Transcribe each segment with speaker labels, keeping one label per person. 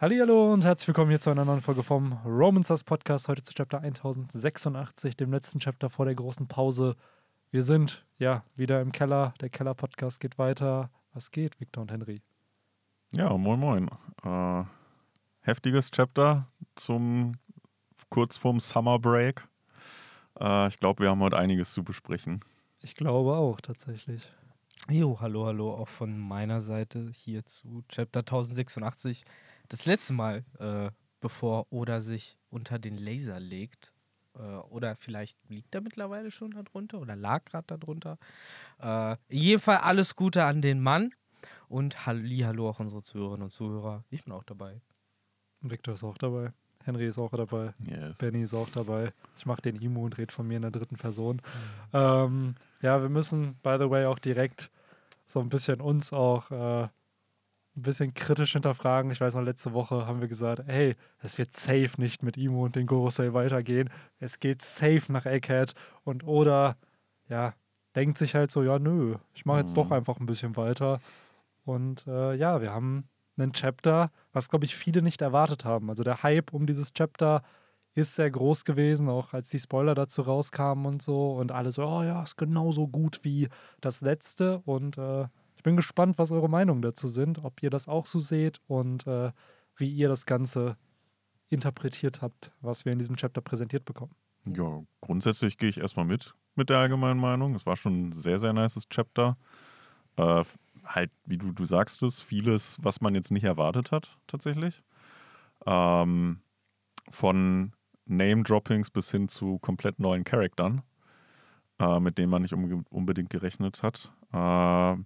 Speaker 1: Hallo und herzlich willkommen hier zu einer neuen Folge vom Romancers Podcast. Heute zu Chapter 1086, dem letzten Chapter vor der großen Pause. Wir sind ja wieder im Keller. Der Keller-Podcast geht weiter. Was geht, Victor und Henry?
Speaker 2: Ja, moin, moin. Äh, heftiges Chapter zum kurz vorm Summer Break. Äh, ich glaube, wir haben heute einiges zu besprechen.
Speaker 1: Ich glaube auch, tatsächlich.
Speaker 3: Jo, hallo, hallo, auch von meiner Seite hier zu Chapter 1086 das letzte Mal, äh, bevor Oda sich unter den Laser legt, äh, oder vielleicht liegt er mittlerweile schon darunter oder lag gerade darunter. Äh, in jedem Fall alles Gute an den Mann und Halli, hallo auch unsere Zuhörerinnen und Zuhörer. Ich bin auch dabei.
Speaker 1: Victor ist auch dabei. Henry ist auch dabei.
Speaker 2: Yes.
Speaker 1: Benny ist auch dabei. Ich mache den Imo und rede von mir in der dritten Person. Mhm. Ähm, ja, wir müssen, by the way, auch direkt so ein bisschen uns auch äh, ein bisschen kritisch hinterfragen. Ich weiß noch, letzte Woche haben wir gesagt, hey, es wird safe nicht mit Imo und den Gorosei weitergehen. Es geht safe nach Egghead. Und Oda, ja, denkt sich halt so, ja, nö, ich mache jetzt mhm. doch einfach ein bisschen weiter. Und äh, ja, wir haben einen Chapter, was, glaube ich, viele nicht erwartet haben. Also der Hype um dieses Chapter ist sehr groß gewesen, auch als die Spoiler dazu rauskamen und so. Und alle so, oh ja, ist genauso gut wie das letzte. Und äh, ich bin gespannt, was eure Meinungen dazu sind, ob ihr das auch so seht und äh, wie ihr das Ganze interpretiert habt, was wir in diesem Chapter präsentiert bekommen.
Speaker 2: Ja, grundsätzlich gehe ich erstmal mit mit der allgemeinen Meinung. Es war schon ein sehr, sehr nices Chapter. Äh, halt, wie du, du sagst es, vieles, was man jetzt nicht erwartet hat, tatsächlich. Ähm, von Name-Droppings bis hin zu komplett neuen Charaktern, äh, mit denen man nicht unbedingt gerechnet hat. Äh,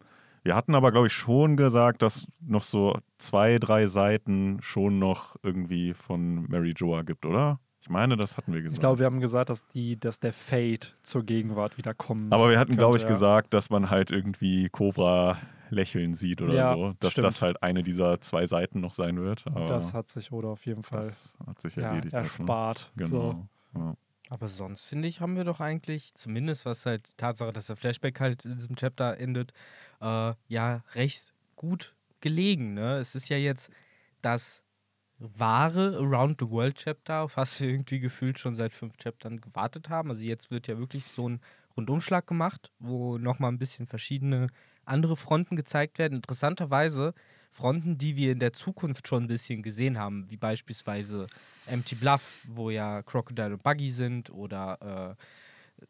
Speaker 2: wir hatten aber, glaube ich, schon gesagt, dass noch so zwei, drei Seiten schon noch irgendwie von Mary Joa gibt, oder? Ich meine, das hatten wir gesagt.
Speaker 1: Ich glaube, wir haben gesagt, dass, die, dass der Fade zur Gegenwart wieder kommen
Speaker 2: Aber wir hatten, glaube ich, ja. gesagt, dass man halt irgendwie Cobra lächeln sieht oder ja, so. Dass stimmt. das halt eine dieser zwei Seiten noch sein wird.
Speaker 1: Aber das hat sich oder auf jeden Fall
Speaker 2: das hat sich erledigt.
Speaker 1: Ja, erspart.
Speaker 2: Genau.
Speaker 1: So.
Speaker 3: Ja. Aber sonst finde ich, haben wir doch eigentlich, zumindest was halt die Tatsache, dass der Flashback halt in diesem Chapter endet, äh, ja recht gut gelegen. Ne? Es ist ja jetzt das wahre Around the World Chapter, auf was wir irgendwie gefühlt schon seit fünf Chaptern gewartet haben. Also jetzt wird ja wirklich so ein Rundumschlag gemacht, wo nochmal ein bisschen verschiedene andere Fronten gezeigt werden. Interessanterweise Fronten, die wir in der Zukunft schon ein bisschen gesehen haben, wie beispielsweise Empty Bluff, wo ja Crocodile und Buggy sind, oder äh,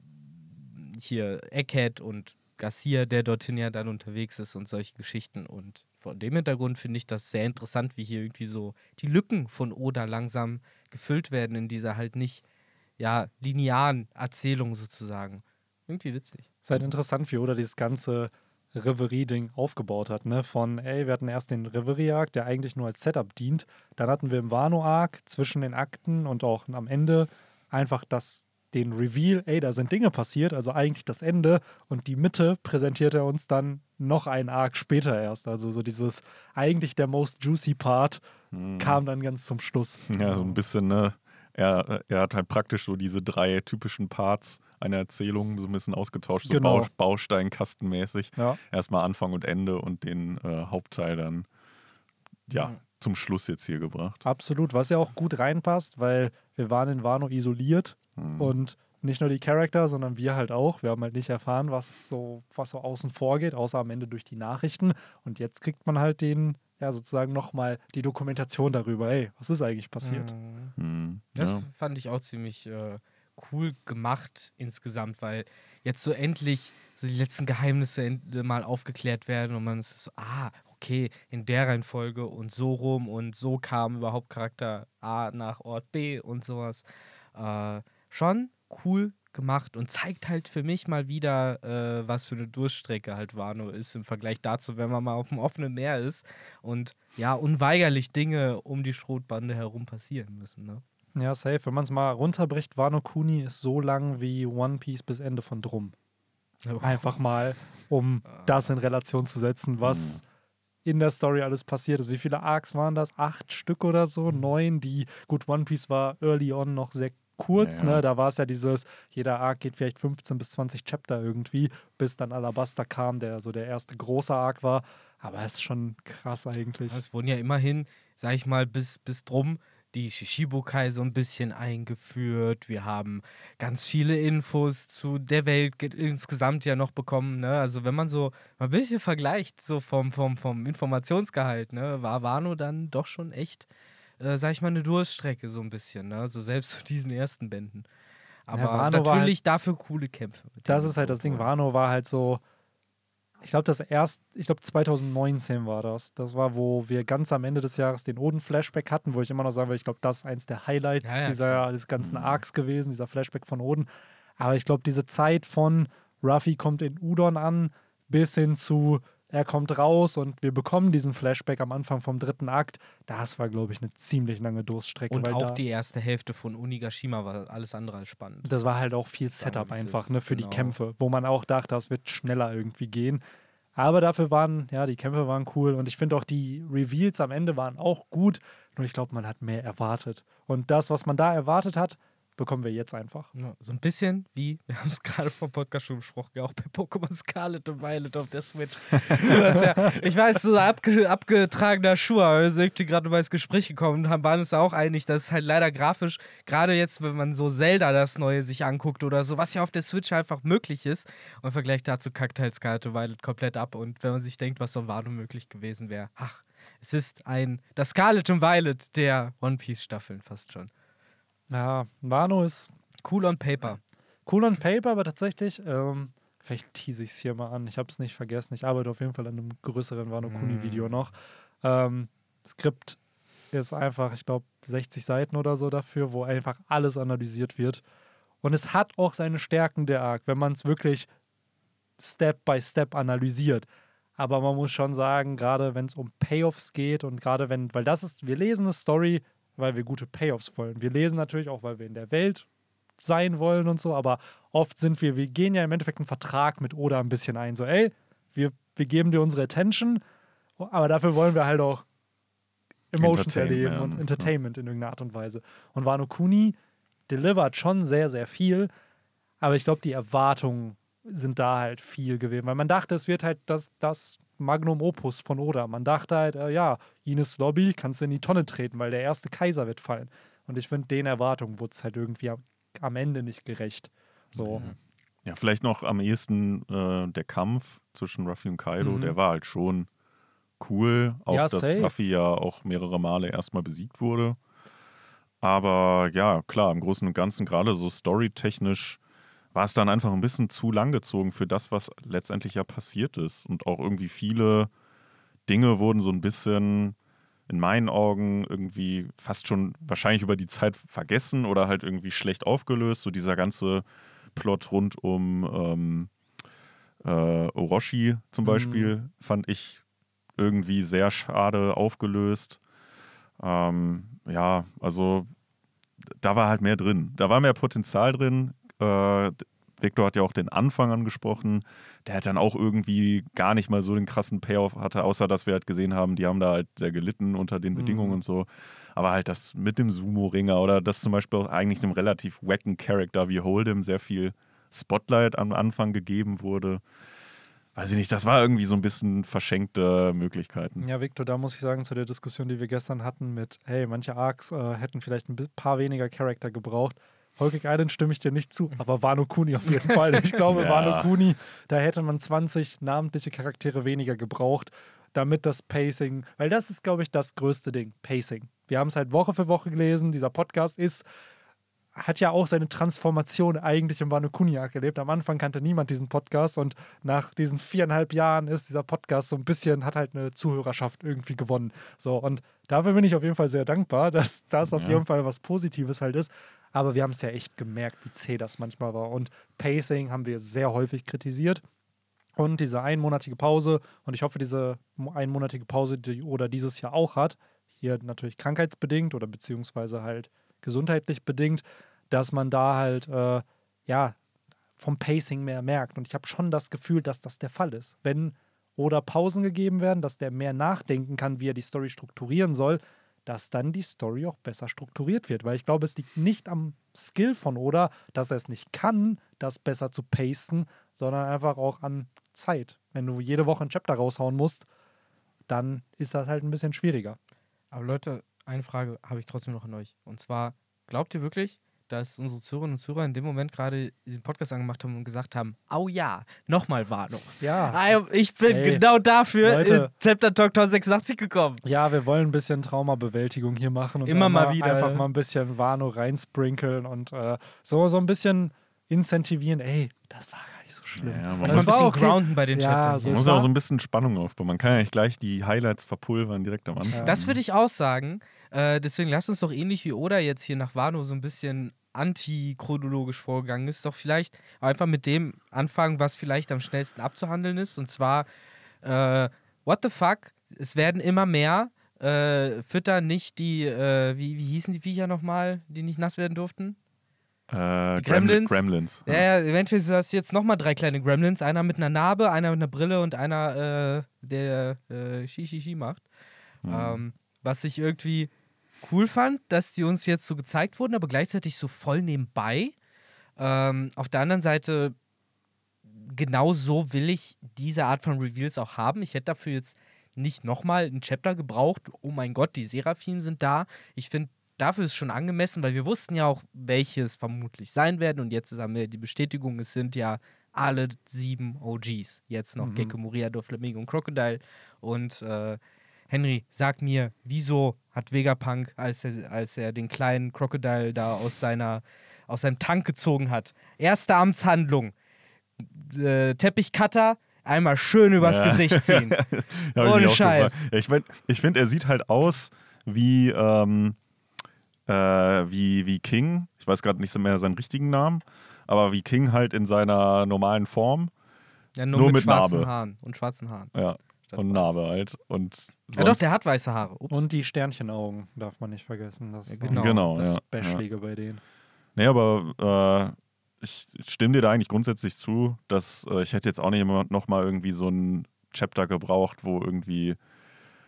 Speaker 3: hier Egghead und Garcia, der dorthin ja dann unterwegs ist und solche Geschichten. Und vor dem Hintergrund finde ich das sehr interessant, wie hier irgendwie so die Lücken von Oda langsam gefüllt werden in dieser halt nicht ja, linearen Erzählung sozusagen. Irgendwie witzig.
Speaker 1: Es ist halt interessant, wie Oda dieses ganze Reverie-Ding aufgebaut hat. Ne? Von, ey, wir hatten erst den Reverie-Arc, der eigentlich nur als Setup dient. Dann hatten wir im Wano-Arc zwischen den Akten und auch am Ende einfach das, den Reveal, ey, da sind Dinge passiert, also eigentlich das Ende. Und die Mitte präsentiert er uns dann noch einen Arc später erst. Also so dieses, eigentlich der most juicy Part hm. kam dann ganz zum Schluss.
Speaker 2: Ja, so ein bisschen, ne? Er, er hat halt praktisch so diese drei typischen Parts einer Erzählung so ein bisschen ausgetauscht, so genau. Bausteinkastenmäßig. Ja. Erstmal Anfang und Ende und den äh, Hauptteil dann, ja, mhm. zum Schluss jetzt hier gebracht.
Speaker 1: Absolut, was ja auch gut reinpasst, weil wir waren in Wano isoliert mhm. und nicht nur die Charakter, sondern wir halt auch. Wir haben halt nicht erfahren, was so, was so außen vorgeht, außer am Ende durch die Nachrichten. Und jetzt kriegt man halt den ja, sozusagen nochmal die Dokumentation darüber, hey, was ist eigentlich passiert?
Speaker 3: Mhm. Mhm. Das ja. fand ich auch ziemlich äh, cool gemacht insgesamt, weil jetzt so endlich so die letzten Geheimnisse mal aufgeklärt werden und man ist so, ah, okay, in der Reihenfolge und so rum und so kam überhaupt Charakter A nach Ort B und sowas. Äh, schon cool gemacht und zeigt halt für mich mal wieder, äh, was für eine Durchstrecke halt Wano ist im Vergleich dazu, wenn man mal auf dem offenen Meer ist und ja, unweigerlich Dinge um die Schrotbande herum passieren müssen. Ne?
Speaker 1: Ja, safe. Wenn man es mal runterbricht, Wano Kuni ist so lang wie One Piece bis Ende von Drum. Oh. Einfach mal, um das in Relation zu setzen, was mhm. in der Story alles passiert ist. Wie viele Arcs waren das? Acht Stück oder so? Mhm. Neun, die, gut, One Piece war early on noch sehr kurz, ja, ja. ne? Da war es ja dieses, jeder Arc geht vielleicht 15 bis 20 Chapter irgendwie, bis dann Alabasta kam, der so der erste große Arc war. Aber es ist schon krass eigentlich.
Speaker 3: Es wurden ja immerhin sag ich mal, bis, bis drum die Shishibukai so ein bisschen eingeführt. Wir haben ganz viele Infos zu der Welt insgesamt ja noch bekommen. Ne? Also wenn man so mal ein bisschen vergleicht, so vom, vom, vom Informationsgehalt, ne, war Wano dann doch schon echt, äh, sag ich mal, eine Durststrecke so ein bisschen. Ne? Also selbst zu diesen ersten Bänden. Aber
Speaker 1: Ja,
Speaker 3: natürlich dafür coole Kämpfe.
Speaker 1: Das ist halt das Ding. Wano war halt so. Ich glaube, das erst, ich glaube 2019 war das. Das war, wo wir ganz am Ende des Jahres den Oden-Flashback hatten, wo ich immer noch sagen will, ich glaube, das ist eins der Highlights
Speaker 3: Ja, ja,
Speaker 1: dieser, des ganzen
Speaker 2: Mhm.
Speaker 1: Arcs gewesen, dieser Flashback von Oden. Aber ich glaube, diese Zeit von Ruffy kommt in Udon an, bis hin zu er kommt raus und wir bekommen diesen Flashback am Anfang vom dritten Akt, das war, glaube ich, eine ziemlich lange Durststrecke.
Speaker 3: Und
Speaker 1: weil
Speaker 3: auch die erste Hälfte von Unigashima war alles andere als spannend.
Speaker 1: das war halt auch viel
Speaker 3: Sagen
Speaker 1: Setup
Speaker 3: es
Speaker 1: einfach ne, für
Speaker 3: genau.
Speaker 1: die Kämpfe, wo man auch dachte, das wird schneller irgendwie gehen. Aber dafür waren, ja, die Kämpfe waren cool und ich finde auch die Reveals am Ende waren auch gut, nur ich glaube, man hat mehr erwartet. Und das, was man da erwartet hat, bekommen wir jetzt einfach.
Speaker 3: Ja, so ein bisschen wie, wir haben es gerade vom Podcast schon besprochen, auch bei Pokémon Scarlet und Violet auf der Switch. Ja, ich weiß, so abge, abgetragener Schuh, aber wir sind gerade mal ins Gespräch gekommen und waren uns auch einig, dass es halt leider grafisch, gerade jetzt, wenn man so Zelda das Neue sich anguckt oder so, was ja auf der Switch einfach möglich ist, und im Vergleich dazu kackt halt Scarlet und Violet komplett ab. Und wenn man sich denkt, was auf Wano möglich gewesen wäre, ach, es ist ein, das Scarlet und Violet der One Piece Staffeln fast schon.
Speaker 1: Ja, Wano ist
Speaker 3: Cool on paper.
Speaker 1: cool on paper, aber tatsächlich, ähm, vielleicht tease ich es hier mal an, ich habe es nicht vergessen, ich arbeite auf jeden Fall an einem größeren Wano Kuni-Video
Speaker 3: Mm.
Speaker 1: noch. Ähm, Skript ist einfach, ich glaube, 60 Seiten oder so dafür, wo einfach alles analysiert wird. Und es hat auch seine Stärken, der Arc, wenn man es wirklich Step by Step analysiert. Aber man muss schon sagen, gerade wenn es um Payoffs geht und gerade wenn, weil das ist, wir lesen eine Story, weil wir gute Payoffs wollen. Wir lesen natürlich auch, weil wir in der Welt sein wollen und so, aber oft sind wir, wir gehen ja im Endeffekt einen Vertrag mit Oda ein bisschen ein. So, ey, wir, wir geben dir unsere Attention, aber dafür wollen wir halt auch Emotions erleben und. Entertainment in irgendeiner Art und Weise. Und Wano Kuni delivert schon sehr, sehr viel, aber ich glaube, die Erwartungen sind da halt viel gewesen, weil man dachte, es wird halt das, das Magnum Opus von Oda. Man dachte halt, äh, ja, Ines Lobby kannst du in die Tonne treten, weil der erste Kaiser wird fallen. Und ich finde, den Erwartungen wurde es halt irgendwie am, am Ende nicht gerecht. So.
Speaker 2: Ja, vielleicht noch am ehesten äh, der Kampf zwischen Ruffy und Kaido,
Speaker 1: Mhm.
Speaker 2: der war halt schon cool. Auch,
Speaker 1: Ja,
Speaker 2: dass
Speaker 1: safe.
Speaker 2: Ruffy ja auch mehrere Male erstmal besiegt wurde. Aber ja, klar, im Großen und Ganzen, gerade so storytechnisch, war es dann einfach ein bisschen zu lang gezogen für das, was letztendlich ja passiert ist. Und auch irgendwie viele Dinge wurden so ein bisschen in meinen Augen irgendwie fast schon wahrscheinlich über die Zeit vergessen oder halt irgendwie schlecht aufgelöst. So dieser ganze Plot rund um ähm, äh, Orochi zum
Speaker 1: Mhm.
Speaker 2: Beispiel fand ich irgendwie sehr schade aufgelöst. Ähm, ja, also da war halt mehr drin. Da war mehr Potenzial drin. Äh, Victor hat ja auch den Anfang angesprochen. Der hat dann auch irgendwie gar nicht mal so den krassen Payoff hatte, außer dass wir halt gesehen haben, die haben da halt sehr gelitten unter den Bedingungen
Speaker 1: Mhm.
Speaker 2: und so. Aber halt das mit dem Sumo-Ringer oder das zum Beispiel auch eigentlich einem relativ wacken Charakter wie Hold'em sehr viel Spotlight am Anfang gegeben wurde. Weiß ich nicht, das war irgendwie so ein bisschen verschenkte Möglichkeiten.
Speaker 1: Ja, Victor, da muss ich sagen, zu der Diskussion, die wir gestern hatten mit, hey, manche Arcs äh, hätten vielleicht ein paar weniger Charakter gebraucht. Hulking Island stimme ich dir nicht zu, aber Wano Kuni auf jeden Fall. Ich glaube,
Speaker 2: Ja.
Speaker 1: Wano Kuni, da hätte man 20 namentliche Charaktere weniger gebraucht, damit das Pacing, weil das ist, glaube ich, das größte Ding, Pacing. Wir haben es halt Woche für Woche gelesen, dieser Podcast ist hat ja auch seine Transformation eigentlich im Wano Kuni erlebt. Am Anfang kannte niemand diesen Podcast und nach diesen viereinhalb Jahren ist dieser Podcast so ein bisschen, hat halt eine Zuhörerschaft irgendwie gewonnen. So, und dafür bin ich auf jeden Fall sehr dankbar, dass das auf
Speaker 2: Ja.
Speaker 1: jeden Fall was Positives halt ist. Aber wir haben es ja echt gemerkt, wie zäh das manchmal war. Und Pacing haben wir sehr häufig kritisiert. Und diese einmonatige Pause, und ich hoffe, diese mo- einmonatige Pause, die Oda dieses Jahr auch hat, hier natürlich krankheitsbedingt oder beziehungsweise halt gesundheitlich bedingt, dass man da halt, äh, ja, vom Pacing mehr merkt. Und ich habe schon das Gefühl, dass das der Fall ist. Wenn Oda Pausen gegeben werden, dass der mehr nachdenken kann, wie er die Story strukturieren soll, dass dann die Story auch besser strukturiert wird. Weil ich glaube, es liegt nicht am Skill von Oda, dass er es nicht kann, das besser zu pacen, sondern einfach auch an Zeit. Wenn du jede Woche ein Chapter raushauen musst, dann ist das halt ein bisschen schwieriger.
Speaker 3: Aber Leute, eine Frage habe ich trotzdem noch an euch. Und zwar, glaubt ihr wirklich, dass unsere Zuhörerinnen und Zuhörer in dem Moment gerade diesen Podcast angemacht haben und gesagt haben, au ja, nochmal Warnung.
Speaker 1: Ja.
Speaker 3: Ich bin
Speaker 1: Ey,
Speaker 3: genau dafür
Speaker 1: Leute.
Speaker 3: in Zepter Talk 1086 gekommen.
Speaker 1: Ja, wir wollen ein bisschen Traumabewältigung hier machen und
Speaker 3: Immer mal wieder,
Speaker 1: einfach mal ein bisschen Wano reinsprinkeln und äh, so, so ein bisschen incentivieren. Ey, das war gar nicht so schlimm.
Speaker 2: Ja, man
Speaker 1: Das
Speaker 2: muss,
Speaker 1: okay.
Speaker 3: grounden bei den
Speaker 1: Ja, so
Speaker 2: man muss auch so ein bisschen Spannung aufbauen. Man kann ja nicht gleich die Highlights verpulvern direkt am Anfang.
Speaker 3: Das würde ich auch sagen. Äh, deswegen lasst uns doch ähnlich wie Oda jetzt hier nach Wano so ein bisschen antichronologisch vorgegangen ist, doch vielleicht einfach mit dem anfangen, was vielleicht am schnellsten abzuhandeln ist. Und zwar, äh, what the fuck? Es werden immer mehr. Äh, füttern nicht die, äh, wie, wie hießen die Viecher nochmal, die nicht nass werden durften?
Speaker 2: Äh, Gremlins.
Speaker 3: Gremlins? Ja, ja, eventuell sind das jetzt nochmal drei kleine Gremlins. Einer mit einer Narbe, einer mit einer Brille und einer, äh, der äh, Shi-Shi-Shi macht.
Speaker 2: Mhm.
Speaker 3: Ähm, was ich irgendwie cool fand, dass die uns jetzt so gezeigt wurden, aber gleichzeitig so voll nebenbei. Ähm, auf der anderen Seite, genau so will ich diese Art von Reveals auch haben. Ich hätte dafür jetzt nicht nochmal ein Chapter gebraucht. Oh mein Gott, die Seraphim sind da. Ich finde, dafür ist schon angemessen, weil wir wussten ja auch, welche es vermutlich sein werden. Und jetzt haben wir die Bestätigung, es sind ja alle sieben OGs. Jetzt noch
Speaker 1: Mhm.
Speaker 3: Gecko, Moria, Doflamingo und Crocodile. Und äh, Henry, sag mir, wieso hat Vegapunk, als er, als er den kleinen Crocodile da aus, seiner, aus seinem Tank gezogen hat, erste Amtshandlung, äh, Teppichcutter, einmal schön übers
Speaker 2: Ja.
Speaker 3: Gesicht ziehen.
Speaker 2: Ja,
Speaker 3: Ohne Scheiß.
Speaker 2: Ja, ich mein, ich finde, er sieht halt aus wie, ähm, äh, wie, wie King. Ich weiß gerade nicht mehr seinen richtigen Namen, aber wie King halt in seiner normalen Form.
Speaker 3: Ja, nur,
Speaker 2: Nur
Speaker 3: mit,
Speaker 2: mit
Speaker 3: schwarzen
Speaker 2: Narbe.
Speaker 3: Haaren und schwarzen Haaren.
Speaker 2: Ja.
Speaker 3: statt
Speaker 2: Und. Narbe halt. Und
Speaker 3: Ja, doch, der hat weiße Haare. Ups.
Speaker 1: Und die Sternchenaugen darf man nicht vergessen. Das
Speaker 3: Ja,
Speaker 1: ist
Speaker 3: genau.
Speaker 2: Genau,
Speaker 1: das
Speaker 2: ja.
Speaker 1: Specialige bei denen.
Speaker 2: Nee, aber äh, ich stimme dir da eigentlich grundsätzlich zu, dass äh, ich hätte jetzt auch nicht immer noch mal irgendwie so ein Chapter gebraucht, wo irgendwie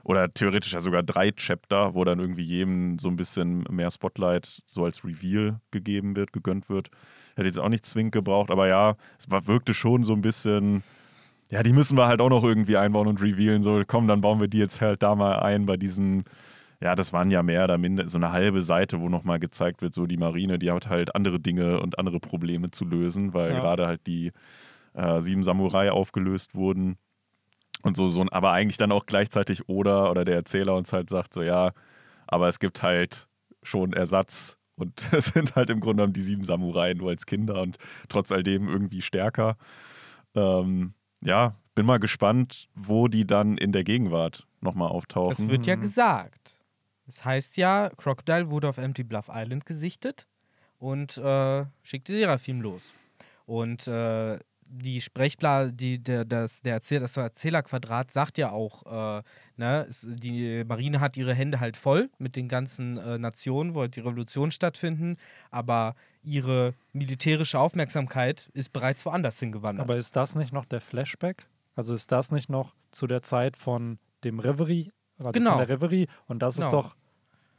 Speaker 2: oder theoretisch ja sogar drei Chapter, wo dann irgendwie jedem so ein bisschen mehr Spotlight so als Reveal gegeben wird, gegönnt wird. Hätte jetzt auch nicht zwingend gebraucht, aber ja, es war, wirkte schon so ein bisschen, ja, die müssen wir halt auch noch irgendwie einbauen und revealen. So, komm, dann bauen wir die jetzt halt da mal ein bei diesem, ja, das waren ja mehr oder minder so eine halbe Seite, wo nochmal gezeigt wird, so die Marine, die hat halt andere Dinge und andere Probleme zu lösen, weil
Speaker 1: Ja.
Speaker 2: gerade halt die äh, sieben Samurai aufgelöst wurden. Und so, so, ein- aber eigentlich dann auch gleichzeitig Oda oder der Erzähler uns halt sagt, so ja, aber es gibt halt schon Ersatz und es sind halt im Grunde genommen die sieben Samurai nur als Kinder und trotz all dem irgendwie stärker. Ähm, ja, bin mal gespannt, wo die dann in der Gegenwart nochmal
Speaker 3: Das
Speaker 2: auftauchen.
Speaker 3: wird ja gesagt. Das heißt ja, Crocodile wurde auf Empty Bluff Island gesichtet und äh, schickt die Seraphim los. Und äh, die Sprechblase, die, der, das, der Erzähl das Erzählerquadrat sagt ja auch, äh, ne, die Marine hat ihre Hände halt voll mit den ganzen äh, Nationen, wo halt die Revolution stattfinden, aber ihre militärische Aufmerksamkeit ist bereits woanders hingewandert.
Speaker 1: Aber ist das nicht noch der Flashback? Also ist das nicht noch zu der Zeit von dem Reverie? Also
Speaker 3: Genau.
Speaker 1: von der Reverie? Und das ist
Speaker 3: Genau.
Speaker 1: doch,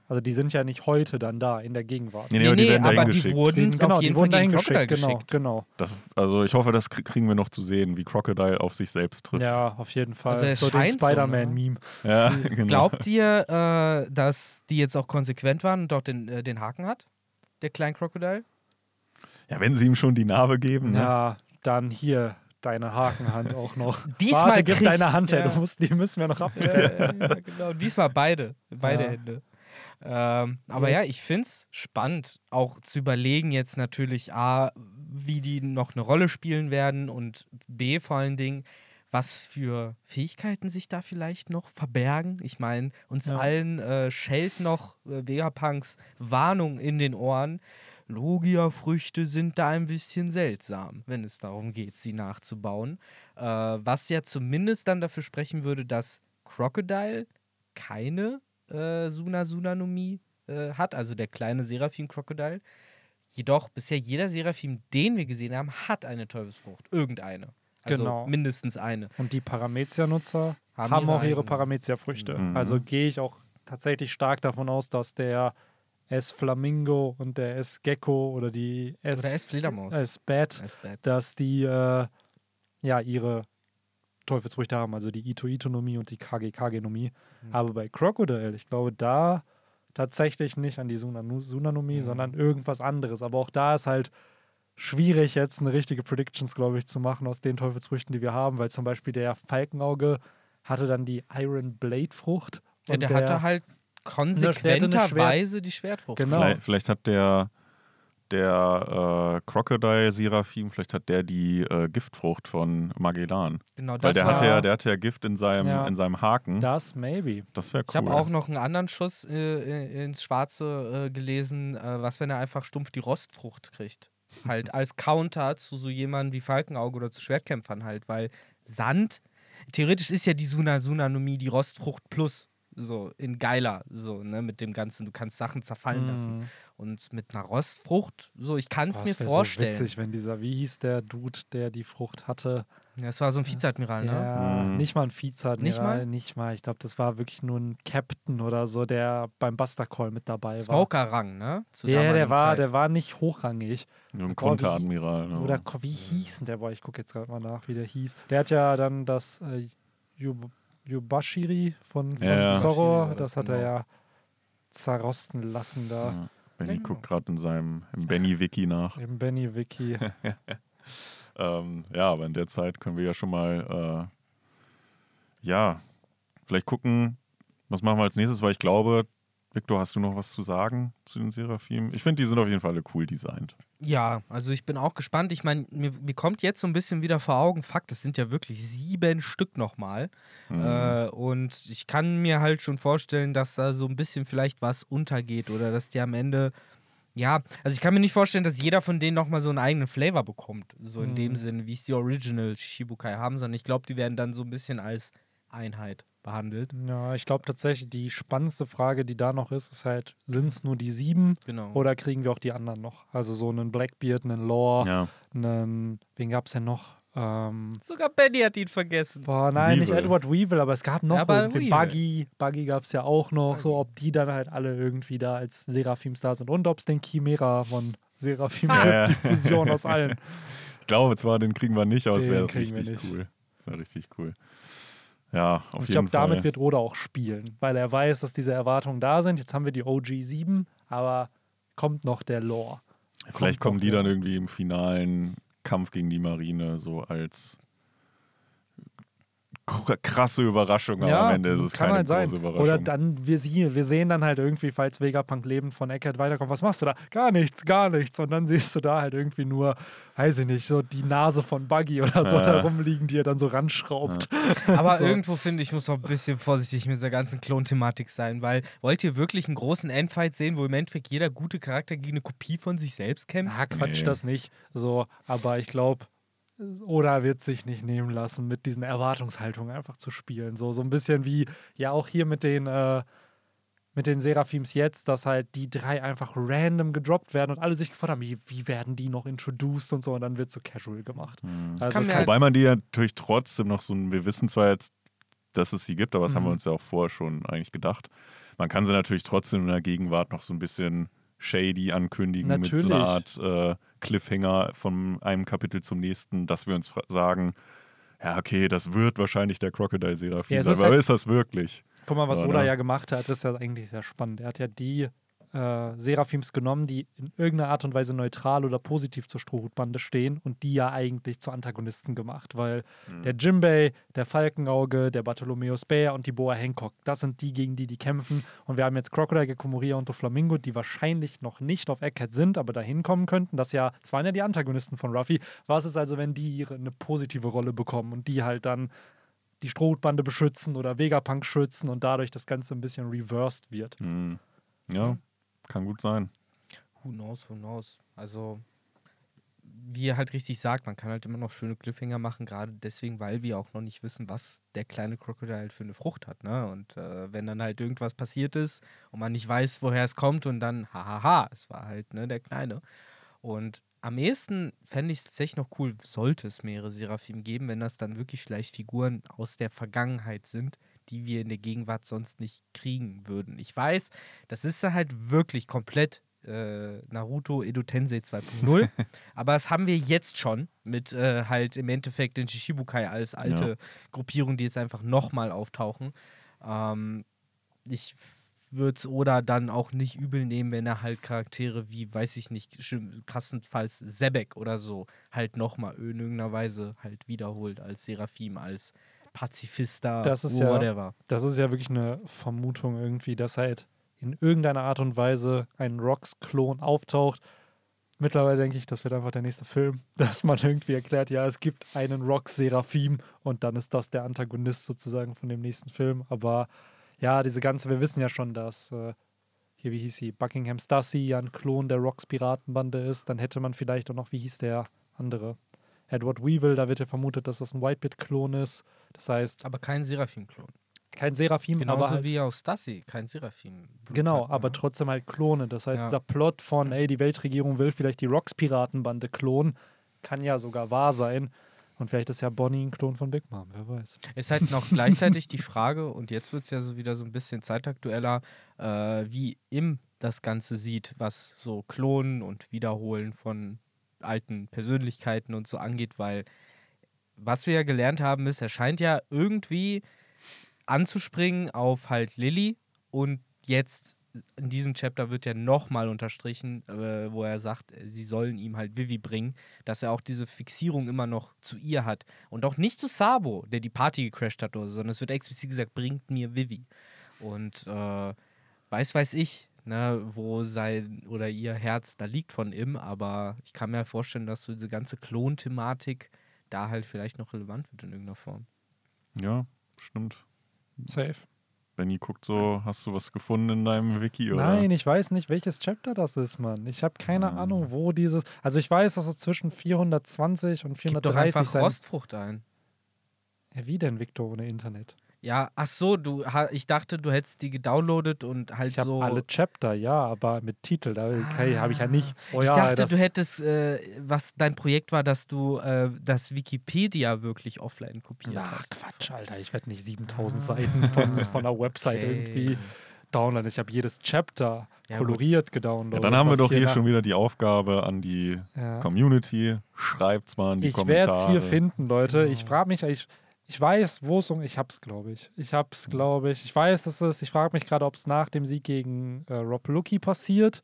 Speaker 1: also die sind ja nicht heute dann da in der Gegenwart.
Speaker 2: Nee, nee,
Speaker 3: nee,
Speaker 2: aber die
Speaker 3: nee,
Speaker 2: werden dahin
Speaker 3: aber die
Speaker 2: geschickt.
Speaker 3: wurden
Speaker 1: Die- genau,
Speaker 3: auf
Speaker 1: die
Speaker 3: jeden
Speaker 1: wurden
Speaker 3: Fall
Speaker 1: dahin
Speaker 3: Crocodile
Speaker 1: geschickt. Genau,
Speaker 3: geschickt.
Speaker 1: genau.
Speaker 2: Das, also ich hoffe, das krie- kriegen wir noch zu sehen, wie Crocodile auf sich selbst trifft.
Speaker 1: Ja, auf jeden Fall.
Speaker 3: Also es
Speaker 1: so den
Speaker 3: scheint so,
Speaker 1: Spider-Man-Meme.
Speaker 2: Ja, genau.
Speaker 3: Glaubt ihr, äh, dass die jetzt auch konsequent waren und dort den, äh, den Haken hat? Der kleine Crocodile?
Speaker 2: ja, wenn sie ihm schon die Narbe geben. Ne?
Speaker 1: Ja, dann hier deine Hakenhand auch noch.
Speaker 3: Diesmal
Speaker 1: Warte, gib
Speaker 3: krieg-
Speaker 1: deine Hand her,
Speaker 3: Ja.
Speaker 1: du musst, die müssen wir noch
Speaker 3: ja,
Speaker 1: abdrehen.
Speaker 3: ja, genau. Diesmal beide. Beide
Speaker 1: Ja.
Speaker 3: Hände. Ähm, aber
Speaker 1: Ja.
Speaker 3: ja, ich finde es spannend, auch zu überlegen jetzt natürlich A, wie die noch eine Rolle spielen werden und B, vor allen Dingen, was für Fähigkeiten sich da vielleicht noch verbergen. Ich meine, uns
Speaker 1: Ja.
Speaker 3: allen äh, schellt noch äh, Vegapunks Warnung in den Ohren. Logia-Früchte sind da ein bisschen seltsam, wenn es darum geht, sie nachzubauen. Äh, was ja zumindest dann dafür sprechen würde, dass Crocodile keine äh, Suna-Sunanomie äh, hat, also der kleine Seraphim-Crocodile. Jedoch bisher jeder Seraphim, den wir gesehen haben, hat eine Teufelsfrucht. Irgendeine. Also
Speaker 1: Genau.
Speaker 3: mindestens eine.
Speaker 1: Und die Paramezia-Nutzer
Speaker 3: Haben
Speaker 1: haben,
Speaker 3: ihre
Speaker 1: auch ihre. Paramezia-Früchte.
Speaker 2: Mhm.
Speaker 1: Also gehe ich auch tatsächlich stark davon aus, dass der S-Flamingo und der S-Gecko oder die S-
Speaker 3: Oder S-Fledermaus.
Speaker 1: S-Bat. dass die äh, ja ihre Teufelsfrüchte haben, also die Ito-Itonomie und die KG-KG-Nomie.
Speaker 3: Mhm.
Speaker 1: Aber bei Crocodile, ich glaube, da tatsächlich nicht an die Sunanomie,
Speaker 3: Mhm.
Speaker 1: sondern irgendwas anderes. Aber auch da ist halt schwierig, jetzt eine richtige Predictions, glaube ich, zu machen aus den Teufelsfrüchten, die wir haben, weil zum Beispiel der Falkenauge hatte dann die Iron Blade Frucht.
Speaker 3: Ja,
Speaker 1: und
Speaker 3: der, hatte halt konsequenterweise die Schwertfrucht.
Speaker 1: Genau.
Speaker 2: Vielleicht, vielleicht hat der, der äh, Crocodile Seraphim, vielleicht hat der die äh, Giftfrucht von Magellan.
Speaker 3: Genau,
Speaker 2: Weil
Speaker 3: das
Speaker 2: der
Speaker 3: war,
Speaker 2: hatte, ja, der hatte ja Gift in seinem,
Speaker 1: Ja.
Speaker 2: in seinem Haken.
Speaker 1: Das maybe.
Speaker 2: das wäre cool.
Speaker 3: Ich habe auch noch einen anderen Schuss äh, ins Schwarze äh, gelesen. Äh, was, wenn er einfach stumpf die Rostfrucht kriegt? Halt als Counter zu so jemandem wie Falkenauge oder zu Schwertkämpfern halt, weil Sand, theoretisch ist ja die Suna-Sunanomie die Rostfrucht plus. So, in geiler, so, ne, mit dem Ganzen, du kannst Sachen zerfallen lassen. Und mit einer Rostfrucht, so, ich kann es mir
Speaker 1: das
Speaker 3: vorstellen.
Speaker 1: So witzig, wenn dieser, wie hieß der Dude, der die Frucht hatte?
Speaker 3: das war so ein Vizeadmiral, ne?
Speaker 1: Ja,
Speaker 2: Mhm.
Speaker 1: nicht mal ein Vizeadmiral,
Speaker 3: Nicht mal?
Speaker 1: nicht mal. Ich glaube, das war wirklich nur ein Captain oder so, der beim Buster Call mit dabei war.
Speaker 3: Smoker-Rang, ne? Zur
Speaker 1: Ja, der war,
Speaker 3: Zeit.
Speaker 1: der war nicht hochrangig.
Speaker 2: Nur ein Konteradmiral. ne?
Speaker 1: Oder wie hieß denn der? Boah, ich gucke jetzt gerade mal nach, wie der hieß. Der hat ja dann das äh, Yub Yubashiri von, von
Speaker 2: Ja, ja.
Speaker 1: Zorro, das
Speaker 3: das,
Speaker 1: hat er
Speaker 3: genau.
Speaker 1: ja zerrosten lassen da.
Speaker 2: Ja. Benny
Speaker 3: Genau.
Speaker 2: guckt gerade in seinem Benny-Wiki nach.
Speaker 1: Im Benny Wiki.
Speaker 2: Ähm, ja, aber in der Zeit können wir ja schon mal, äh, ja, vielleicht gucken, was machen wir als nächstes, weil ich glaube, Victor, hast du noch was zu sagen zu den Seraphim? Ich finde, die sind auf jeden Fall alle cool designt.
Speaker 3: Ja, also ich bin auch gespannt. Ich meine, mir, mir kommt jetzt so ein bisschen wieder vor Augen, Fakt, es sind ja wirklich sieben Stück nochmal.
Speaker 2: Mhm.
Speaker 3: Äh, und ich kann mir halt schon vorstellen, dass da so ein bisschen vielleicht was untergeht oder dass die am Ende. Ja, also ich kann mir nicht vorstellen, dass jeder von denen nochmal so einen eigenen Flavor bekommt. So in dem
Speaker 1: Mhm.
Speaker 3: Sinne, wie es die Original Shichibukai haben, sondern ich glaube, die werden dann so ein bisschen als Einheit behandelt.
Speaker 1: Ja, ich glaube tatsächlich, die spannendste Frage, die da noch ist, ist halt, sind es nur die sieben
Speaker 3: Genau.
Speaker 1: oder kriegen wir auch die anderen noch? Also so einen Blackbeard, einen Lore,
Speaker 2: ja,
Speaker 1: einen, wen gab es denn noch? Ähm,
Speaker 3: Sogar Benny hat ihn vergessen.
Speaker 1: boah, nein, nicht
Speaker 2: Weevil.
Speaker 1: Edward Weevil, aber es gab noch
Speaker 3: Ja,
Speaker 1: irgendwie
Speaker 3: Weevil.
Speaker 1: Buggy. Buggy gab es ja auch noch. So, ob die dann halt alle irgendwie da als Seraphims da sind und ob es den Chimera von Seraphim gibt,
Speaker 2: ja.
Speaker 1: die Fusion aus allen.
Speaker 2: ich glaube zwar, den kriegen wir nicht, aber es
Speaker 1: Den
Speaker 2: wäre
Speaker 1: kriegen wir
Speaker 2: richtig
Speaker 1: nicht.
Speaker 2: cool. Das wäre richtig cool. Ja, auf
Speaker 1: Und ich
Speaker 2: jeden
Speaker 1: glaube,
Speaker 2: Fall.
Speaker 1: damit wird Roda auch spielen, weil er weiß, dass diese Erwartungen da sind. Jetzt haben wir die OG 7, aber kommt noch der Lore.
Speaker 2: Vielleicht
Speaker 1: kommt
Speaker 2: kommen die dann irgendwie im finalen Kampf gegen die Marine so als krasse Überraschung, aber am Ende ist es
Speaker 1: kann
Speaker 2: keine
Speaker 1: halt sein.
Speaker 2: große Überraschung.
Speaker 1: Oder dann, wir, sie, wir sehen dann halt irgendwie, falls Vegapunk lebend von Eckert weiterkommt, was machst du da? Gar nichts, gar nichts. Und dann siehst du da halt irgendwie nur, weiß ich nicht, so die Nase von Buggy oder so
Speaker 2: Ja.
Speaker 1: da rumliegen, die er dann so ranschraubt.
Speaker 3: Aber
Speaker 1: So.
Speaker 3: irgendwo finde ich, muss auch ein bisschen vorsichtig mit dieser ganzen Klon-Thematik sein, weil wollt ihr wirklich einen großen Endfight sehen, wo im Endeffekt jeder gute Charakter gegen eine Kopie von sich selbst kämpft?
Speaker 1: Ah, Quatsch,
Speaker 2: Nee.
Speaker 1: das nicht. So, aber ich glaube, Oda wird sich nicht nehmen lassen, mit diesen Erwartungshaltungen einfach zu spielen. So, so ein bisschen wie, ja, auch hier mit den, äh, mit den Seraphims jetzt, dass halt die drei einfach random gedroppt werden und alle sich gefragt haben, wie, wie werden die noch introduced und so, und dann wird so casual gemacht. Also
Speaker 3: Kann halt-
Speaker 2: Wobei man die ja natürlich trotzdem noch so ein, wir wissen zwar jetzt, dass es sie gibt, aber das haben wir
Speaker 1: Mhm.
Speaker 2: uns ja auch vorher schon eigentlich gedacht. Man kann sie natürlich trotzdem in der Gegenwart noch so ein bisschen shady ankündigen mit so einer Art äh, Cliffhanger von einem Kapitel zum nächsten, dass wir uns sagen, ja, okay, das wird wahrscheinlich der Crocodile Seraphim
Speaker 1: Ja,
Speaker 2: sein,
Speaker 1: ist
Speaker 2: aber
Speaker 1: halt-
Speaker 2: ist das wirklich?
Speaker 1: Guck mal, was
Speaker 2: Ja,
Speaker 1: Oda
Speaker 2: ne?
Speaker 1: ja gemacht hat, das ist ja eigentlich sehr spannend. Er hat ja die äh, Seraphims genommen, die in irgendeiner Art und Weise neutral oder positiv zur Strohhutbande stehen und die ja eigentlich zu Antagonisten gemacht, weil
Speaker 2: Mhm.
Speaker 1: der Jimbei, der Falkenauge, der Bartholomeus Bär und die Boa Hancock, das sind die, gegen die die kämpfen. Und wir haben jetzt Crocodile, Gecko Moria und Doflamingo, die wahrscheinlich noch nicht auf Egghead sind, aber dahin kommen könnten. Das ja, das waren ja die Antagonisten von Ruffy. Was ist also, wenn die ihre, eine positive Rolle bekommen und die halt dann die Strohhutbande beschützen oder Vegapunk schützen und dadurch das Ganze ein bisschen reversed wird.
Speaker 2: Hm. Ja, kann gut sein.
Speaker 3: Who knows, who knows. Also, wie ihr halt richtig sagt, man kann halt immer noch schöne Cliffhanger machen, gerade deswegen, weil wir auch noch nicht wissen, was der kleine Crocodile halt für eine Frucht hat. Ne? Und äh, wenn dann halt irgendwas passiert ist und man nicht weiß, woher es kommt und dann, hahaha, es war halt ne, der Kleine. Und am ehesten fände ich es tatsächlich noch cool, sollte es mehrere Seraphim geben, wenn das dann wirklich vielleicht Figuren aus der Vergangenheit sind, die wir in der Gegenwart sonst nicht kriegen würden. Ich weiß, das ist halt wirklich komplett äh, Naruto Edo Tensei 2.0. Aber das haben wir jetzt schon mit äh, halt im Endeffekt den Shishibukai als alte
Speaker 2: Ja.
Speaker 3: Gruppierung, die jetzt einfach nochmal auftauchen. Ähm, ich würde es Oda dann auch nicht übel nehmen, wenn er halt Charaktere wie, weiß ich nicht, krassenfalls Sebek oder so halt nochmal in irgendeiner Weise halt wiederholt als Seraphim, als Pazifista,
Speaker 1: Das ist ja-
Speaker 3: whatever.
Speaker 1: Das ist ja wirklich eine Vermutung irgendwie, dass halt in irgendeiner Art und Weise ein Rocks-Klon auftaucht. Mittlerweile denke ich, das wird einfach der nächste Film, dass man irgendwie erklärt, ja, es gibt einen Rock-Seraphim und dann ist das der Antagonist sozusagen von dem nächsten Film. Aber ja, diese ganze, wir wissen ja schon, dass äh, hier, wie hieß sie, Buckingham Stussy ja ein Klon der Rocks-Piratenbande ist. Dann hätte man vielleicht auch noch, wie hieß der andere? Edward Weevil, da wird ja vermutet, dass das ein Whitebit-Klon ist. Das heißt,
Speaker 3: Aber kein Seraphim-Klon.
Speaker 1: kein Seraphim,
Speaker 3: Genauso
Speaker 1: aber halt
Speaker 3: wie aus Stassi, kein Seraphim.
Speaker 1: Genau,
Speaker 3: hat,
Speaker 1: aber
Speaker 3: ne?
Speaker 1: trotzdem halt Klone. Das heißt,
Speaker 3: Ja.
Speaker 1: dieser Plot von, ey, die Weltregierung will vielleicht die Rocks-Piratenbande klonen, kann ja sogar wahr sein. Und vielleicht ist ja Bonnie ein Klon von Big Mom, wer weiß.
Speaker 3: Ist halt noch gleichzeitig die Frage, und jetzt wird es ja so wieder so ein bisschen zeitaktueller, äh, wie Im das Ganze sieht, was so Klonen und Wiederholen von alten Persönlichkeiten und so angeht, weil was wir ja gelernt haben, ist, er scheint ja irgendwie anzuspringen auf halt Lilly und jetzt in diesem Chapter wird ja nochmal unterstrichen, äh, wo er sagt, sie sollen ihm halt Vivi bringen, dass er auch diese Fixierung immer noch zu ihr hat. Und auch nicht zu Sabo, der die Party gecrashed hat oder so, sondern es wird explizit gesagt, bringt mir Vivi. Und äh, weiß, weiß ich, ne, wo sein oder ihr Herz da liegt von ihm, aber ich kann mir vorstellen, dass so diese ganze Klon-Thematik da halt vielleicht noch relevant wird in irgendeiner Form.
Speaker 2: Ja, stimmt.
Speaker 1: Safe.
Speaker 2: Benny guckt so, hast du was gefunden in deinem Wiki? Oder?
Speaker 1: Nein, ich weiß nicht, welches Chapter das ist, Mann. Ich habe keine
Speaker 2: Ah.
Speaker 1: Ahnung, wo dieses. Also ich weiß, dass es zwischen 420 und
Speaker 3: Gib doch
Speaker 1: 430
Speaker 3: einfach
Speaker 1: sein.
Speaker 3: Rostfrucht ein.
Speaker 1: Ja, wie denn, Victor, ohne Internet?
Speaker 3: Ja, ach so, du, ich dachte, du hättest die gedownloadet und halt
Speaker 1: Ich habe
Speaker 3: so.
Speaker 1: alle Chapter, ja, aber mit Titel, da okay, habe ich ja nicht. Oh
Speaker 3: ich
Speaker 1: ja,
Speaker 3: dachte,
Speaker 1: das,
Speaker 3: du hättest, äh, was dein Projekt war, dass du äh, das Wikipedia wirklich offline kopiert
Speaker 1: Ach,
Speaker 3: hast.
Speaker 1: Quatsch, Alter. Ich werde nicht 7000 Seiten von, von einer Website
Speaker 3: Okay.
Speaker 1: irgendwie downloaden. Ich habe jedes Chapter
Speaker 3: Ja,
Speaker 1: koloriert
Speaker 2: Ja,
Speaker 1: gedownloadet.
Speaker 2: dann haben wir doch hier
Speaker 1: nach-
Speaker 2: schon wieder die Aufgabe an die
Speaker 1: Ja.
Speaker 2: Community. Schreibt's mal in die
Speaker 1: Ich
Speaker 2: Kommentare.
Speaker 1: werde es hier finden, Leute. Ich frage mich, ich, ich weiß, wo es um. Ich hab's, glaube ich. Ich hab's, glaube ich. Ich weiß, dass es. Ich frage mich gerade, ob es nach dem Sieg gegen äh, Rob Lucky passiert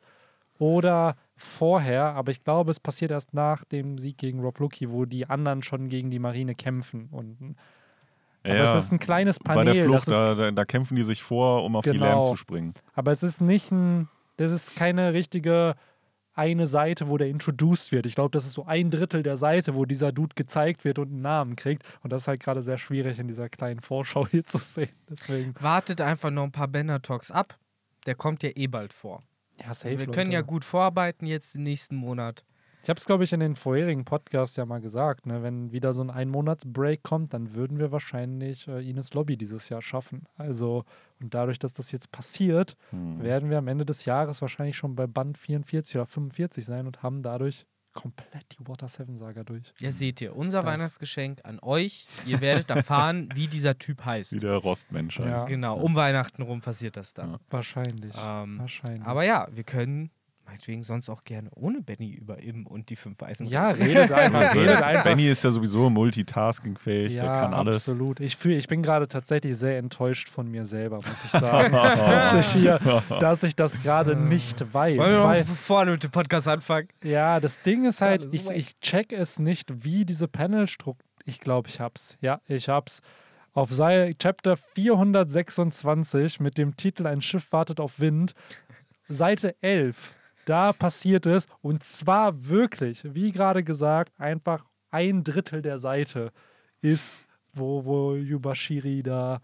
Speaker 1: oder vorher. Aber ich glaube, es passiert erst nach dem Sieg gegen Rob Lucky, wo die anderen schon gegen die Marine kämpfen. Und, aber
Speaker 2: Ja,
Speaker 1: es ist ein kleines
Speaker 2: bei
Speaker 1: Panel.
Speaker 2: der
Speaker 1: das
Speaker 2: Flucht, da, da, da kämpfen die sich vor, um auf die
Speaker 1: Genau.
Speaker 2: Lamb zu springen.
Speaker 1: Aber es ist nicht ein, das ist keine richtige eine Seite, wo der introduced wird. Ich glaube, das ist so ein Drittel der Seite, wo dieser Dude gezeigt wird und einen Namen kriegt. Und das ist halt gerade sehr schwierig in dieser kleinen Vorschau hier zu sehen. Deswegen.
Speaker 3: Wartet einfach noch ein paar Banner-Talks ab. Der kommt ja eh bald vor.
Speaker 1: Ja, safe.
Speaker 3: Wir
Speaker 1: Leute.
Speaker 3: können ja gut vorarbeiten jetzt den nächsten Monat.
Speaker 1: Ich habe es, glaube ich, in den vorherigen Podcasts ja mal gesagt. Ne? Wenn wieder so ein Ein-Monats-Break kommt, dann würden wir wahrscheinlich äh, Ines Lobby dieses Jahr schaffen. Also, und dadurch, dass das jetzt passiert,
Speaker 2: Hm.
Speaker 1: werden wir am Ende des Jahres wahrscheinlich schon bei Band 44 oder 45 sein und haben dadurch komplett die Water 7 Saga durch.
Speaker 3: Ja, seht ihr, unser
Speaker 1: Das-
Speaker 3: Weihnachtsgeschenk an euch. Ihr werdet erfahren, wie dieser Typ heißt.
Speaker 2: Wie der Rostmensch
Speaker 1: Ja.
Speaker 2: heißt.
Speaker 3: Genau, um Weihnachten rum passiert das dann.
Speaker 2: Ja.
Speaker 1: Wahrscheinlich.
Speaker 3: Ähm,
Speaker 1: Wahrscheinlich.
Speaker 3: aber ja, wir können meinetwegen sonst auch gerne ohne Benny über Im und die fünf Weißen
Speaker 1: ja, redet einfach, redet einfach.
Speaker 2: Benny ist ja sowieso multitaskingfähig, der kann alles.
Speaker 1: absolut. Ich, fühl, ich bin gerade tatsächlich sehr enttäuscht von mir selber, muss ich sagen. dass, ich hier, dass ich das gerade nicht weiß.
Speaker 3: Wollen wir
Speaker 1: Weil,
Speaker 3: noch vorne mit dem Podcast anfangen?
Speaker 1: ja, das Ding ist halt, ich, ich check es nicht, wie diese Panelstruktur. Ich glaube, ich hab's. Ja, ich hab's. Auf Sei Chapter 426 mit dem Titel Ein Schiff wartet auf Wind, Seite 11. Da passiert es und zwar wirklich, wie gerade gesagt, einfach ein Drittel der Seite ist, wo, wo Yubashiri da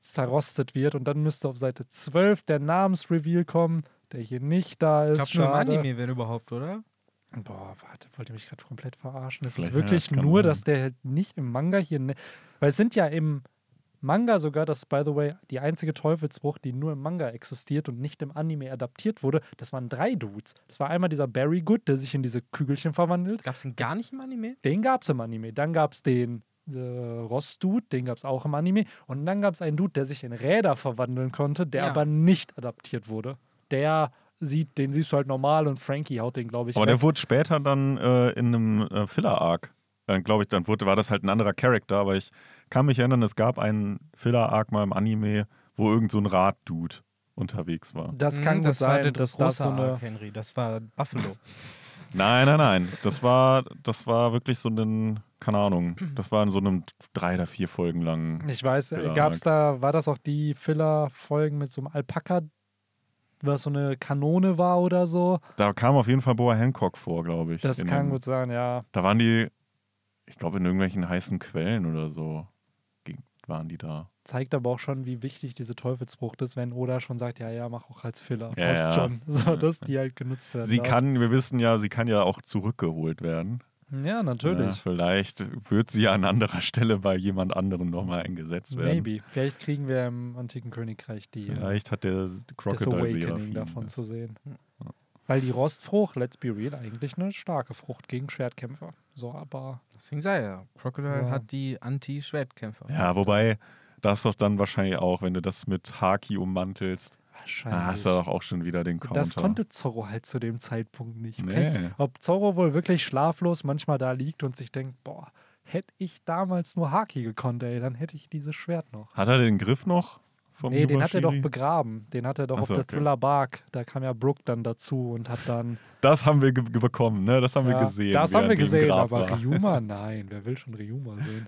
Speaker 1: zerrostet wird und dann müsste auf Seite 12 der Namensreveal kommen, der hier nicht da ist.
Speaker 3: Ich glaube nur im. Anime, wenn überhaupt, oder?
Speaker 1: Boah, warte, wollt ihr mich gerade komplett verarschen? Es ist
Speaker 2: ja,
Speaker 1: wirklich nur,
Speaker 2: sein.
Speaker 1: dass der halt nicht im Manga hier. Ne Weil es sind ja im Manga sogar, das ist by the way die einzige Teufelsbruch, die nur im Manga existiert und nicht im Anime adaptiert wurde. Das waren drei Dudes. Das war einmal dieser Barry Good, der sich in diese Kügelchen verwandelt.
Speaker 3: Gab es den gar nicht im Anime?
Speaker 1: Den gab es im Anime. Dann gab es den äh, Ross-Dude, den gab es auch im Anime. Und dann gab es einen Dude, der sich in Räder verwandeln konnte, der
Speaker 3: Ja.
Speaker 1: aber nicht adaptiert wurde. Der sieht, den siehst du halt normal und Frankie haut den, glaube ich.
Speaker 2: Aber
Speaker 1: weg.
Speaker 2: der wurde später dann äh, in einem äh, Filler-Arc. Dann glaube ich, dann wurde, war das halt ein anderer Charakter, aber ich kann mich erinnern, es gab einen Filler-Arc mal im Anime, wo irgend so ein Rad-Dude unterwegs war.
Speaker 1: das
Speaker 3: Mhm,
Speaker 1: kann gut
Speaker 3: das war
Speaker 1: sein, dass das
Speaker 3: große
Speaker 1: so eine.
Speaker 3: Arc, Henry. Das war Buffalo.
Speaker 2: Nein, nein, nein. Das war, das war wirklich so ein, keine Ahnung, das war in so einem drei oder vier Folgen langen.
Speaker 1: Ich weiß,
Speaker 2: Filler-Arc.
Speaker 1: gab es da, war das auch die Filler-Folgen mit so einem Alpaka, was so eine Kanone war oder so?
Speaker 2: Da kam auf jeden Fall Boa Hancock vor, glaube ich.
Speaker 1: Das kann
Speaker 2: dem-
Speaker 1: gut sein, ja.
Speaker 2: Da waren die, ich glaube, in irgendwelchen heißen Quellen oder so waren die da.
Speaker 1: Zeigt aber auch schon, wie wichtig diese Teufelsfrucht ist, wenn Oda schon sagt, ja, ja, mach auch als Filler.
Speaker 2: Ja,
Speaker 1: Passt
Speaker 2: ja.
Speaker 1: schon. So, dass die halt genutzt werden.
Speaker 2: Sie
Speaker 1: darf.
Speaker 2: kann, wir wissen ja, sie kann ja auch zurückgeholt werden.
Speaker 1: Ja,
Speaker 2: Ja,
Speaker 1: natürlich.
Speaker 2: vielleicht wird sie an anderer Stelle bei jemand anderem nochmal eingesetzt werden.
Speaker 1: Maybe. Vielleicht kriegen wir im antiken Königreich die äh,
Speaker 2: Vielleicht hat der Crocodile
Speaker 1: Awakening davon zu sehen. Weil die Rostfrucht, let's be real, eigentlich eine starke Frucht gegen Schwertkämpfer. So, aber
Speaker 3: Deswegen sei er. Crocodile
Speaker 1: So.
Speaker 3: hat die Anti-Schwertkämpfer.
Speaker 2: Ja, wobei, das doch dann wahrscheinlich auch, wenn du das mit Haki ummantelst,
Speaker 1: wahrscheinlich.
Speaker 2: dann hast du doch auch schon wieder den Counter.
Speaker 1: das konnte Zorro halt zu dem Zeitpunkt nicht.
Speaker 2: Nee.
Speaker 1: Pech. Ob Zorro wohl wirklich schlaflos manchmal da liegt und sich denkt, boah, hätte ich damals nur Haki gekonnt, ey, dann hätte ich dieses Schwert noch.
Speaker 2: Hat er den Griff noch? Vom
Speaker 1: nee, den hat er doch begraben. Den hat er doch
Speaker 2: Ach
Speaker 1: auf der
Speaker 2: okay.
Speaker 1: Thriller Bark. Da kam ja Brooke dann dazu und hat dann.
Speaker 2: Das haben wir bekommen, ne? Das haben wir
Speaker 1: Ja,
Speaker 2: gesehen.
Speaker 1: Das haben wir gesehen, aber. Ryuma, nein, wer will schon Ryuma sehen?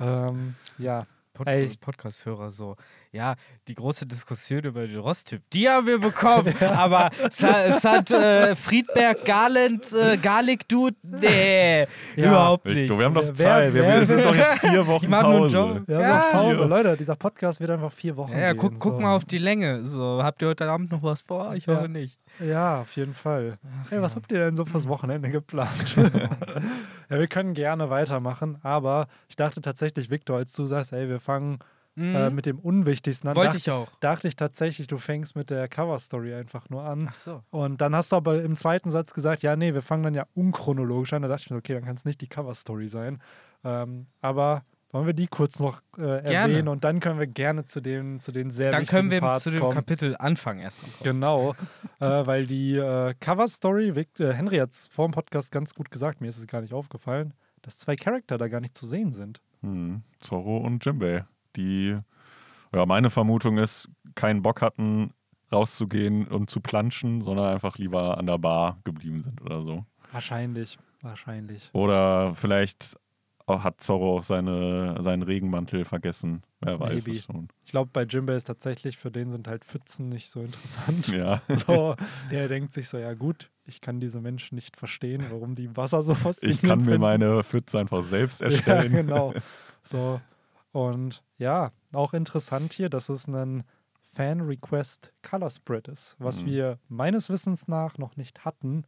Speaker 1: ähm, ja,
Speaker 3: Pod. Podcast-Hörer so. Ja, die große Diskussion über den Ross-Typ, die haben wir bekommen. aber es hat, es hat äh, Friedberg, Garland, äh, Garlic Dude, nee,
Speaker 1: Ja.
Speaker 3: überhaupt
Speaker 2: Ich,
Speaker 3: nicht.
Speaker 2: du, wir haben doch
Speaker 1: Wer-
Speaker 2: Zeit. Wir,
Speaker 1: wer-
Speaker 2: wir sind doch jetzt vier Wochen
Speaker 3: Ich mach nur einen
Speaker 2: Pause.
Speaker 3: Job.
Speaker 1: ja,
Speaker 3: Ja.
Speaker 1: Pause.
Speaker 2: Ja.
Speaker 1: Leute, dieser Podcast wird einfach vier Wochen
Speaker 3: ja,
Speaker 1: gehen.
Speaker 3: guck, guck
Speaker 1: so.
Speaker 3: mal auf die Länge. So, habt ihr heute Abend noch was vor? Ich
Speaker 1: Ja.
Speaker 3: hoffe nicht.
Speaker 1: Ja, auf jeden Fall. Hey, was habt ihr denn so fürs Wochenende geplant? ja, wir können gerne weitermachen, aber ich dachte tatsächlich, Victor, als du sagst, ey, wir fangen äh, mit dem Unwichtigsten an,
Speaker 3: Wollte
Speaker 1: dacht,
Speaker 3: ich auch.
Speaker 1: dachte ich tatsächlich, du fängst mit der Cover-Story einfach nur an.
Speaker 3: Ach so.
Speaker 1: Und dann hast du aber im zweiten Satz gesagt, ja, nee, wir fangen dann ja unchronologisch an. Da dachte ich mir, okay, dann kann es nicht die Cover-Story sein. Ähm, aber wollen wir die kurz noch äh,
Speaker 3: Gerne.
Speaker 1: erwähnen und dann können wir gerne zu den, zu den sehr
Speaker 3: Dann
Speaker 1: wichtigen
Speaker 3: können wir
Speaker 1: Parts
Speaker 3: zu dem
Speaker 1: kommen.
Speaker 3: Kapitel Anfang erstmal kommen.
Speaker 1: Genau, äh, weil die äh, Cover-Story, äh, Henry hat es vor dem Podcast ganz gut gesagt, mir ist es gar nicht aufgefallen, dass zwei Charakter da gar nicht zu sehen sind.
Speaker 2: Hm, Zorro und Jimbei, die, ja, meine Vermutung ist, keinen Bock hatten, rauszugehen und zu planschen, sondern einfach lieber an der Bar geblieben sind oder so.
Speaker 1: Wahrscheinlich, wahrscheinlich.
Speaker 2: Oder vielleicht hat Zorro auch seine, seinen Regenmantel vergessen. Wer weiß
Speaker 1: Maybe.
Speaker 2: es schon.
Speaker 1: Ich glaube, bei Jimbei ist tatsächlich, für den sind halt Pfützen nicht so interessant.
Speaker 2: Ja.
Speaker 1: So, der denkt sich so, ja gut, ich kann diese Menschen nicht verstehen, warum die Wasser so faszinierend
Speaker 2: Ich kann mir
Speaker 1: finden.
Speaker 2: meine Pfütze einfach selbst
Speaker 1: Ja,
Speaker 2: erstellen.
Speaker 1: genau. So. Und ja, auch interessant hier, dass es ein Fan-Request Color Spread ist, was
Speaker 2: Mhm.
Speaker 1: wir meines Wissens nach noch nicht hatten,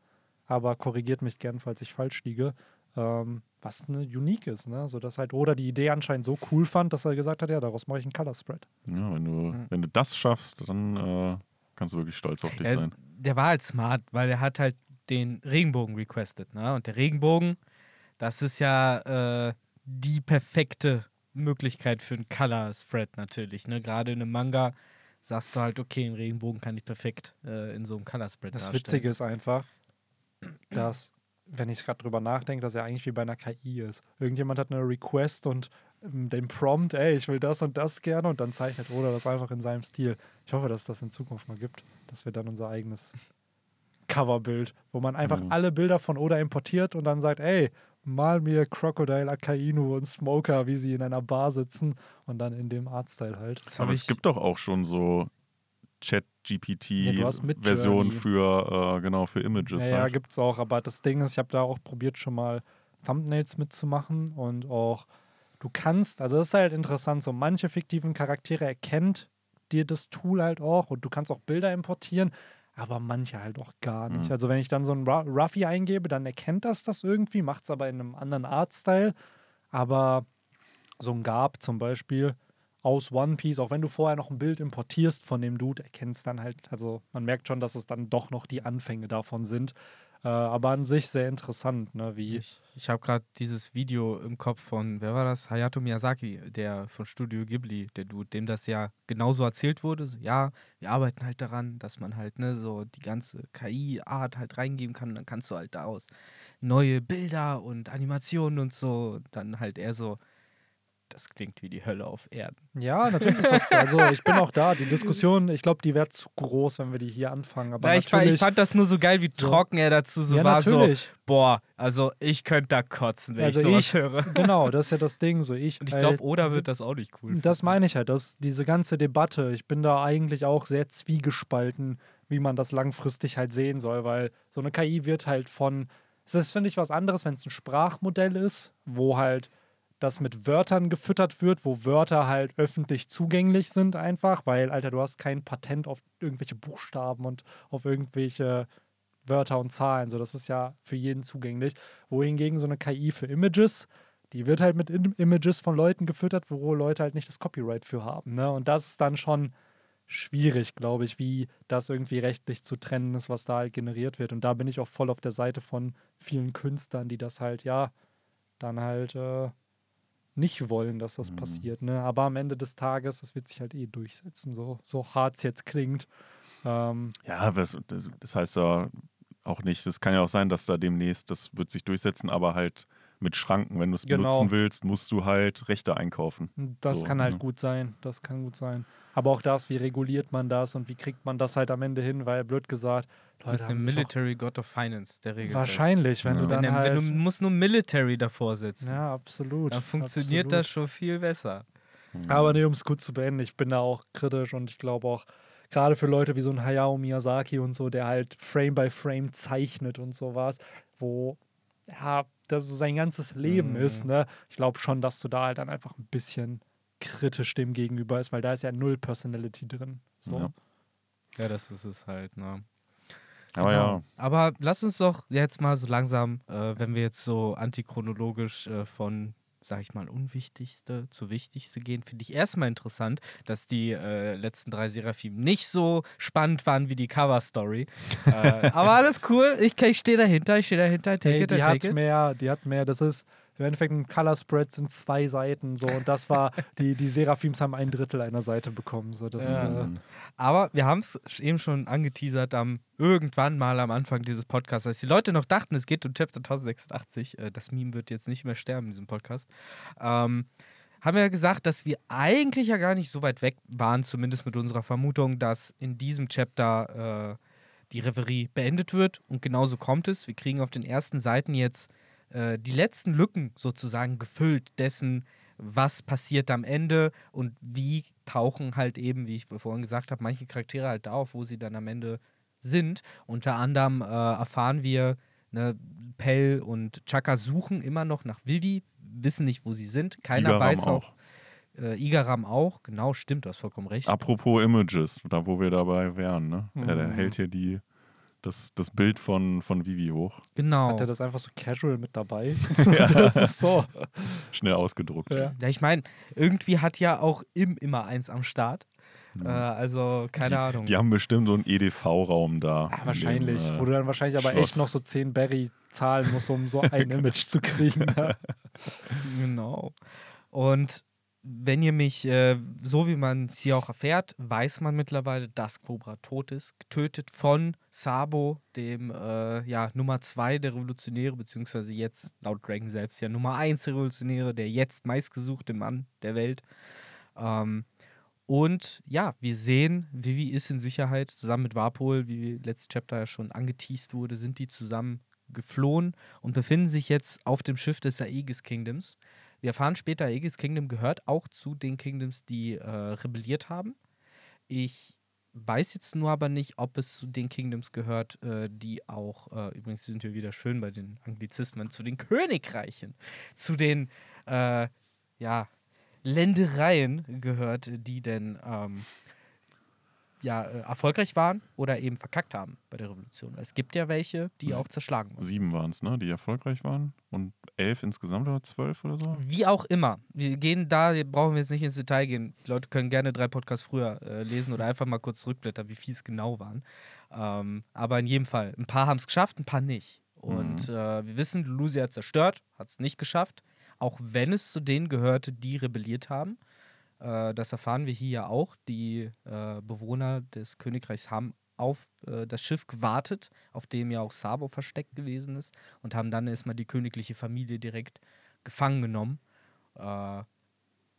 Speaker 1: aber korrigiert mich gern, falls ich falsch liege. Ähm, was eine Unique ist, ne? So dass halt Oda die Idee anscheinend so cool fand, dass er gesagt hat, ja, daraus mache ich einen Color Spread.
Speaker 2: Ja, wenn du,
Speaker 3: Mhm.
Speaker 2: wenn du das schaffst, dann äh, kannst du wirklich stolz auf dich
Speaker 3: Er,
Speaker 2: sein.
Speaker 3: der war halt smart, weil er hat halt den Regenbogen requested. Ne? Und der Regenbogen, das ist ja äh, die perfekte Möglichkeit für einen Color Spread natürlich. Ne? Gerade in einem Manga sagst du halt, okay, einen Regenbogen kann ich perfekt äh, in so einem Color Spread
Speaker 1: Das
Speaker 3: darstellen.
Speaker 1: Witzige ist einfach, dass, wenn ich gerade drüber nachdenke, dass er eigentlich wie bei einer KI ist. Irgendjemand hat eine Request und ähm, den Prompt, ey, ich will das und das gerne und dann zeichnet Oda das einfach in seinem Stil. Ich hoffe, dass es das in Zukunft mal gibt, dass wir dann unser eigenes Coverbild, wo man einfach
Speaker 2: Mhm.
Speaker 1: alle Bilder von Oda importiert und dann sagt, ey, mal mir Crocodile, Akainu und Smoker, wie sie in einer Bar sitzen und dann in dem Artstyle halt.
Speaker 2: Aber es gibt doch auch schon so
Speaker 1: Ja, Midjourney.
Speaker 2: Chat-GPT-Versionen für, äh, genau, für Images.
Speaker 1: Ja, ja,
Speaker 2: halt.
Speaker 1: gibt's auch. Aber das Ding ist, ich habe da auch probiert, schon mal Thumbnails mitzumachen und auch du kannst, also das ist halt interessant, so manche fiktiven Charaktere erkennt dir das Tool halt auch und du kannst auch Bilder importieren, aber manche halt auch gar nicht.
Speaker 2: Mhm.
Speaker 1: Also wenn ich dann so ein Ru- Ruffy eingebe, dann erkennt das das irgendwie, macht es aber in einem anderen Artstyle, aber so ein Garb zum Beispiel, aus One Piece, auch wenn du vorher noch ein Bild importierst von dem Dude, erkennst dann halt, also man merkt schon, dass es dann doch noch die Anfänge davon sind. Äh, aber an sich sehr interessant, ne? Wie.
Speaker 3: Ich, ich habe gerade dieses Video im Kopf von, wer war das? Hayato Miyazaki, der von Studio Ghibli, der Dude, dem das ja genauso erzählt wurde. So, ja, wir arbeiten halt daran, dass man halt, ne, so die ganze KI-Art halt reingeben kann und dann kannst du halt daraus neue Bilder und Animationen und so. Dann halt eher so, das klingt wie die Hölle auf Erden.
Speaker 1: Ja, natürlich ist das, also ich bin auch da. Die Diskussion, ich glaube, die wäre zu groß, wenn wir die hier anfangen. Aber
Speaker 3: Na, ich, fand, ich fand das nur so geil, wie
Speaker 1: So.
Speaker 3: trocken er dazu so
Speaker 1: ja,
Speaker 3: war.
Speaker 1: natürlich.
Speaker 3: So, boah, also ich könnte da kotzen, wenn
Speaker 1: Also
Speaker 3: ich sowas
Speaker 1: ich-
Speaker 3: höre.
Speaker 1: Genau, das ist ja das Ding. So ich,
Speaker 3: Und ich glaube, Oda wird das auch nicht cool.
Speaker 1: Das meine ich halt, dass diese ganze Debatte, ich bin da eigentlich auch sehr zwiegespalten, wie man das langfristig halt sehen soll, weil so eine KI wird halt von, das finde ich, was anderes, wenn es ein Sprachmodell ist, wo halt das mit Wörtern gefüttert wird, wo Wörter halt öffentlich zugänglich sind einfach, weil, Alter, du hast kein Patent auf irgendwelche Buchstaben und auf irgendwelche Wörter und Zahlen. So, das ist ja für jeden zugänglich. Wohingegen so eine KI für Images, die wird halt mit Im- Images von Leuten gefüttert, wo Leute halt nicht das Copyright für haben. Ne? Und das ist dann schon schwierig, glaube ich, wie das irgendwie rechtlich zu trennen ist, was da halt generiert wird. Und da bin ich auch voll auf der Seite von vielen Künstlern, die das halt, ja, dann halt äh, nicht wollen, dass das
Speaker 2: Mhm.
Speaker 1: passiert. Ne? Aber am Ende des Tages, das wird sich halt eh durchsetzen, so, so hart es jetzt klingt. Ähm,
Speaker 2: Ja, das, das, heißt ja auch nicht, es kann ja auch sein, dass da demnächst, das wird sich durchsetzen, aber halt mit Schranken. Wenn du es
Speaker 1: Genau.
Speaker 2: benutzen willst, musst du halt Rechte einkaufen.
Speaker 1: Das
Speaker 2: So,
Speaker 1: kann halt
Speaker 2: ne?
Speaker 1: gut sein. Das kann gut sein. Aber auch das, wie reguliert man das und wie kriegt man das halt am Ende hin? Weil, blöd gesagt, Leute
Speaker 3: Mit
Speaker 1: haben
Speaker 3: einem Military God of Finance, der regelt
Speaker 1: wahrscheinlich, wenn
Speaker 2: Ja.
Speaker 1: du dann
Speaker 3: Wenn,
Speaker 1: halt...
Speaker 3: wenn du musst nur Military davor setzen,
Speaker 1: ja, absolut.
Speaker 3: dann funktioniert
Speaker 1: absolut.
Speaker 3: das schon viel besser.
Speaker 1: Aber nee, um es gut zu beenden, ich bin da auch kritisch und ich glaube auch, gerade für Leute wie so ein Hayao Miyazaki und so, der halt Frame by Frame zeichnet und sowas, wo ja, das so sein ganzes Leben
Speaker 3: Mhm.
Speaker 1: ist, ne? Ich glaube schon, dass du da halt dann einfach ein bisschen kritisch dem gegenüber ist, weil da ist ja null Personality drin. So.
Speaker 2: Ja.
Speaker 3: Ja, das ist es halt, ne?
Speaker 2: Aber
Speaker 1: Genau.
Speaker 2: ja,
Speaker 3: Aber lass uns doch jetzt mal so langsam, äh, wenn wir jetzt so antichronologisch äh, von, sag ich mal, unwichtigste zu wichtigste gehen, finde ich erstmal interessant, dass die äh, letzten drei Seraphim nicht so spannend waren wie die Cover-Story. äh, aber alles cool, ich, ich stehe dahinter, ich stehe dahinter, take
Speaker 1: Ey,
Speaker 3: it,
Speaker 1: die
Speaker 3: I
Speaker 1: hat
Speaker 3: take it.
Speaker 1: mehr, die hat mehr, das ist im Endeffekt ein Color Spread sind zwei Seiten so und das war, die, die Seraphims haben ein Drittel einer Seite bekommen. So, das,
Speaker 3: Ja.
Speaker 1: äh,
Speaker 3: Aber wir haben es eben schon angeteasert am irgendwann mal am Anfang dieses Podcasts, als die Leute noch dachten, es geht um Chapter 1086. Äh, das Meme wird jetzt nicht mehr sterben in diesem Podcast. Ähm, haben wir ja gesagt, dass wir eigentlich ja gar nicht so weit weg waren, zumindest mit unserer Vermutung, dass in diesem Chapter äh, die Reverie beendet wird. Und genauso kommt es. Wir kriegen auf den ersten Seiten jetzt äh, die letzten Lücken sozusagen gefüllt dessen, was passiert am Ende und wie tauchen halt eben, wie ich vorhin gesagt habe, manche Charaktere halt da auf, wo sie dann am Ende sind. Unter anderem äh, erfahren wir, ne, Pell und Chaka suchen immer noch nach Vivi, wissen nicht, wo sie sind. Keiner
Speaker 2: Igaram
Speaker 3: weiß
Speaker 2: auch.
Speaker 3: auch. Äh, Igaram auch, genau, stimmt, du hast vollkommen recht.
Speaker 2: Apropos Images, da wo wir dabei wären, ne? Er, der
Speaker 1: Mhm.
Speaker 2: hält hier die, das, das Bild von, von Vivi hoch.
Speaker 3: Genau.
Speaker 1: Hat er das einfach so casual mit dabei? So, Das ist so.
Speaker 2: Schnell ausgedruckt.
Speaker 1: Ja.
Speaker 3: Ja, ich meine, irgendwie hat ja auch Im immer eins am Start. Äh, also, keine Ahnung.
Speaker 2: Mhm. Die haben bestimmt so einen EDV-Raum da.
Speaker 1: Ja, wahrscheinlich.
Speaker 2: in dem, äh,
Speaker 1: wo du dann wahrscheinlich aber
Speaker 2: Schloss.
Speaker 1: echt noch so 10 Berry zahlen musst, um so ein Image zu kriegen. Ne?
Speaker 3: Genau. Und wenn ihr mich, äh, so wie man es hier auch erfährt, weiß man mittlerweile, dass Cobra tot ist. Getötet von Sabo, dem äh, ja, Nummer 2 der Revolutionäre, beziehungsweise jetzt laut Dragon selbst ja Nummer 1 der Revolutionäre, der jetzt meistgesuchte Mann der Welt. Ähm, und ja, wir sehen, Vivi ist in Sicherheit, zusammen mit Warpol, wie letztes Chapter ja schon angeteased wurde, sind die zusammen geflohen und befinden sich jetzt auf dem Schiff des Aegis Kingdoms. Wir erfahren später, Aegis Kingdom gehört auch zu den Kingdoms, die äh, rebelliert haben. Ich weiß jetzt nur aber nicht, ob es zu den Kingdoms gehört, äh, die auch, äh, übrigens sind wir wieder schön bei den Anglizismen, zu den Königreichen, zu den, äh, ja, Ländereien gehört, die denn ähm, ja, äh, erfolgreich waren oder eben verkackt haben bei der Revolution. Es gibt ja welche, die auch zerschlagen wurden.
Speaker 2: Sieben waren es, ne? Die erfolgreich waren. Und elf insgesamt oder zwölf oder so?
Speaker 3: Wie auch immer. Wir gehen da, brauchen wir jetzt nicht ins Detail gehen. Die Leute können gerne drei Podcasts früher äh, lesen oder einfach mal kurz zurückblättern, wie viel es genau waren. Ähm, aber in jedem Fall, ein paar haben es geschafft, ein paar nicht. Und
Speaker 2: Mhm.
Speaker 3: äh, wir wissen, Lucia hat zerstört, hat es nicht geschafft, auch wenn es zu denen gehörte, die rebelliert haben. Äh, das erfahren wir hier ja auch. Die äh, Bewohner des Königreichs haben auf äh, das Schiff gewartet, auf dem ja auch Sabo versteckt gewesen ist, und haben dann erstmal die königliche Familie direkt gefangen genommen. Äh,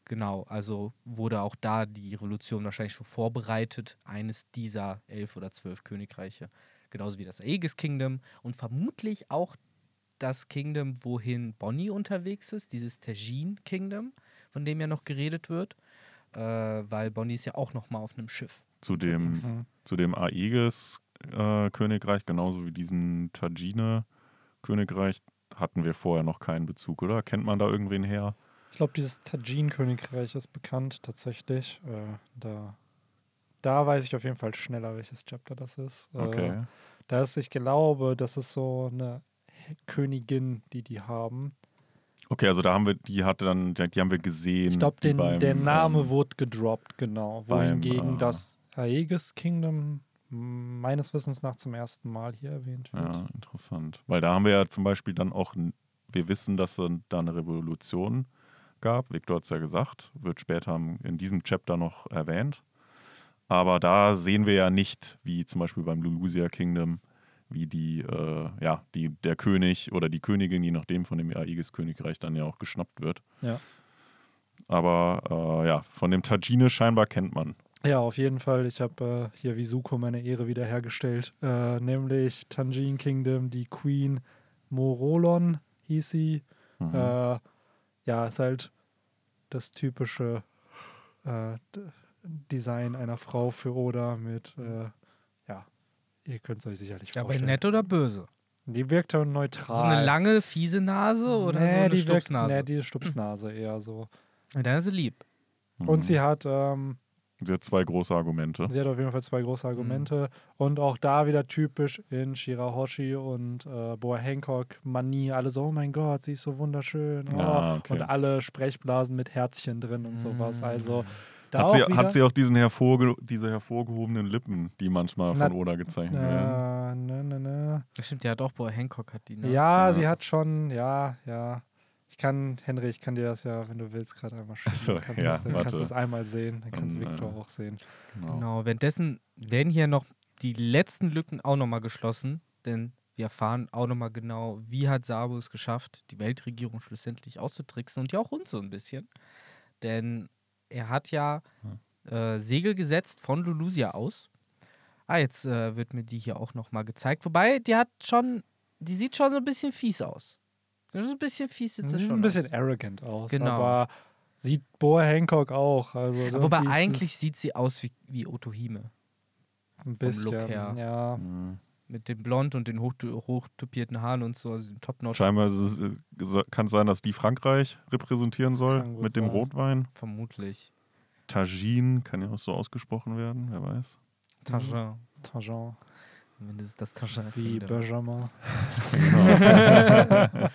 Speaker 3: genau, also wurde auch da die Revolution wahrscheinlich schon vorbereitet, eines dieser elf oder zwölf Königreiche. Genauso wie das Aegis Kingdom und vermutlich auch das Kingdom, wohin Bonnie unterwegs ist, dieses Tajin Kingdom, von dem ja noch geredet wird, äh, weil Bonnie ist ja auch noch mal auf einem Schiff.
Speaker 2: Zu dem,
Speaker 1: Mhm.
Speaker 2: zu dem Aegis-Königreich, genauso wie diesem Tajine-Königreich, hatten wir vorher noch keinen Bezug, oder? Kennt man da irgendwen her?
Speaker 1: Ich glaube, dieses Tajin-Königreich ist bekannt tatsächlich. Äh, da, da weiß ich auf jeden Fall schneller, welches Chapter das ist. Äh,
Speaker 2: Okay.
Speaker 1: da ist, ich glaube, das ist so eine Königin, die die haben.
Speaker 2: Okay, also da haben wir, die hatte dann, die haben wir gesehen.
Speaker 1: Ich glaube,
Speaker 2: beim,
Speaker 1: der Name
Speaker 2: ähm,
Speaker 1: wurde gedroppt, genau.
Speaker 2: beim,
Speaker 1: Wohingegen
Speaker 2: äh,
Speaker 1: das Aegis Kingdom meines Wissens nach zum ersten Mal hier erwähnt wird.
Speaker 2: Ja, interessant. Weil da haben wir ja zum Beispiel dann auch, wir wissen, dass es da eine Revolution gab. Victor hat es ja gesagt, wird später in diesem Chapter noch erwähnt. Aber da sehen wir ja nicht, wie zum Beispiel beim Lulusia Kingdom, wie die, äh, ja, die, der König oder die Königin, je nachdem von dem Aegis-Königreich, dann ja auch geschnappt wird.
Speaker 1: Ja.
Speaker 2: Aber äh, ja, von dem Tajine scheinbar kennt man.
Speaker 1: Ja, auf jeden Fall. Ich habe äh, hier wie Suko meine Ehre wiederhergestellt. Äh, nämlich Tanjin Kingdom, die Queen Morolon hieß sie.
Speaker 2: Mhm.
Speaker 1: Äh, ja, ist halt das typische äh, Design einer Frau für Oda mit, äh, ihr könnt es euch sicherlich
Speaker 3: Aber
Speaker 1: vorstellen.
Speaker 3: nett oder böse?
Speaker 1: Die wirkt dann neutral.
Speaker 3: So eine lange, fiese Nase oder
Speaker 1: nee,
Speaker 3: so eine
Speaker 1: die wirkt,
Speaker 3: Stupsnase?
Speaker 1: Nee, die Stupsnase eher so.
Speaker 3: Ja, Dann ist sie lieb.
Speaker 1: Und
Speaker 2: Mhm.
Speaker 1: sie hat ähm,
Speaker 2: Sie hat zwei große Argumente.
Speaker 1: Sie hat auf jeden Fall zwei große
Speaker 3: Mhm.
Speaker 1: Argumente. Und auch da wieder typisch in Shirahoshi und äh, Boa Hancock Manie. Alle so, oh mein Gott, sie ist so wunderschön. Oh.
Speaker 2: Ja, okay.
Speaker 1: Und alle Sprechblasen mit Herzchen drin und sowas.
Speaker 3: Mhm.
Speaker 1: Also da
Speaker 2: Hat
Speaker 1: auch
Speaker 2: sie, hat sie auch diesen hervorge diese hervorgehobenen Lippen, die manchmal
Speaker 1: Na-
Speaker 2: von Oda gezeichnet werden?
Speaker 1: äh, ne, ne, ne.
Speaker 3: Das stimmt, ja doch, Boah, Hancock hat die, ne?
Speaker 1: Ja,
Speaker 2: Ja.
Speaker 1: sie hat schon, ja, ja. Ich kann, Henry, ich kann dir das ja, wenn du willst, gerade einmal schicken.
Speaker 2: So,
Speaker 1: Dann kannst
Speaker 2: ja,
Speaker 1: du es- dann kannst du es einmal sehen. Dann kannst
Speaker 2: Dann,
Speaker 1: Victor
Speaker 2: äh,
Speaker 1: auch sehen.
Speaker 2: Genau.
Speaker 3: Genau, währenddessen werden hier noch die letzten Lücken auch nochmal geschlossen, denn wir erfahren auch nochmal genau, wie hat Sabo es geschafft, die Weltregierung schlussendlich auszutricksen und ja auch uns so ein bisschen. Denn er hat ja äh, Segel gesetzt von Lulusia aus. Ah, jetzt äh, wird mir die hier auch nochmal gezeigt. Wobei, die hat schon, die sieht schon so ein bisschen fies aus. So ein bisschen fies sieht
Speaker 1: Sie
Speaker 3: sie
Speaker 1: sieht
Speaker 3: schon
Speaker 1: ein bisschen
Speaker 3: aus.
Speaker 1: arrogant aus,
Speaker 3: Genau.
Speaker 1: aber sieht Boa Hancock auch. Also
Speaker 3: wobei
Speaker 1: ist
Speaker 3: eigentlich sieht sie aus wie, wie Otohime.
Speaker 1: ein
Speaker 3: Look
Speaker 1: bisschen,
Speaker 3: her.
Speaker 1: ja.
Speaker 2: Mhm.
Speaker 3: Mit dem Blond und den hoch, hochtupierten Haaren und so, also dem Top-Notch.
Speaker 2: Scheinbar ist es, äh, kann es sein, dass die Frankreich repräsentieren
Speaker 1: Das
Speaker 2: soll mit dem
Speaker 1: sein.
Speaker 2: Rotwein.
Speaker 3: Vermutlich.
Speaker 2: Tajin kann ja auch so ausgesprochen werden, wer weiß.
Speaker 3: Tajan.
Speaker 1: Tajan,
Speaker 3: Zumindest das Tajan.
Speaker 1: wie Benjamin.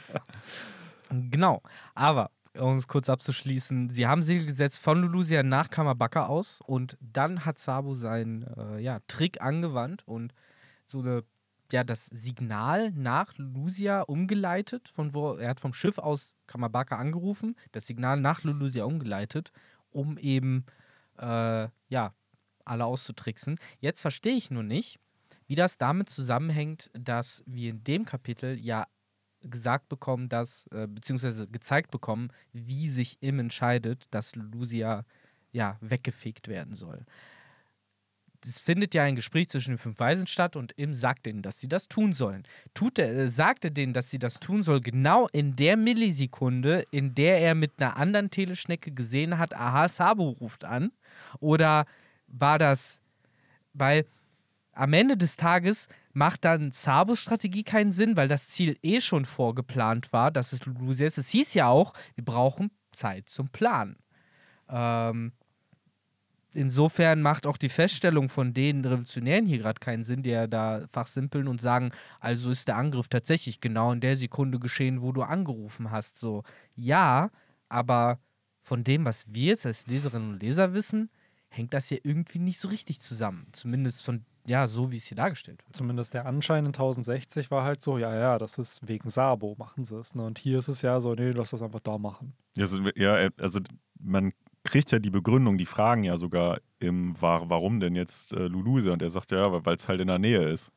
Speaker 3: Genau. Aber, um es kurz abzuschließen, sie haben Segel gesetzt von Lulusia nach Kamabaka aus und dann hat Sabo seinen äh, ja, Trick angewandt und so eine, ja, das Signal nach Lulusia umgeleitet, von wo er hat vom Schiff aus Kamabaka angerufen, das Signal nach Lulusia umgeleitet, um eben äh, ja, alle auszutricksen. Jetzt verstehe ich nur nicht, wie das damit zusammenhängt, dass wir in dem Kapitel ja gesagt bekommen, dass, äh, beziehungsweise gezeigt bekommen, wie sich Im entscheidet, dass Lucia ja weggefegt werden soll. Es findet ja ein Gespräch zwischen den fünf Weisen statt und Im sagt ihnen, dass sie das tun sollen. Tut er, äh, sagt er denen, dass sie das tun soll, genau in der Millisekunde, in der er mit einer anderen Teleschnecke gesehen hat, aha, Sabo ruft an? Oder war das, weil am Ende des Tages macht dann Sabos Strategie keinen Sinn, weil das Ziel eh schon vorgeplant war, dass es Lulusia ist. Es hieß ja auch, wir brauchen Zeit zum Planen. Ähm, insofern macht auch die Feststellung von den Revolutionären hier gerade keinen Sinn, die ja da fachsimpeln und sagen, also ist der Angriff tatsächlich genau in der Sekunde geschehen, wo du angerufen hast. So, ja, aber von dem, was wir jetzt als Leserinnen und Leser wissen, hängt das ja irgendwie nicht so richtig zusammen. Zumindest von, ja, so wie es hier dargestellt wird.
Speaker 1: Zumindest der Anschein in 1060 war halt so, ja, ja, das ist wegen Sabo, machen sie es. Ne? Und hier ist es ja so, nee, lass das einfach da machen.
Speaker 2: Ja, also, ja, also man kriegt ja die Begründung, die fragen ja sogar im, war, warum denn jetzt äh, Luluse? Und er sagt ja, weil es halt in der Nähe ist.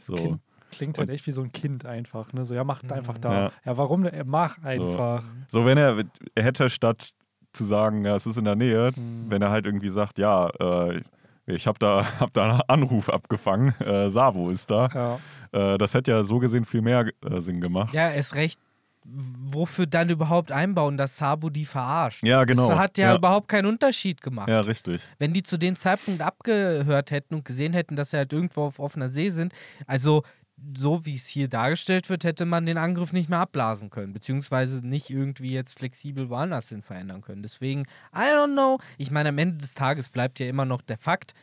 Speaker 2: So.
Speaker 1: Kind klingt halt echt wie so ein Kind einfach. Ne? So, ja, macht einfach da.
Speaker 2: Ja.
Speaker 1: Ja, warum denn? Er macht einfach.
Speaker 2: So, wenn er, er hätte statt zu sagen, ja, es ist in der Nähe,
Speaker 1: Mhm.
Speaker 2: wenn er halt irgendwie sagt, ja, äh, ich habe da, hab da einen Anruf abgefangen, äh, Savo ist da.
Speaker 1: Ja.
Speaker 2: Äh, das hätte ja so gesehen viel mehr äh, Sinn gemacht.
Speaker 3: Ja, ist recht. Wofür dann überhaupt einbauen, dass Sabo die verarscht?
Speaker 2: Ja, genau.
Speaker 3: Das hat ja,
Speaker 2: Ja.
Speaker 3: überhaupt keinen Unterschied gemacht.
Speaker 2: Ja, richtig.
Speaker 3: Wenn die zu dem Zeitpunkt abgehört hätten und gesehen hätten, dass sie halt irgendwo auf offener See sind, also so wie es hier dargestellt wird, hätte man den Angriff nicht mehr abblasen können, beziehungsweise nicht irgendwie jetzt flexibel woanders hin verändern können. Deswegen, I don't know. Ich meine, am Ende des Tages bleibt ja immer noch der Fakt,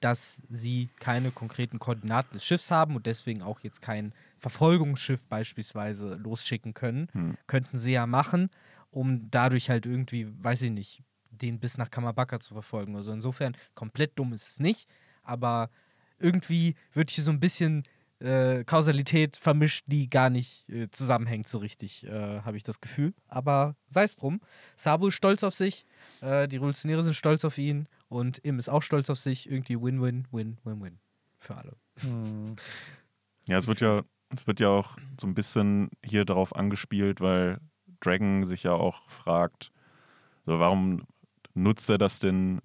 Speaker 3: dass sie keine konkreten Koordinaten des Schiffs haben und deswegen auch jetzt kein Verfolgungsschiff beispielsweise losschicken können.
Speaker 2: Hm.
Speaker 3: Könnten sie ja machen, um dadurch halt irgendwie, weiß ich nicht, den bis nach Kamabaka zu verfolgen. Also insofern, komplett dumm ist es nicht, aber irgendwie wird hier so ein bisschen äh, Kausalität vermischt, die gar nicht äh, zusammenhängt so richtig, äh, habe ich das Gefühl. Aber sei es drum. Sabu ist stolz auf sich, äh, die Revolutionäre sind stolz auf ihn und Im ist auch stolz auf sich. Irgendwie Win-Win, Win-Win-Win für alle.
Speaker 1: Hm.
Speaker 2: Ja, es wird ja, es wird ja auch so ein bisschen hier darauf angespielt, weil Dragon sich ja auch fragt, so, warum nutzt er das denn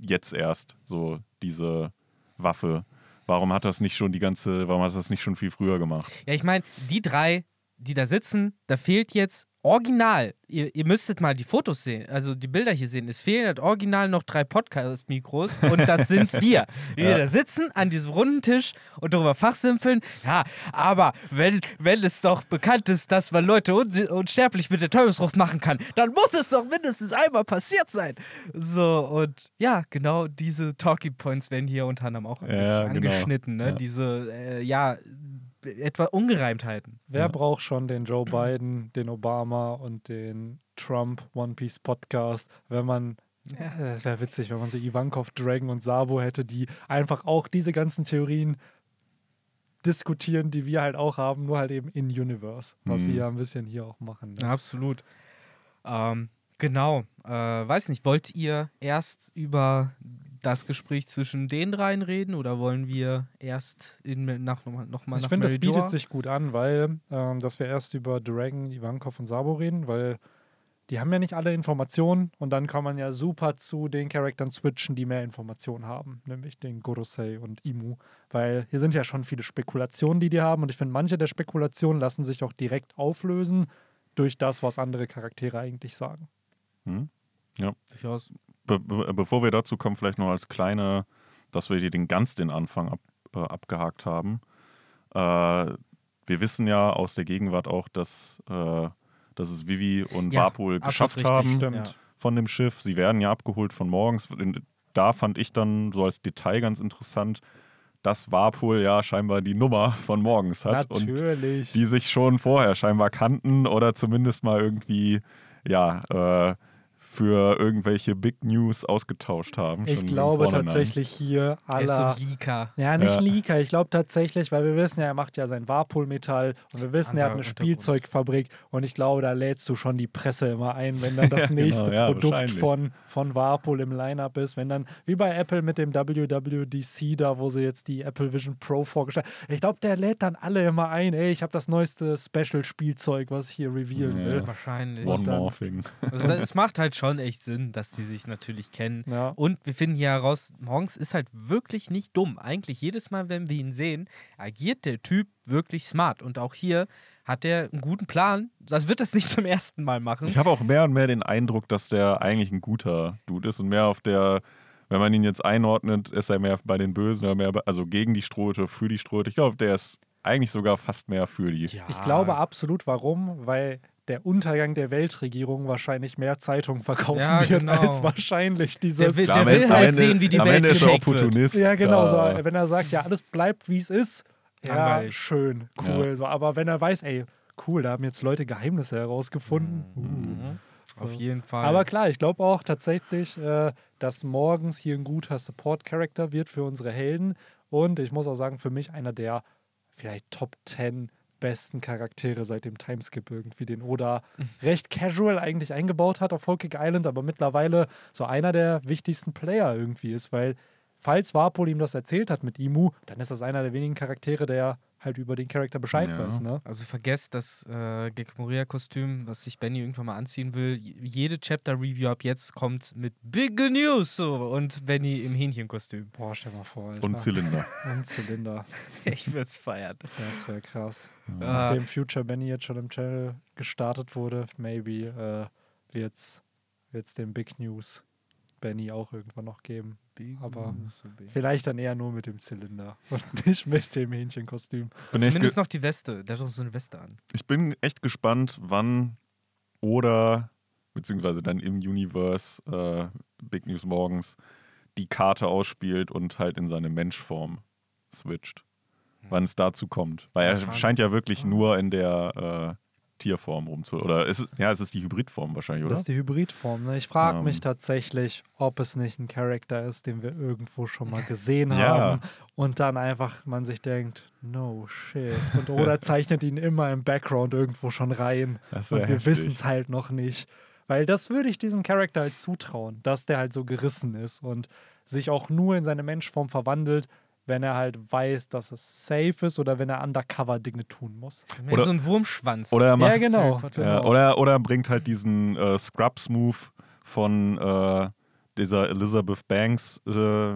Speaker 2: jetzt erst, so diese Waffe? Warum hat das nicht schon die ganze, warum hat das nicht schon viel früher gemacht?
Speaker 3: Ja, ich meine, die drei, die da sitzen, da fehlt jetzt original, ihr, ihr müsstet mal die Fotos sehen, also die Bilder hier sehen, es fehlen halt original noch drei Podcast-Mikros und das sind wir. Wir
Speaker 2: Ja.
Speaker 3: da sitzen an diesem runden Tisch und darüber fachsimpeln. Ja, aber wenn, wenn es doch bekannt ist, dass man Leute un unsterblich mit der Teufelsfrucht machen kann, dann muss es doch mindestens einmal passiert sein. So, und ja, genau diese Talking Points werden hier unter anderem auch
Speaker 2: Ja, genau.
Speaker 3: angeschnitten, ne?
Speaker 2: Ja.
Speaker 3: Diese, äh, ja, etwa Ungereimtheiten.
Speaker 1: Wer
Speaker 2: Ja.
Speaker 1: braucht schon den Joe Biden, den Obama und den Trump One Piece Podcast, wenn man ja, es wäre witzig, wenn man so Ivankov, Dragon und Sabo hätte, die einfach auch diese ganzen Theorien diskutieren, die wir halt auch haben, nur halt eben in Universe, was
Speaker 2: Mhm.
Speaker 1: sie ja ein bisschen hier auch machen. Ne?
Speaker 3: Absolut. Ähm, genau. Äh, weiß nicht, wollt ihr erst über das Gespräch zwischen den dreien reden oder wollen wir erst in, nach, nochmal noch mal
Speaker 1: Ich finde, das bietet sich gut an, weil, ähm, dass wir erst über Dragon, Ivankov und Sabo reden, weil die haben ja nicht alle Informationen und dann kann man ja super zu den Charakteren switchen, die mehr Informationen haben, nämlich den Gorosei und Imu, weil hier sind ja schon viele Spekulationen, die die haben und ich finde, manche der Spekulationen lassen sich auch direkt auflösen durch das, was andere Charaktere eigentlich sagen.
Speaker 2: Hm?
Speaker 3: Durchaus.
Speaker 2: Be be bevor wir dazu kommen, vielleicht noch als kleine, dass wir hier den ganz den Anfang ab, äh, abgehakt haben. Äh, wir wissen ja aus der Gegenwart auch, dass, äh, dass es Vivi und
Speaker 3: Ja,
Speaker 2: Warpol geschafft
Speaker 3: richtig,
Speaker 2: haben
Speaker 1: stimmt.
Speaker 2: Von dem Schiff. Sie werden ja abgeholt von morgens. Da fand ich dann so als Detail ganz interessant, dass Warpol ja scheinbar die Nummer von morgens hat und
Speaker 1: Natürlich.
Speaker 2: die sich schon vorher scheinbar kannten oder zumindest mal irgendwie, ja, äh, für irgendwelche Big News ausgetauscht haben.
Speaker 1: ich glaube tatsächlich hier
Speaker 3: Er ist so
Speaker 1: aller
Speaker 3: ein Leaker.
Speaker 1: Ja, nicht
Speaker 2: Ja.
Speaker 1: Leaker. Ich glaube tatsächlich, weil wir wissen ja, er macht ja sein Warpol-Metall und wir wissen, er hat eine. Spielzeugfabrik und ich glaube, da lädst du schon die Presse immer ein, wenn dann das
Speaker 2: Genau,
Speaker 1: nächste
Speaker 2: ja,
Speaker 1: Produkt von, von Warpol im Line-Up ist. Wenn dann, wie bei Apple mit dem WWDC da, wo sie jetzt die Apple Vision Pro vorgestellt Ich glaube, der lädt dann alle immer ein, ey, ich habe das neueste Special-Spielzeug, was ich hier revealen
Speaker 2: Ja.
Speaker 1: will.
Speaker 3: Wahrscheinlich.
Speaker 2: One
Speaker 1: dann-
Speaker 2: more thing.
Speaker 3: Also das, es macht halt schon echt Sinn, dass die sich natürlich kennen.
Speaker 1: Ja.
Speaker 3: Und wir finden hier heraus, morgens ist halt wirklich nicht dumm. Eigentlich jedes Mal, wenn wir ihn sehen, agiert der Typ wirklich smart. Und auch hier hat er einen guten Plan. Das wird das nicht zum ersten Mal machen.
Speaker 2: Ich habe auch mehr und mehr den Eindruck, dass der eigentlich ein guter Dude ist und mehr auf der, wenn man ihn jetzt einordnet, ist er mehr bei den Bösen oder mehr, bei- also gegen die Strohte, für die Strohte. Ich glaube, der ist eigentlich sogar fast mehr für die.
Speaker 3: Ja.
Speaker 1: Ich glaube absolut, warum, weil der Untergang der Weltregierung wahrscheinlich mehr Zeitungen verkaufen
Speaker 3: Ja,
Speaker 1: wird,
Speaker 3: genau.
Speaker 1: als wahrscheinlich dieses.
Speaker 3: will-
Speaker 2: Klar, am
Speaker 3: will halt
Speaker 2: Ende-
Speaker 3: sehen, wie die
Speaker 2: am
Speaker 3: Welt
Speaker 2: Ende ist er
Speaker 3: geshakt wird.
Speaker 2: Opportunist.
Speaker 1: ja, genau. So, wenn er sagt, ja, alles bleibt, wie es ist, ja,
Speaker 3: Langweilig.
Speaker 1: schön, cool. So, aber wenn er weiß, ey, cool, da haben jetzt Leute Geheimnisse herausgefunden. Uh.
Speaker 3: Mhm. Auf
Speaker 1: So.
Speaker 3: jeden Fall.
Speaker 1: Aber klar, ich glaube auch tatsächlich, äh, dass morgens hier ein guter Support-Character wird für unsere Helden. Und ich muss auch sagen, für mich einer der vielleicht Top 10 besten Charaktere seit dem Timeskip irgendwie, den Oda recht casual eigentlich eingebaut hat auf Cake Island, aber mittlerweile so einer der wichtigsten Player irgendwie ist, weil falls Warpol ihm das erzählt hat mit Imu, dann ist das einer der wenigen Charaktere, der halt über den Charakter Bescheid
Speaker 2: Ja.
Speaker 1: weiß, ne?
Speaker 3: Also vergesst das äh, Gekmoria-Kostüm, was sich Benny irgendwann mal anziehen will. Jede Chapter-Review ab jetzt kommt mit Big News so, und Benny im Hähnchenkostüm.
Speaker 1: Boah, stell mal vor, Alter.
Speaker 2: Und Zylinder.
Speaker 1: Und Zylinder.
Speaker 3: Ich würde es feiern.
Speaker 1: Das wäre krass.
Speaker 3: Ah.
Speaker 1: Nachdem Future Benny jetzt schon im Channel gestartet wurde, maybe äh, wird es den Big News Benny auch irgendwann noch geben. Aber vielleicht dann eher nur mit dem Zylinder und nicht mit dem Hähnchenkostüm.
Speaker 2: Bin
Speaker 3: Zumindest noch die Weste. Der hat so eine Weste an.
Speaker 2: ich bin echt gespannt, wann oder beziehungsweise dann im Universe äh, Big News morgens die Karte ausspielt und halt in seine Menschform switcht. Wann es dazu kommt. Weil er scheint ja wirklich nur in der äh, Tierform rumzu. Oder ist es, ja, es ist die Hybridform wahrscheinlich, oder?
Speaker 1: Das ist die Hybridform. Ne? Ich frage
Speaker 2: Ähm.
Speaker 1: mich tatsächlich, ob es nicht ein Charakter ist, den wir irgendwo schon mal gesehen
Speaker 2: Ja.
Speaker 1: haben und dann einfach man sich denkt, no shit. Und oder zeichnet ihn immer im Background irgendwo schon rein. Und wir wissen es halt noch nicht. Weil das würde ich diesem Charakter halt zutrauen, dass der halt so gerissen ist und sich auch nur in seine Menschform verwandelt, wenn er halt weiß, dass es safe ist oder wenn er undercover Dinge tun muss.
Speaker 2: Oder-
Speaker 3: so ein Wurmschwanz.
Speaker 2: Oder er macht,
Speaker 1: ja, genau.
Speaker 2: Ja,
Speaker 1: genau.
Speaker 2: oder, oder er bringt halt diesen äh, Scrubs-Move von äh, dieser Elizabeth Banks äh,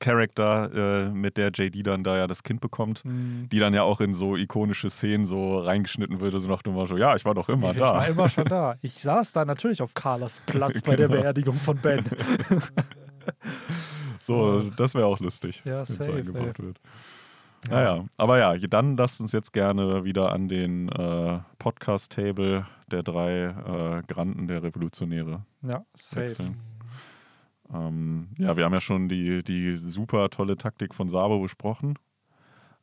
Speaker 2: Charakter, äh, mit der JD dann da ja das Kind bekommt,
Speaker 1: Hm.
Speaker 2: die dann ja auch in so ikonische Szenen so reingeschnitten wird, so nach dem Motto, ja, ich war doch immer
Speaker 1: Ich
Speaker 2: da.
Speaker 1: war immer schon da. Ich saß da natürlich auf Carlas Platz bei der
Speaker 2: Genau.
Speaker 1: Beerdigung von Ben.
Speaker 2: so, das wäre auch lustig,
Speaker 1: Ja,
Speaker 2: so
Speaker 1: safe,
Speaker 2: eingebaut wird. Naja, aber ja, dann lasst uns jetzt gerne wieder an den äh, Podcast-Table der drei äh, Granden der Revolutionäre
Speaker 1: Ja, safe.
Speaker 2: wechseln. Ähm, ja, wir haben ja schon die, die super tolle Taktik von Sabo besprochen.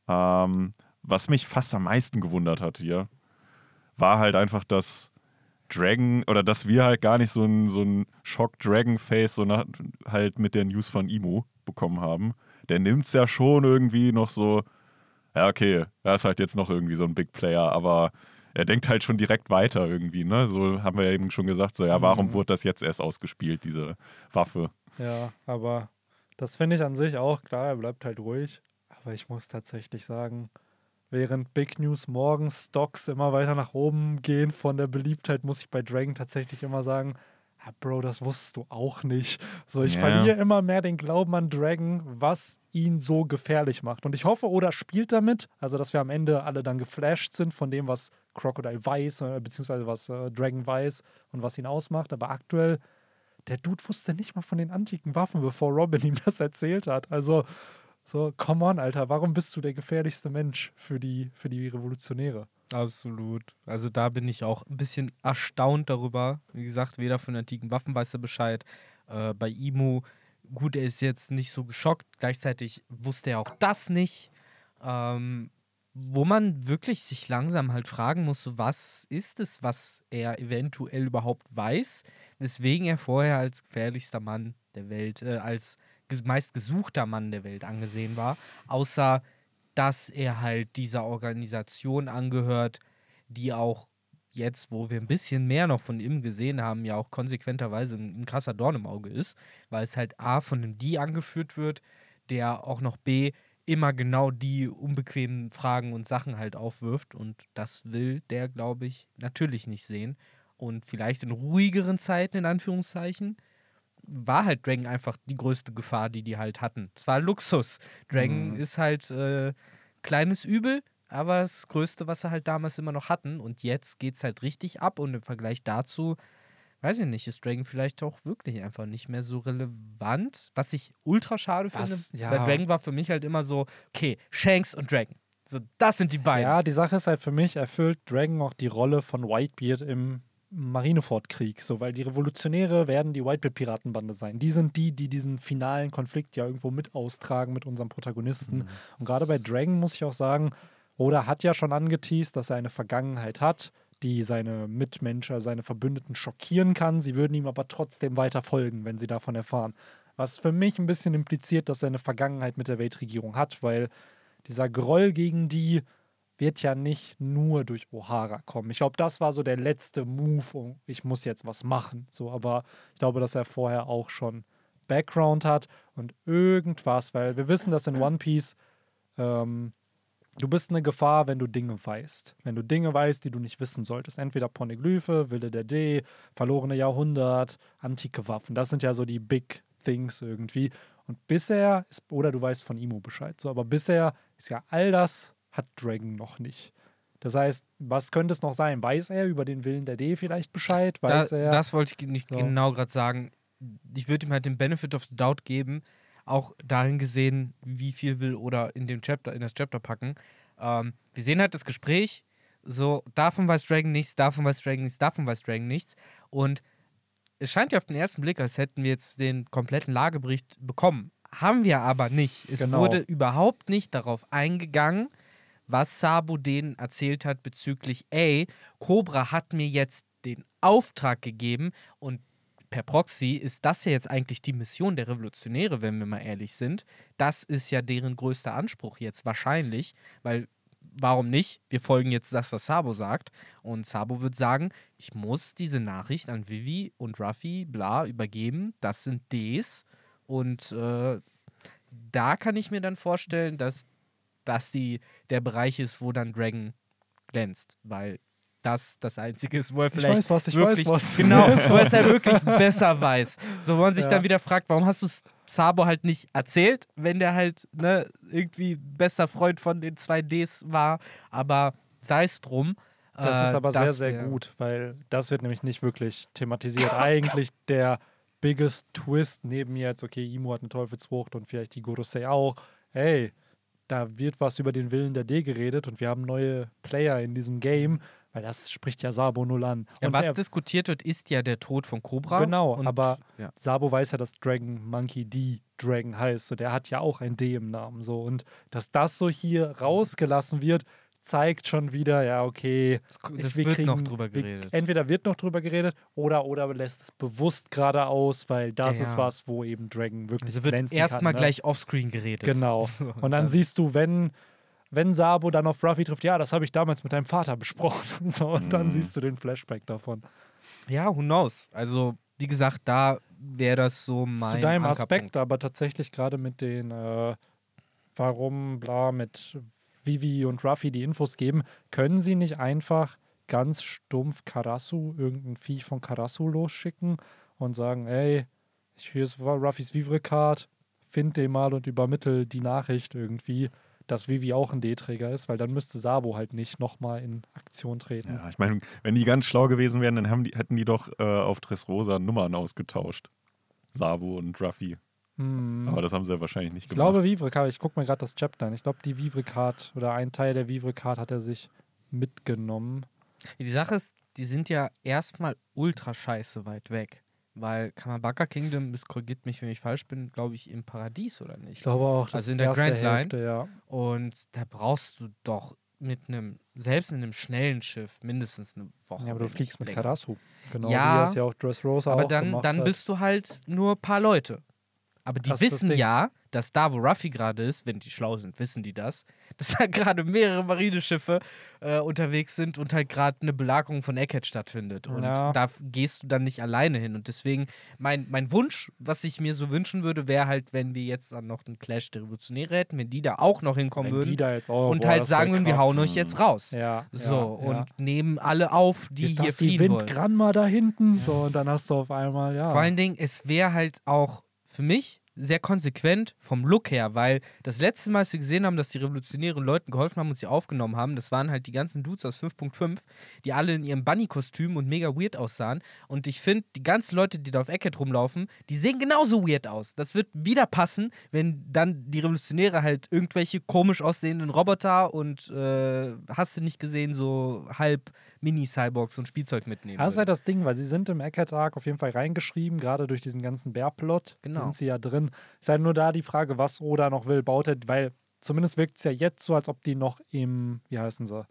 Speaker 2: Ähm, was mich fast am meisten gewundert hat hier, war halt einfach, dass Dragon oder dass wir halt gar nicht so ein, so ein Shock-Dragon-Face so nach, halt mit der News von Imo bekommen haben. Der nimmt es ja schon irgendwie noch so, ja, okay, er ist halt jetzt noch irgendwie so ein Big Player, aber er denkt halt schon direkt weiter irgendwie, ne? So haben wir ja eben schon gesagt, so, ja, warum
Speaker 1: Mhm.
Speaker 2: wurde das jetzt erst ausgespielt, diese Waffe?
Speaker 1: Ja, aber das finde ich an sich auch klar, er bleibt halt ruhig. Aber ich muss tatsächlich sagen, während Big News morgens Stocks immer weiter nach oben gehen von der Beliebtheit, muss ich bei Dragon tatsächlich immer sagen, ja, Bro, das wusstest du auch nicht. So, ich
Speaker 2: Ja.
Speaker 1: verliere immer mehr den Glauben an Dragon, was ihn so gefährlich macht. Und ich hoffe, Oda spielt damit, also dass wir am Ende alle dann geflasht sind von dem, was Crocodile weiß, äh, beziehungsweise was äh, Dragon weiß und was ihn ausmacht. Aber aktuell der Dude wusste nicht mal von den antiken Waffen, bevor Robin ihm das erzählt hat. Also, so, come on, Alter, warum bist du der gefährlichste Mensch für die, für die Revolutionäre?
Speaker 3: Absolut. Also da bin ich auch ein bisschen erstaunt darüber. Wie gesagt, weder von antiken Waffen weiß er Bescheid. Äh, bei Imu, gut, er ist jetzt nicht so geschockt. Gleichzeitig wusste er auch das nicht. Ähm, wo man wirklich sich langsam halt fragen muss, was ist es, was er eventuell überhaupt weiß, weswegen er vorher als gefährlichster Mann der Welt, äh, als ges- meistgesuchter Mann der Welt angesehen war, außer dass er halt dieser Organisation angehört, die auch jetzt, wo wir ein bisschen mehr noch von ihm gesehen haben, ja auch konsequenterweise ein, ein krasser Dorn im Auge ist, weil es halt A von einem Die angeführt wird, der auch noch B immer genau die unbequemen Fragen und Sachen halt aufwirft und das will der, glaube ich, natürlich nicht sehen. Und vielleicht in ruhigeren Zeiten, in Anführungszeichen, war halt Dragon einfach die größte Gefahr, die die halt hatten. Es war Luxus. Dragon
Speaker 1: Mhm.
Speaker 3: ist halt äh, kleines Übel, aber das Größte, was sie halt damals immer noch hatten. Und jetzt geht es halt richtig ab und im Vergleich dazu, weiß ich nicht, ist Dragon vielleicht auch wirklich einfach nicht mehr so relevant, was ich ultra schade finde.
Speaker 1: Was? Ja.
Speaker 3: Weil Dragon war für mich halt immer so, okay, Shanks und Dragon. So, das sind die beiden.
Speaker 1: Ja, die Sache ist halt für mich, erfüllt Dragon auch die Rolle von Whitebeard im Marineford-Krieg. So, weil die Revolutionäre werden die Whitebeard-Piratenbande sein. Die sind die, die diesen finalen Konflikt ja irgendwo mit austragen mit unserem Protagonisten.
Speaker 2: Mhm.
Speaker 1: Und gerade bei Dragon muss ich auch sagen, Oda hat ja schon angeteased, dass er eine Vergangenheit hat, die seine Mitmenschen, seine Verbündeten schockieren kann. Sie würden ihm aber trotzdem weiter folgen, wenn sie davon erfahren. Was für mich ein bisschen impliziert, dass er eine Vergangenheit mit der Weltregierung hat, weil dieser Groll gegen die wird ja nicht nur durch O'Hara kommen. Ich glaube, das war so der letzte Move, um, ich muss jetzt was machen. So, aber ich glaube, dass er vorher auch schon Background hat und irgendwas, weil wir wissen, dass in One Piece ähm, du bist eine Gefahr, wenn du Dinge weißt. Wenn du Dinge weißt, die du nicht wissen solltest. Entweder Poneglyphe, Wille der D, verlorene Jahrhundert, antike Waffen. Das sind ja so die Big Things irgendwie. Und bisher ist, oder du weißt von Imo Bescheid. So, aber bisher ist ja all das hat Dragon noch nicht. Das heißt, was könnte es noch sein? Weiß er über den Willen der D vielleicht Bescheid?
Speaker 3: Da,
Speaker 1: Weiß er?
Speaker 3: das wollte ich nicht
Speaker 1: So.
Speaker 3: genau gerade sagen. Ich würde ihm halt den Benefit of the Doubt geben, auch dahin gesehen, wie viel will oder in dem Chapter, in das Chapter packen. Ähm, wir sehen halt das Gespräch, so davon weiß Dragon nichts, davon weiß Dragon nichts, davon weiß Dragon nichts. Und es scheint ja auf den ersten Blick, als hätten wir jetzt den kompletten Lagebericht bekommen. Haben wir aber nicht. Es
Speaker 1: Genau.
Speaker 3: wurde überhaupt nicht darauf eingegangen, was Sabo denen erzählt hat bezüglich, ey, Cobra hat mir jetzt den Auftrag gegeben und per Proxy ist das ja jetzt eigentlich die Mission der Revolutionäre, wenn wir mal ehrlich sind. Das ist ja deren größter Anspruch jetzt wahrscheinlich, weil warum nicht? Wir folgen jetzt das, was Sabo sagt. Und Sabo wird sagen, ich muss diese Nachricht an Vivi und Ruffy, bla, übergeben. Das sind Ds. Und äh, da kann ich mir dann vorstellen, dass das die, der Bereich ist, wo dann Dragon glänzt. Weil das das Einzige ist, wo er vielleicht
Speaker 1: weiß was, ich
Speaker 3: wirklich,
Speaker 1: weiß was.
Speaker 3: Genau, wo er es wirklich besser weiß. So, wo man sich
Speaker 1: Ja.
Speaker 3: dann wieder fragt, warum hast du es Sabo halt nicht erzählt, wenn der halt ne, irgendwie bester Freund von den zwei Ds war. Aber sei es drum.
Speaker 1: Das ist
Speaker 3: äh,
Speaker 1: aber sehr,
Speaker 3: das
Speaker 1: sehr
Speaker 3: wär-
Speaker 1: gut, weil das wird nämlich nicht wirklich thematisiert. Eigentlich der biggest Twist neben mir jetzt, okay, Imo hat eine Teufelsfrucht und vielleicht die Gorosei auch. Hey, da wird was über den Willen der D geredet und wir haben neue Player in diesem Game, weil das spricht ja Sabo null an.
Speaker 3: Ja,
Speaker 1: und
Speaker 3: was
Speaker 1: er-
Speaker 3: diskutiert wird, ist ja der Tod von Cobra.
Speaker 1: Genau,
Speaker 3: und,
Speaker 1: aber
Speaker 3: ja.
Speaker 1: Sabo weiß ja, dass Dragon Monkey D Dragon heißt. So, der hat ja auch ein D im Namen. So. Und dass das so hier rausgelassen wird, zeigt schon wieder, ja, okay.
Speaker 3: Das,
Speaker 1: wir
Speaker 3: wird
Speaker 1: kriegen-
Speaker 3: noch drüber
Speaker 1: wir-
Speaker 3: geredet.
Speaker 1: Entweder wird noch drüber geredet oder, oder lässt es bewusst gerade aus, weil das
Speaker 3: Ja.
Speaker 1: ist was, wo eben Dragon wirklich
Speaker 3: also wird erstmal
Speaker 1: ne?
Speaker 3: gleich offscreen geredet.
Speaker 1: Genau. Und dann siehst du, wenn, wenn Sabo dann auf Ruffy trifft, ja, das habe ich damals mit deinem Vater besprochen. So, und dann
Speaker 2: Mhm.
Speaker 1: siehst du den Flashback davon.
Speaker 3: Ja, who knows? Also, wie gesagt, da wäre das so mein
Speaker 1: Zu deinem. Aspekt, aber tatsächlich gerade mit den, äh, warum, bla, mit Vivi und Ruffy die Infos geben, können sie nicht einfach ganz stumpf Karasu, irgendein Viech von Karasu losschicken und sagen, ey, hier ist Ruffys Vivre-Card, find den mal und übermittel die Nachricht irgendwie, dass Vivi auch ein D-Träger ist, weil dann müsste Sabo halt nicht nochmal in Aktion treten.
Speaker 2: Ja, ich meine, wenn die ganz schlau gewesen wären, dann die, hätten die doch äh, auf Dressrosa Nummern ausgetauscht. Sabo und Ruffy.
Speaker 1: Hm.
Speaker 2: Aber das haben sie ja wahrscheinlich nicht
Speaker 1: Ich
Speaker 2: gemacht.
Speaker 1: glaube, Vivre-Card, ich gucke mir gerade das Chapter an. Ich glaube, die Vivre-Card oder ein Teil der Vivre-Card hat er sich mitgenommen.
Speaker 3: Die Sache ist, die sind ja erstmal ultra scheiße weit weg. Weil Kamabaka Kingdom, es korrigiert mich, wenn ich falsch bin, glaube ich, im Paradies oder
Speaker 1: Ich
Speaker 3: nicht.
Speaker 1: glaube auch, das
Speaker 3: Also in der
Speaker 1: erste
Speaker 3: Grand Line?
Speaker 1: Hälfte, ja.
Speaker 3: Und da brauchst du doch mit einem, selbst mit einem schnellen Schiff, mindestens eine Woche.
Speaker 1: ja. Aber du fliegst mit. Karasu. Genau,
Speaker 3: Ja,
Speaker 1: wie er es ja auf Dressrosa
Speaker 3: Aber
Speaker 1: auch
Speaker 3: dann,
Speaker 1: gemacht
Speaker 3: dann
Speaker 1: hat.
Speaker 3: bist du halt nur ein paar Leute. Aber die
Speaker 1: Das das
Speaker 3: wissen
Speaker 1: Ding.
Speaker 3: ja, dass da, wo Ruffy gerade ist, wenn die schlau sind, wissen die das, dass da gerade mehrere Marineschiffe äh, unterwegs sind und halt gerade eine Belagerung von Eckhead stattfindet. Und
Speaker 1: Ja.
Speaker 3: da gehst du dann nicht alleine hin. Und deswegen, mein, mein Wunsch, was ich mir so wünschen würde, wäre halt, wenn wir jetzt dann noch einen Clash der Revolutionäre hätten, wenn die da auch noch hinkommen
Speaker 1: Wenn die
Speaker 3: würden
Speaker 1: da jetzt auch,
Speaker 3: und
Speaker 1: boah,
Speaker 3: halt
Speaker 1: das
Speaker 3: sagen würden, wir hauen euch jetzt raus.
Speaker 1: Ja,
Speaker 3: So,
Speaker 1: ja,
Speaker 3: und nehmen alle auf, die
Speaker 1: ist
Speaker 3: hier
Speaker 1: das die
Speaker 3: fliehen wollen.
Speaker 1: Windgranma da hinten? So, und dann hast du auf einmal, ja.
Speaker 3: Vor allen Dingen, es wäre halt auch für mich sehr konsequent vom Look her, weil das letzte Mal, als wir gesehen haben, dass die Revolutionären Leuten geholfen haben und sie aufgenommen haben, das waren halt die ganzen Dudes aus 5.5, die alle in ihrem Bunny-Kostüm und mega weird aussahen. Und ich finde, die ganzen Leute, die da auf Eckhead rumlaufen, die sehen genauso weird aus. Das wird wieder passen, wenn dann die Revolutionäre halt irgendwelche komisch aussehenden Roboter und äh, hast du nicht gesehen, so halb Mini-Cyborgs und Spielzeug mitnehmen.
Speaker 1: Das ist halt das Ding, weil sie sind im Eckhead-Arc auf jeden Fall reingeschrieben, gerade durch diesen ganzen Bärplot
Speaker 3: Genau.
Speaker 1: sind sie ja drin. Ist halt nur da die Frage, was Oda noch will, baut er, weil zumindest wirkt es ja jetzt so, als ob die noch im, wie heißen sie,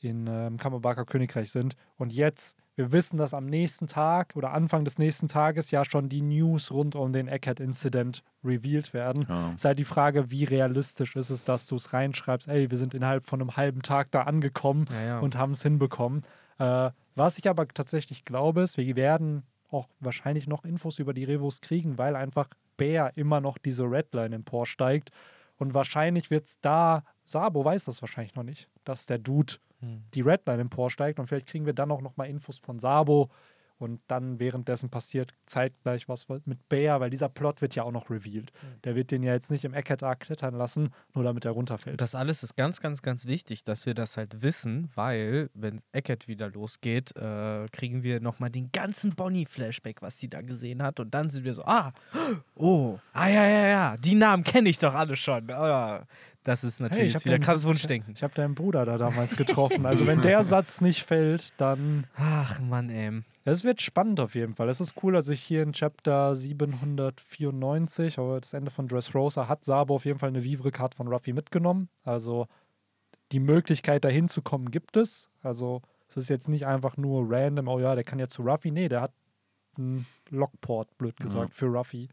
Speaker 1: in ähm, Kammerbaker Königreich sind. Und jetzt, wir wissen, dass am nächsten Tag oder Anfang des nächsten Tages ja schon die News rund um den Eckhead-Incident revealed werden.
Speaker 2: Ja.
Speaker 1: Ist halt die Frage, wie realistisch ist es, dass du es reinschreibst, ey, wir sind innerhalb von einem halben Tag da angekommen
Speaker 3: Ja, ja.
Speaker 1: und haben es hinbekommen. Äh, was ich aber tatsächlich glaube, ist, wir werden auch wahrscheinlich noch Infos über die Revos kriegen, weil einfach Bär immer noch diese Redline emporsteigt. Und wahrscheinlich wird es da, Sabo weiß das wahrscheinlich noch nicht, dass der Dude
Speaker 3: Hm.
Speaker 1: die Redline emporsteigt. Und vielleicht kriegen wir dann auch noch mal Infos von Sabo. Und dann währenddessen passiert zeitgleich was mit Bär, weil dieser Plot wird ja auch noch revealed. Der wird den ja jetzt nicht im Eckhead Arc klettern lassen, nur damit er runterfällt.
Speaker 3: Das alles ist ganz, ganz, ganz wichtig, dass wir das halt wissen, weil, wenn Eckert wieder losgeht, äh, kriegen wir nochmal den ganzen Bonnie-Flashback, was sie da gesehen hat. Und dann sind wir so, ah, oh, ah, ja, ja, ja, die Namen kenne ich doch alle schon. Ah, das ist natürlich
Speaker 1: hab
Speaker 3: wieder krasses Wunschdenken.
Speaker 1: Ich habe deinen Bruder da damals getroffen. Also wenn der Satz nicht fällt, dann
Speaker 3: Ach, Mann, ey.
Speaker 1: Es wird spannend auf jeden Fall. Es ist cool, dass ich hier in Chapter 794, aber das Ende von Dressrosa, hat Sabo auf jeden Fall eine Vivre-Card von Ruffy mitgenommen. Also die Möglichkeit, dahin zu kommen, gibt es. Also es ist jetzt nicht einfach nur random, oh ja, der kann ja zu Ruffy. Nee, der hat einen Lockport, blöd gesagt, für Ruffy.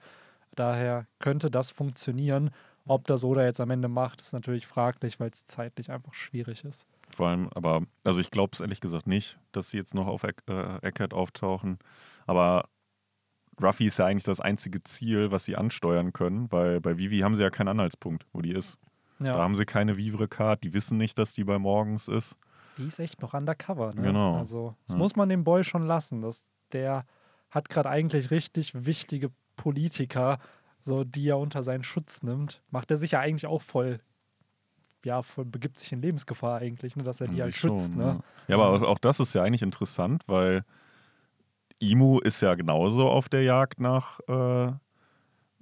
Speaker 1: Daher könnte das funktionieren. Ob das Oda jetzt am Ende macht, ist natürlich fraglich, weil es zeitlich einfach schwierig ist.
Speaker 2: Vor allem, aber, also ich glaube es ehrlich gesagt nicht, dass sie jetzt noch auf Eck, äh, Eckhead auftauchen. Aber Ruffy ist ja eigentlich das einzige Ziel, was sie ansteuern können, weil bei Vivi haben sie ja keinen Anhaltspunkt, wo die ist. Da
Speaker 1: Ja,
Speaker 2: haben sie keine Vivre-Card, die wissen nicht, dass die bei morgens ist.
Speaker 1: die ist echt noch undercover. Ne?
Speaker 2: Genau.
Speaker 1: Also, das
Speaker 2: Ja.
Speaker 1: muss man dem Boy schon lassen. Das, der hat gerade eigentlich richtig wichtige Politiker, so, die er unter seinen Schutz nimmt. Macht er sich ja eigentlich auch voll, ja, voll, begibt sich in Lebensgefahr eigentlich, ne, dass er die halt schützt.
Speaker 2: schon,
Speaker 1: ne?
Speaker 2: Ja, ja aber auch, auch das ist ja eigentlich interessant, weil Imu ist ja genauso auf der Jagd nach, äh,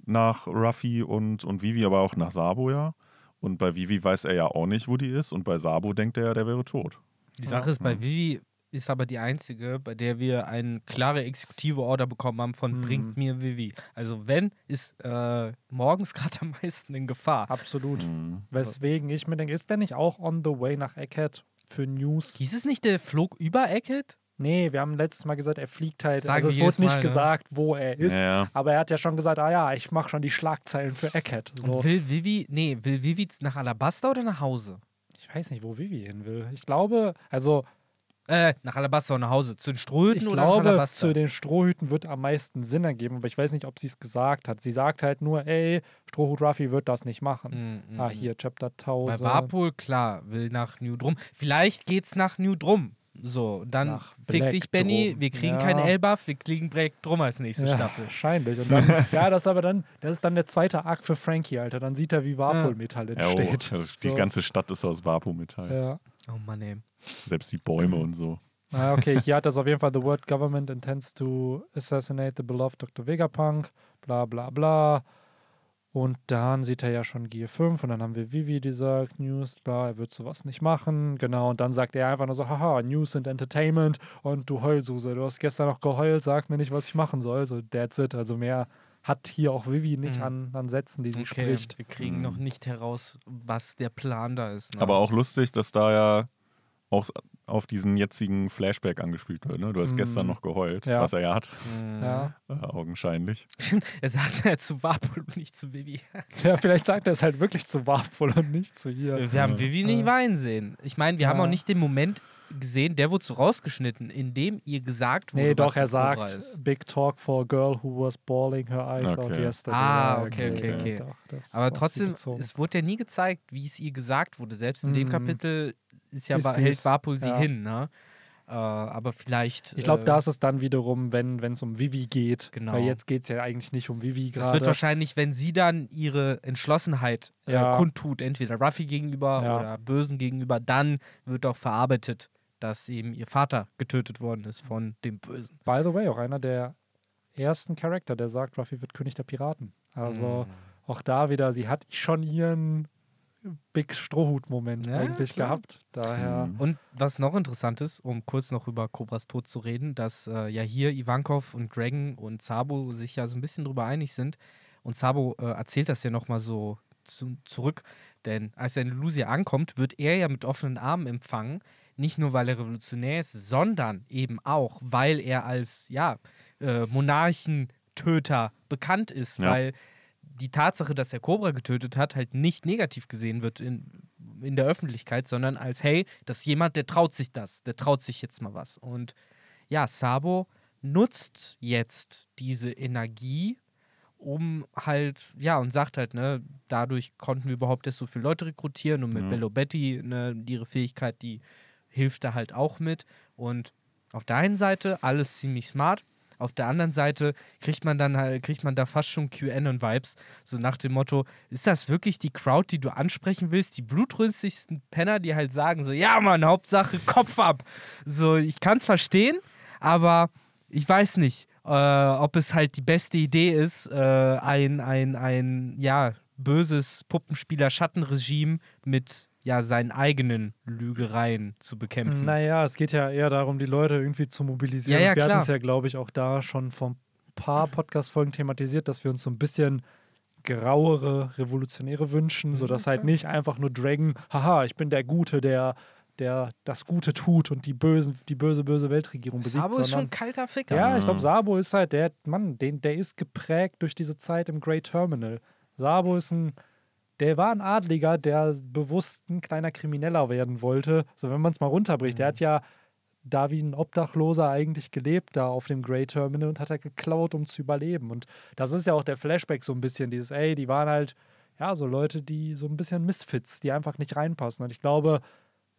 Speaker 2: nach Ruffy und, und Vivi, aber auch nach Sabo ja. Und bei Vivi weiß er ja auch nicht, wo die ist. Und bei Sabo denkt er ja, der wäre tot.
Speaker 3: Die Sache ist, bei Vivi ist aber die einzige, bei der wir eine klare exekutive Order bekommen haben von
Speaker 1: Mhm.
Speaker 3: bringt mir Vivi. Also wenn, ist äh, morgens gerade am meisten in Gefahr.
Speaker 1: Absolut.
Speaker 2: Mhm.
Speaker 1: Weswegen ich mir denke, ist der nicht auch on the way nach Eckhead für News?
Speaker 3: Hieß es nicht, der flog über Eckhead?
Speaker 1: Nee, wir haben letztes Mal gesagt, er fliegt halt.
Speaker 3: Sagen
Speaker 1: also es wurde nicht
Speaker 3: Mal, ne?
Speaker 1: gesagt, wo er ist.
Speaker 2: Ja,
Speaker 1: Aber er hat ja schon gesagt, ah ja, ich mache schon die Schlagzeilen für Eckhead. So.
Speaker 3: Und will Vivi, nee, will Vivi nach Alabasta oder nach Hause?
Speaker 1: Ich weiß nicht, wo Vivi hin will. Ich glaube, also
Speaker 3: Äh, nach Alabasta und nach Hause. Zu den Strohhüten
Speaker 1: ich
Speaker 3: oder nach
Speaker 1: glaube,
Speaker 3: Alabasta?
Speaker 1: zu den Strohhüten wird am meisten Sinn ergeben, aber ich weiß nicht, ob sie es gesagt hat. Sie sagt halt nur, ey, Strohhut Ruffy wird das nicht machen.
Speaker 3: Mm, mm,
Speaker 1: Ah,
Speaker 3: mm.
Speaker 1: hier, Chapter
Speaker 3: Bei
Speaker 1: 1000.
Speaker 3: Warpol, klar, will nach New Drum. Vielleicht geht's nach New Drum. So, dann
Speaker 1: Nach
Speaker 3: fick
Speaker 1: Black
Speaker 3: dich, Benny.
Speaker 1: Drum.
Speaker 3: Wir kriegen
Speaker 1: Ja.
Speaker 3: keinen Elbuff, wir kriegen Black Drum als nächste
Speaker 1: ja,
Speaker 3: Staffel.
Speaker 1: Wahrscheinlich. Und dann, ja, das ist aber dann, das ist dann der zweite Arc für Frankie, Alter. Dann sieht er, wie Warpol-Metall
Speaker 2: ja oh,
Speaker 1: entsteht.
Speaker 2: also die
Speaker 1: So.
Speaker 2: ganze Stadt ist aus Vapo-Metall.
Speaker 1: Ja.
Speaker 3: Oh Mann, ey.
Speaker 2: Selbst die Bäume und so.
Speaker 1: Ah, okay, hier hat das auf jeden Fall, the word government intends to assassinate the beloved Dr. Vegapunk, bla bla bla. Und dann sieht er ja schon Gear 5 und dann haben wir Vivi, die sagt, News, bla, er wird sowas nicht machen. Genau, und dann sagt er einfach nur so, haha, News and Entertainment und du Heulsuse, du hast gestern noch geheult, sag mir nicht, was ich machen soll. So, that's it. Also mehr hat hier auch Vivi nicht
Speaker 3: Mhm.
Speaker 1: an, an Sätzen, die sie
Speaker 3: Okay,
Speaker 1: spricht.
Speaker 3: wir kriegen
Speaker 2: Mhm.
Speaker 3: noch nicht heraus, was der Plan da ist. Ne?
Speaker 2: Aber auch lustig, dass da ja auch auf diesen jetzigen Flashback angespielt wird. Ne? Du hast
Speaker 1: Mhm.
Speaker 2: gestern noch geheult,
Speaker 1: Ja.
Speaker 2: was er ja hat,
Speaker 3: Mhm.
Speaker 1: Ja.
Speaker 2: äh, augenscheinlich.
Speaker 3: Er sagt ja zu Warpol und nicht zu Vivi.
Speaker 1: ja, vielleicht sagt er es halt wirklich zu Warpol und nicht zu ihr.
Speaker 3: Wir haben
Speaker 2: Ja.
Speaker 3: Vivi nicht weinen sehen. Ich meine, wir haben auch nicht den Moment gesehen, der wurde so rausgeschnitten, in dem ihr gesagt wurde,
Speaker 1: Nee, doch,
Speaker 3: was
Speaker 1: er sagt,
Speaker 3: ist.
Speaker 1: Big talk for a girl who was bawling her eyes out
Speaker 2: Okay.
Speaker 1: yesterday.
Speaker 3: Ah,
Speaker 1: Ja,
Speaker 3: okay, okay, okay.
Speaker 1: Doch, das ist
Speaker 3: Aber trotzdem, es wurde ja nie gezeigt, wie es ihr gesagt wurde. Selbst in dem
Speaker 1: Mhm.
Speaker 3: Kapitel ist ja
Speaker 1: Ist
Speaker 3: hält Warpol sie
Speaker 1: ja.
Speaker 3: hin, ne? Äh, aber vielleicht.
Speaker 1: Ich glaube,
Speaker 3: äh,
Speaker 1: da ist es dann wiederum, wenn es um Vivi geht.
Speaker 3: Genau.
Speaker 1: Weil jetzt geht es ja eigentlich nicht um Vivi
Speaker 3: Das wird
Speaker 1: gerade.
Speaker 3: wahrscheinlich, wenn sie dann ihre Entschlossenheit
Speaker 1: Ja.
Speaker 3: äh, kundtut, entweder Ruffy gegenüber
Speaker 1: Ja.
Speaker 3: oder Bösen gegenüber, dann wird auch verarbeitet, dass eben ihr Vater getötet worden ist von dem Bösen.
Speaker 1: By the way, auch einer der ersten Charakter, der sagt, Ruffy wird König der Piraten. Also
Speaker 3: Mm.
Speaker 1: auch da wieder, sie hat schon ihren Big Strohhut-Moment
Speaker 3: Ja,
Speaker 1: eigentlich
Speaker 3: klar.
Speaker 1: gehabt. Daher.
Speaker 2: Mhm.
Speaker 3: Und was noch interessant ist, um kurz noch über Cobras Tod zu reden, dass äh, ja hier Ivankov und Dragon und Sabo sich ja so ein bisschen drüber einig sind. Und Sabo äh, erzählt das ja nochmal so zu, zurück. Denn als er in Lucia ankommt, wird er ja mit offenen Armen empfangen. Nicht nur, weil er revolutionär ist, sondern eben auch, weil er als ja, äh, Monarchentöter bekannt ist.
Speaker 2: Ja.
Speaker 3: Weil die Tatsache, dass er Cobra getötet hat, halt nicht negativ gesehen wird in, in der Öffentlichkeit, sondern als, hey, das ist jemand, der traut sich das, der traut sich jetzt mal was. Und ja, Sabo nutzt jetzt diese Energie, um halt, ja, und sagt halt, ne, dadurch konnten wir überhaupt erst so viele Leute rekrutieren und mit
Speaker 2: Ja.
Speaker 3: Bello Betty, ne, ihre Fähigkeit, die hilft da halt auch mit. Und auf der einen Seite alles ziemlich smart, auf der anderen Seite kriegt man dann halt, kriegt man da fast schon QAnon-Vibes, so nach dem Motto, ist das wirklich die Crowd, die du ansprechen willst? Die blutrünstigsten Penner, die halt sagen so, ja Mann, Hauptsache Kopf ab. So, ich kann es verstehen, aber ich weiß nicht, äh, ob es halt die beste Idee ist, äh, ein, ein, ein, ja, böses Puppenspieler-Schattenregime mit ja seinen eigenen Lügereien zu bekämpfen.
Speaker 1: Naja, es geht ja eher darum, die Leute irgendwie zu mobilisieren.
Speaker 3: Ja, ja,
Speaker 1: wir hatten es ja, glaube ich, auch da schon vor ein paar Podcast-Folgen thematisiert, dass wir uns so ein bisschen grauere Revolutionäre wünschen,
Speaker 3: Mhm,
Speaker 1: sodass halt nicht einfach nur Dragon, haha, ich bin der Gute, der, der das Gute tut und die, bösen, die böse, böse Weltregierung besiegt,
Speaker 3: Sabo ist schon
Speaker 1: sondern
Speaker 3: ein kalter Ficker.
Speaker 1: Ja, ich
Speaker 2: Mhm.
Speaker 1: glaube, Sabo ist halt der, Mann, den, der ist geprägt durch diese Zeit im Great Terminal. Sabo ist ein, der war ein Adliger, der bewusst ein kleiner Krimineller werden wollte. So, wenn man es mal runterbricht, der hat ja da wie ein Obdachloser eigentlich gelebt, da auf dem Great Terminal und hat er geklaut, um zu überleben. Und das ist ja auch der Flashback so ein bisschen, dieses, ey, die waren halt, ja, so Leute, die so ein bisschen Misfits, die einfach nicht reinpassen. Und ich glaube,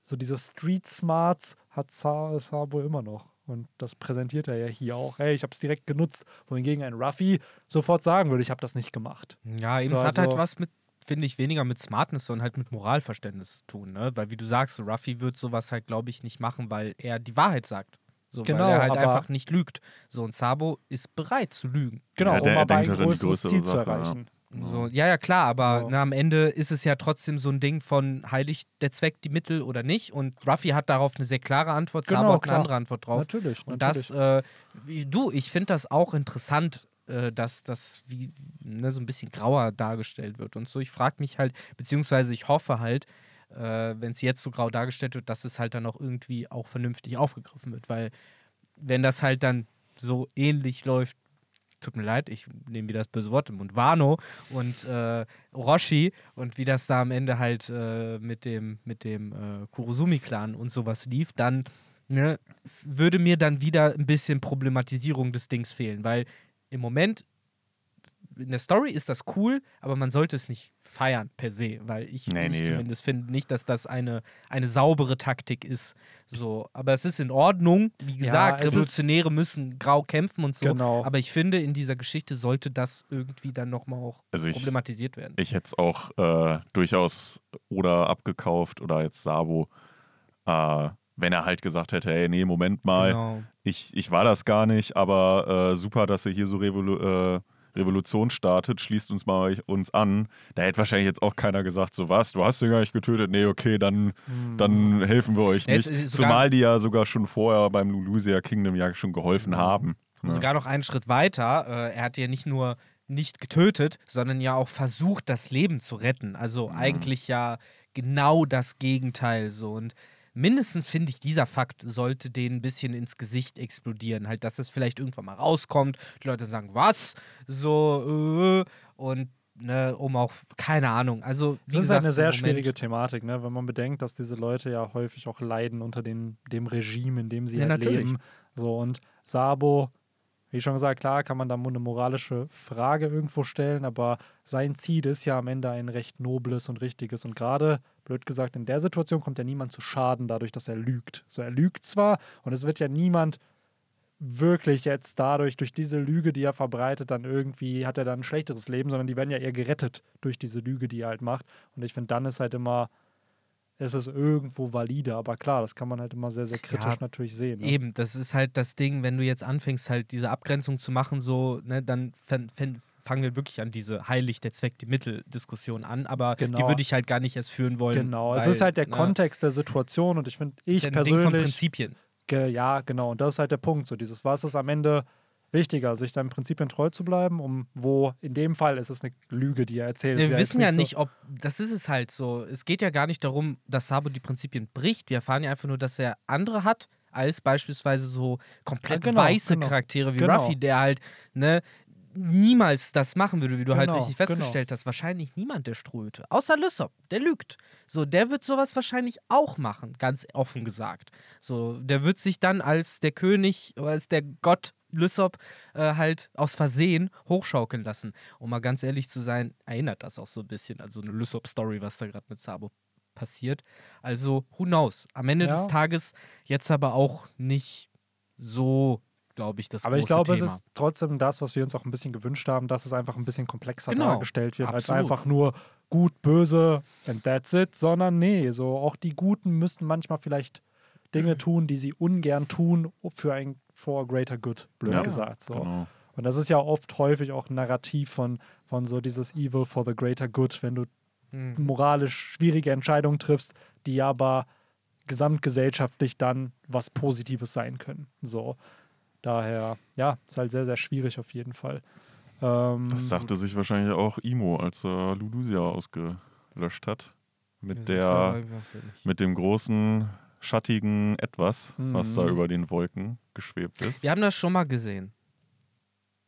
Speaker 1: so diese Street Smarts hat Sa- Sabo immer noch. Und das präsentiert er ja hier auch. Hey, ich habe es direkt genutzt. Wohingegen ein Ruffy sofort sagen würde, ich habe das nicht gemacht.
Speaker 3: Ja, eben,
Speaker 1: So,
Speaker 3: es hat halt
Speaker 1: also-
Speaker 3: was mit, finde ich, weniger mit Smartness, sondern halt mit Moralverständnis zu tun, ne? Weil wie du sagst, Ruffy wird sowas halt, glaube ich, nicht machen, weil er die Wahrheit sagt. So,
Speaker 1: Genau,
Speaker 3: weil er halt einfach nicht lügt. So, und Sabo ist bereit zu lügen.
Speaker 1: Genau,
Speaker 2: Ja, der-
Speaker 1: um
Speaker 2: er
Speaker 1: aber ein
Speaker 2: halt größere
Speaker 1: Ziel zu
Speaker 2: Sache, ja.
Speaker 1: erreichen.
Speaker 3: So, ja, ja, klar, aber
Speaker 1: So.
Speaker 3: na, am Ende ist es ja trotzdem so ein Ding von heiligt der Zweck die Mittel oder nicht. Und Ruffy hat darauf eine sehr klare Antwort,
Speaker 1: Genau,
Speaker 3: Sabo hat
Speaker 1: klar.
Speaker 3: eine andere Antwort drauf.
Speaker 1: Natürlich.
Speaker 3: Und
Speaker 1: natürlich.
Speaker 3: das, äh, wie- du, ich finde das auch interessant, äh, dass das wie ne, so ein bisschen grauer dargestellt wird und so. Ich frage mich halt, beziehungsweise ich hoffe halt, äh, wenn es jetzt so grau dargestellt wird, dass es halt dann auch irgendwie auch vernünftig aufgegriffen wird, weil wenn das halt dann so ähnlich läuft, tut mir leid, ich nehme wieder das böse Wort im Mund, Wano und äh, Orochi und wie das da am Ende halt äh, mit dem, mit dem äh, Kurosumi-Clan und sowas lief, dann ne, würde mir dann wieder ein bisschen Problematisierung des Dings fehlen, weil im Moment in der Story ist das cool, aber man sollte es nicht feiern per se, weil ich,
Speaker 2: Nee,
Speaker 3: ich
Speaker 2: nee.
Speaker 3: zumindest finde nicht, dass das eine, eine saubere Taktik ist. So, aber es ist in Ordnung. Wie gesagt,
Speaker 1: es ist-
Speaker 3: Revolutionäre müssen grau kämpfen und so.
Speaker 1: Genau.
Speaker 3: Aber ich finde, in dieser Geschichte sollte das irgendwie dann nochmal auch
Speaker 2: Also ich-
Speaker 3: problematisiert werden.
Speaker 2: Ich hätte es auch äh, durchaus oder abgekauft oder jetzt Sabo, äh, wenn er halt gesagt hätte, hey, nee, Moment mal,
Speaker 3: Genau.
Speaker 2: Ich, ich war das gar nicht, aber äh, super, dass ihr hier so Revolu äh, Revolution startet, schließt uns mal uns an. Da hätte wahrscheinlich jetzt auch keiner gesagt, so was, du hast den gar nicht getötet, nee, okay, dann, dann helfen wir euch
Speaker 3: Ja,
Speaker 2: nicht.
Speaker 3: sogar-
Speaker 2: Zumal die ja sogar schon vorher beim Lulusia Kingdom ja schon geholfen haben.
Speaker 3: Und
Speaker 2: Ne?
Speaker 3: sogar noch einen Schritt weiter. Äh, er hat ja nicht nur nicht getötet, sondern ja auch versucht, das Leben zu retten. Also eigentlich ja genau das Gegenteil so. Und mindestens finde ich, dieser Fakt sollte denen ein bisschen ins Gesicht explodieren. Halt, dass es vielleicht irgendwann mal rauskommt, die Leute sagen, was? So, äh, und ne, um auch, keine Ahnung. Also, wie
Speaker 1: Das ist
Speaker 3: gesagt,
Speaker 1: eine sehr schwierige Thematik, ne? wenn man bedenkt, dass diese Leute ja häufig auch leiden unter dem, dem Regime, in dem sie
Speaker 3: Ja,
Speaker 1: halt leben. So, und Sabo, wie schon gesagt, klar kann man da eine moralische Frage irgendwo stellen, aber sein Ziel ist ja am Ende ein recht nobles und richtiges. Und gerade, blöd gesagt, in der Situation kommt ja niemand zu Schaden dadurch, dass er lügt. So, er lügt zwar und es wird ja niemand wirklich jetzt dadurch, durch diese Lüge, die er verbreitet, dann irgendwie hat er dann ein schlechteres Leben, sondern die werden ja eher gerettet durch diese Lüge, die er halt macht. Und ich finde, dann ist halt immer es ist irgendwo valide, aber klar, das kann man halt immer sehr, sehr kritisch
Speaker 3: Ja,
Speaker 1: natürlich sehen. Ne?
Speaker 3: Eben, das ist halt das Ding, wenn du jetzt anfängst, halt diese Abgrenzung zu machen, so, ne, dann fan- fan- fangen wir wirklich an diese heilig der Zweck, die Mittel-Diskussion an, aber die
Speaker 1: Genau.
Speaker 3: würde ich halt gar nicht erst führen wollen.
Speaker 1: Genau, es
Speaker 3: weil,
Speaker 1: ist halt der
Speaker 3: ne,
Speaker 1: Kontext der Situation und ich finde, ich
Speaker 3: ist ja ein Ding von
Speaker 1: persönlich,
Speaker 3: Prinzipien.
Speaker 1: ge, ja, genau, und das ist halt der Punkt, so dieses, was ist am Ende wichtiger, sich seinen Prinzipien treu zu bleiben, um wo, in dem Fall ist es eine Lüge, die er erzählt.
Speaker 3: Wir
Speaker 1: ja
Speaker 3: wissen ja
Speaker 1: so-
Speaker 3: nicht, ob, das ist es halt so. Es geht ja gar nicht darum, dass Sabo die Prinzipien bricht. Wir erfahren ja einfach nur, dass er andere hat, als beispielsweise so komplett
Speaker 1: Ja, genau,
Speaker 3: weiße
Speaker 1: genau.
Speaker 3: Charaktere wie
Speaker 1: Genau.
Speaker 3: Ruffy, der halt, ne, niemals das machen würde, wie du halt
Speaker 1: Genau,
Speaker 3: richtig festgestellt hast. Wahrscheinlich niemand der Ströte. Außer Lysop, der lügt. So, der wird sowas wahrscheinlich auch machen, ganz offen gesagt. So, der wird sich dann als der König oder als der Gott Lysop äh, halt aus Versehen hochschaukeln lassen. Um mal ganz ehrlich zu sein, erinnert das auch so ein bisschen an so eine Lysop-Story, was da gerade mit Sabo passiert. Also, who knows? Am Ende
Speaker 1: Ja.
Speaker 3: des Tages jetzt aber auch nicht so, glaube ich, das
Speaker 1: Aber ich glaube,
Speaker 3: Thema.
Speaker 1: es ist trotzdem das, was wir uns auch ein bisschen gewünscht haben, dass es einfach ein bisschen komplexer
Speaker 3: Genau,
Speaker 1: dargestellt wird, als
Speaker 3: absolut.
Speaker 1: einfach nur gut, böse and that's it, sondern nee, so auch die Guten müssen manchmal vielleicht Dinge tun, die sie ungern tun für ein for greater good, blöd
Speaker 2: Ja,
Speaker 1: gesagt. So.
Speaker 2: Genau.
Speaker 1: Und das ist ja oft häufig auch ein Narrativ von, von so dieses Evil for the greater good, wenn du
Speaker 3: Mhm.
Speaker 1: moralisch schwierige Entscheidungen triffst, die aber gesamtgesellschaftlich dann was Positives sein können. So. Daher, ja, ist halt sehr, sehr schwierig auf jeden Fall. Ähm,
Speaker 2: Das dachte sich wahrscheinlich auch Imo, als er Ludusia ausgelöscht hat. Mit der, mit dem großen, schattigen Etwas, was da
Speaker 1: Mhm.
Speaker 2: über den Wolken geschwebt ist.
Speaker 3: Wir haben das schon mal gesehen.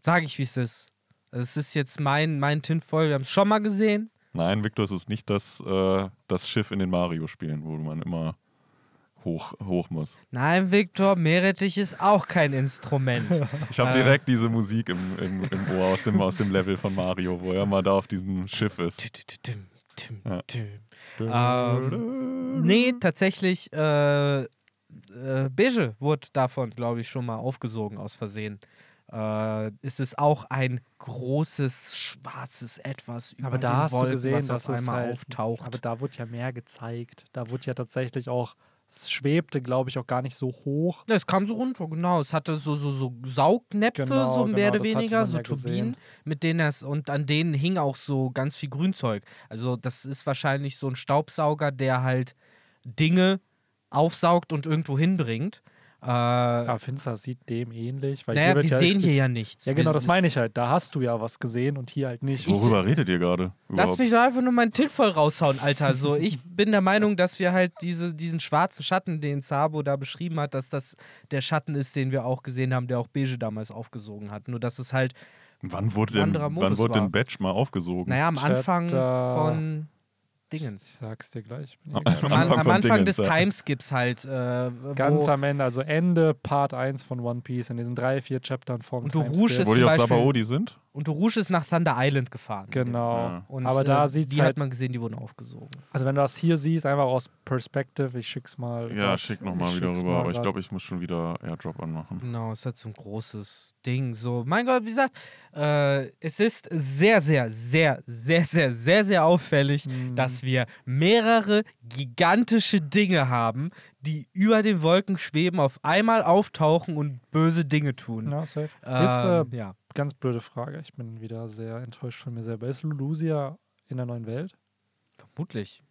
Speaker 3: Sag ich, wie es ist. Also Es ist jetzt mein, mein Tinfoil. Wir haben es schon mal gesehen.
Speaker 2: Nein, Victor, es ist nicht das, äh, das Schiff in den Mario-Spielen, wo man immer hoch, hoch muss.
Speaker 3: Nein, Viktor, Meerrettich ist auch kein Instrument.
Speaker 2: Ich habe
Speaker 3: Äh.
Speaker 2: direkt diese Musik im, im, im Ohr aus dem, aus dem Level von Mario, wo er mal da auf diesem Schiff ist. Ja.
Speaker 3: Ähm, nee, tatsächlich, äh, äh, Beige wurde davon, glaube ich, schon mal aufgesogen aus Versehen. Äh, es ist auch ein großes, schwarzes Etwas über
Speaker 1: aber da
Speaker 3: den
Speaker 1: hast
Speaker 3: Wolken,
Speaker 1: du gesehen,
Speaker 3: was
Speaker 1: dass
Speaker 3: auf
Speaker 1: es
Speaker 3: einmal
Speaker 1: halt,
Speaker 3: auftaucht.
Speaker 1: Aber da wurde ja mehr gezeigt. Da wurde ja tatsächlich auch, es schwebte, glaube ich, auch gar nicht so hoch.
Speaker 3: Ja, es kam so runter, genau. Es hatte so, so, so Saugnäpfe,
Speaker 1: Genau,
Speaker 3: so mehr
Speaker 1: genau,
Speaker 3: oder weniger, so
Speaker 1: ja gesehen.
Speaker 3: Turbinen, mit denen es, und an denen hing auch so ganz viel Grünzeug. Also, das ist wahrscheinlich so ein Staubsauger, der halt Dinge aufsaugt und irgendwo hinbringt. Äh,
Speaker 1: Ja, das sieht dem ähnlich? Weil
Speaker 3: naja, wir
Speaker 1: ja
Speaker 3: sehen hier ja nichts.
Speaker 1: Ja, genau, das meine ich halt. Da hast du ja was gesehen und hier halt nicht.
Speaker 2: Worüber redet ihr gerade?
Speaker 3: Lass mich doch einfach nur meinen Tipp voll raushauen, Alter. So, ich bin der Meinung, dass wir halt diese, diesen schwarzen Schatten, den Sabo da beschrieben hat, dass das der Schatten ist, den wir auch gesehen haben, der auch Beige damals aufgesogen hat. Nur, dass es halt,
Speaker 2: Wann wurde,
Speaker 3: ein
Speaker 2: denn, wann wurde
Speaker 3: war.
Speaker 2: denn Batch mal aufgesogen?
Speaker 3: naja, am Anfang von
Speaker 1: Ich
Speaker 3: Dingens.
Speaker 1: sag's dir gleich. Ich bin
Speaker 2: Am.
Speaker 3: Am,
Speaker 2: Anfang
Speaker 3: am Anfang
Speaker 2: Dingens,
Speaker 3: des
Speaker 2: ja.
Speaker 3: Timeskips halt. Äh,
Speaker 1: Ganz am Ende, also Ende Part 1 von One Piece, in diesen drei, vier Chaptern vom
Speaker 3: Und du
Speaker 1: Timeskip.
Speaker 2: Wo die auf Sabaody sind?
Speaker 3: Und Rouge ist nach Thunder Island gefahren.
Speaker 1: Genau.
Speaker 2: Ja.
Speaker 3: Und,
Speaker 1: Aber da
Speaker 3: äh,
Speaker 1: sieht's
Speaker 3: Die
Speaker 1: halt,
Speaker 3: hat man gesehen, die wurden aufgesogen.
Speaker 1: also wenn du das hier siehst, einfach aus Perspective, ich schick's mal.
Speaker 2: Ja,
Speaker 1: grad-
Speaker 2: schick nochmal wieder rüber.
Speaker 1: mal
Speaker 2: Aber ich glaube, ich muss schon wieder Airdrop anmachen.
Speaker 3: Genau, es hat so ein großes Ding. So, mein Gott, wie gesagt, äh, es ist sehr, sehr, sehr, sehr, sehr, sehr, sehr auffällig,
Speaker 1: Mhm.
Speaker 3: dass wir mehrere gigantische Dinge haben, die über den Wolken schweben, auf einmal auftauchen und böse Dinge tun.
Speaker 1: Ja, safe. ist äh,
Speaker 3: Ähm, ja.
Speaker 1: Ganz blöde Frage. Ich bin wieder sehr enttäuscht von mir selber. Ist Lulusia in der neuen Welt?
Speaker 3: Vermutlich.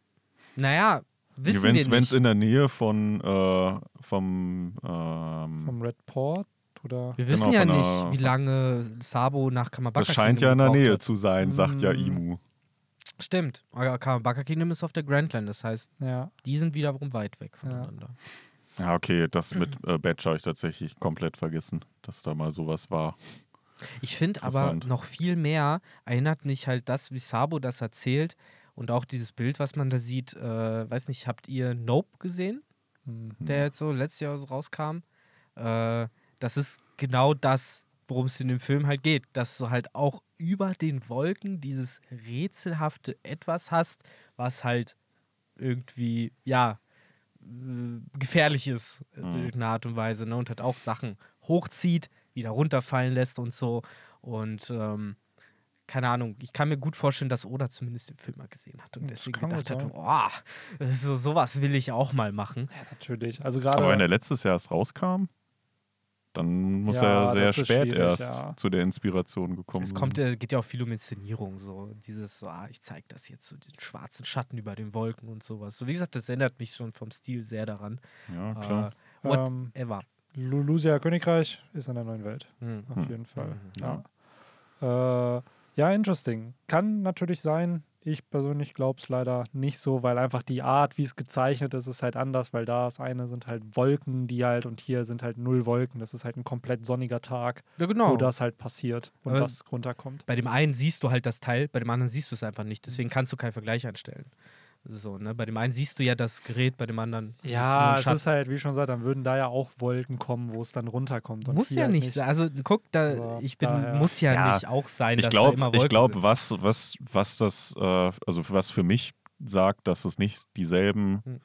Speaker 3: Naja, wissen
Speaker 2: Wenn
Speaker 3: wir
Speaker 2: es
Speaker 3: nicht.
Speaker 2: in der Nähe von äh, vom ähm,
Speaker 1: Vom Red Port? Oder?
Speaker 3: wir wissen
Speaker 2: genau,
Speaker 3: ja nicht, wie lange Sabo nach Kamabaka
Speaker 2: das scheint ja in der Nähe
Speaker 3: gebraucht
Speaker 2: zu sein, sagt ja
Speaker 1: Mm.
Speaker 2: Imu.
Speaker 3: hat. Stimmt. Aber Kamabaka Kingdom ist auf der Grandland, das heißt,
Speaker 1: Ja.
Speaker 3: die sind wiederum weit weg voneinander.
Speaker 2: Ja, okay, das mit äh, Batch habe ich tatsächlich komplett vergessen, dass da mal sowas war.
Speaker 3: Ich finde aber noch viel mehr erinnert mich halt das, wie Sabo das erzählt und auch dieses Bild, was man da sieht. Äh, weiß nicht, habt ihr Nope gesehen,
Speaker 1: Hm.
Speaker 3: der jetzt so letztes Jahr so rauskam? Äh, das ist genau das worum es in dem Film halt geht, dass du halt auch über den Wolken dieses rätselhafte Etwas hast, was halt irgendwie, ja, äh, gefährlich ist
Speaker 2: Mhm.
Speaker 3: in einer Art und Weise ne? und halt auch Sachen hochzieht, wieder runterfallen lässt und so. Und ähm, keine Ahnung, ich kann mir gut vorstellen, dass Oda zumindest den Film mal gesehen hat und
Speaker 1: Das
Speaker 3: deswegen gedacht hat, oh, so, sowas will ich auch mal machen.
Speaker 1: Ja, natürlich. Also
Speaker 2: Aber wenn
Speaker 1: gerade.
Speaker 2: der letztes Jahr erst rauskam, dann muss
Speaker 1: Ja,
Speaker 2: er sehr spät erst
Speaker 1: ja.
Speaker 2: zu der Inspiration gekommen
Speaker 3: Es
Speaker 2: sein.
Speaker 3: kommt, äh, geht ja auch viel um Inszenierung, so dieses, so, ah, ich zeige das jetzt, so diesen schwarzen Schatten über den Wolken und sowas. So wie gesagt, das erinnert mich schon vom Stil sehr daran.
Speaker 2: Ja, klar.
Speaker 3: Äh,
Speaker 1: Ähm,
Speaker 3: whatever.
Speaker 1: Lu- Lucia Königreich ist in der neuen Welt.
Speaker 3: Hm.
Speaker 1: Auf
Speaker 2: Hm.
Speaker 1: jeden Fall.
Speaker 3: Mhm.
Speaker 1: Ja. Äh, ja, interesting. Kann natürlich sein. Ich persönlich glaube es leider nicht so, weil einfach die Art, wie es gezeichnet ist, ist halt anders, weil da das eine sind halt Wolken, die halt und hier sind halt null Wolken. Das ist halt ein komplett sonniger Tag,
Speaker 3: Ja, genau.
Speaker 1: wo das halt passiert und
Speaker 3: Aber-
Speaker 1: das runterkommt.
Speaker 3: Bei dem einen siehst du halt das Teil, bei dem anderen siehst du es einfach nicht. Deswegen kannst du keinen Vergleich anstellen. So, ne? Bei dem einen siehst du ja das Gerät, bei dem anderen siehst du nur
Speaker 1: Ja,
Speaker 3: einen
Speaker 1: es
Speaker 3: Schatten.
Speaker 1: ist halt, wie schon gesagt, dann würden da ja auch Wolken kommen, wo es dann runterkommt. Und
Speaker 3: muss ja
Speaker 1: halt
Speaker 3: nicht sein. Also guck, da
Speaker 1: Also,
Speaker 3: ich bin,
Speaker 1: daher-
Speaker 3: muss ja,
Speaker 2: Ja,
Speaker 3: nicht auch sein,
Speaker 2: Ich glaube, ich
Speaker 3: Wolken
Speaker 2: glaub,
Speaker 3: sind.
Speaker 2: was, was, was das, äh, also was für mich sagt, dass es nicht dieselben
Speaker 3: Hm.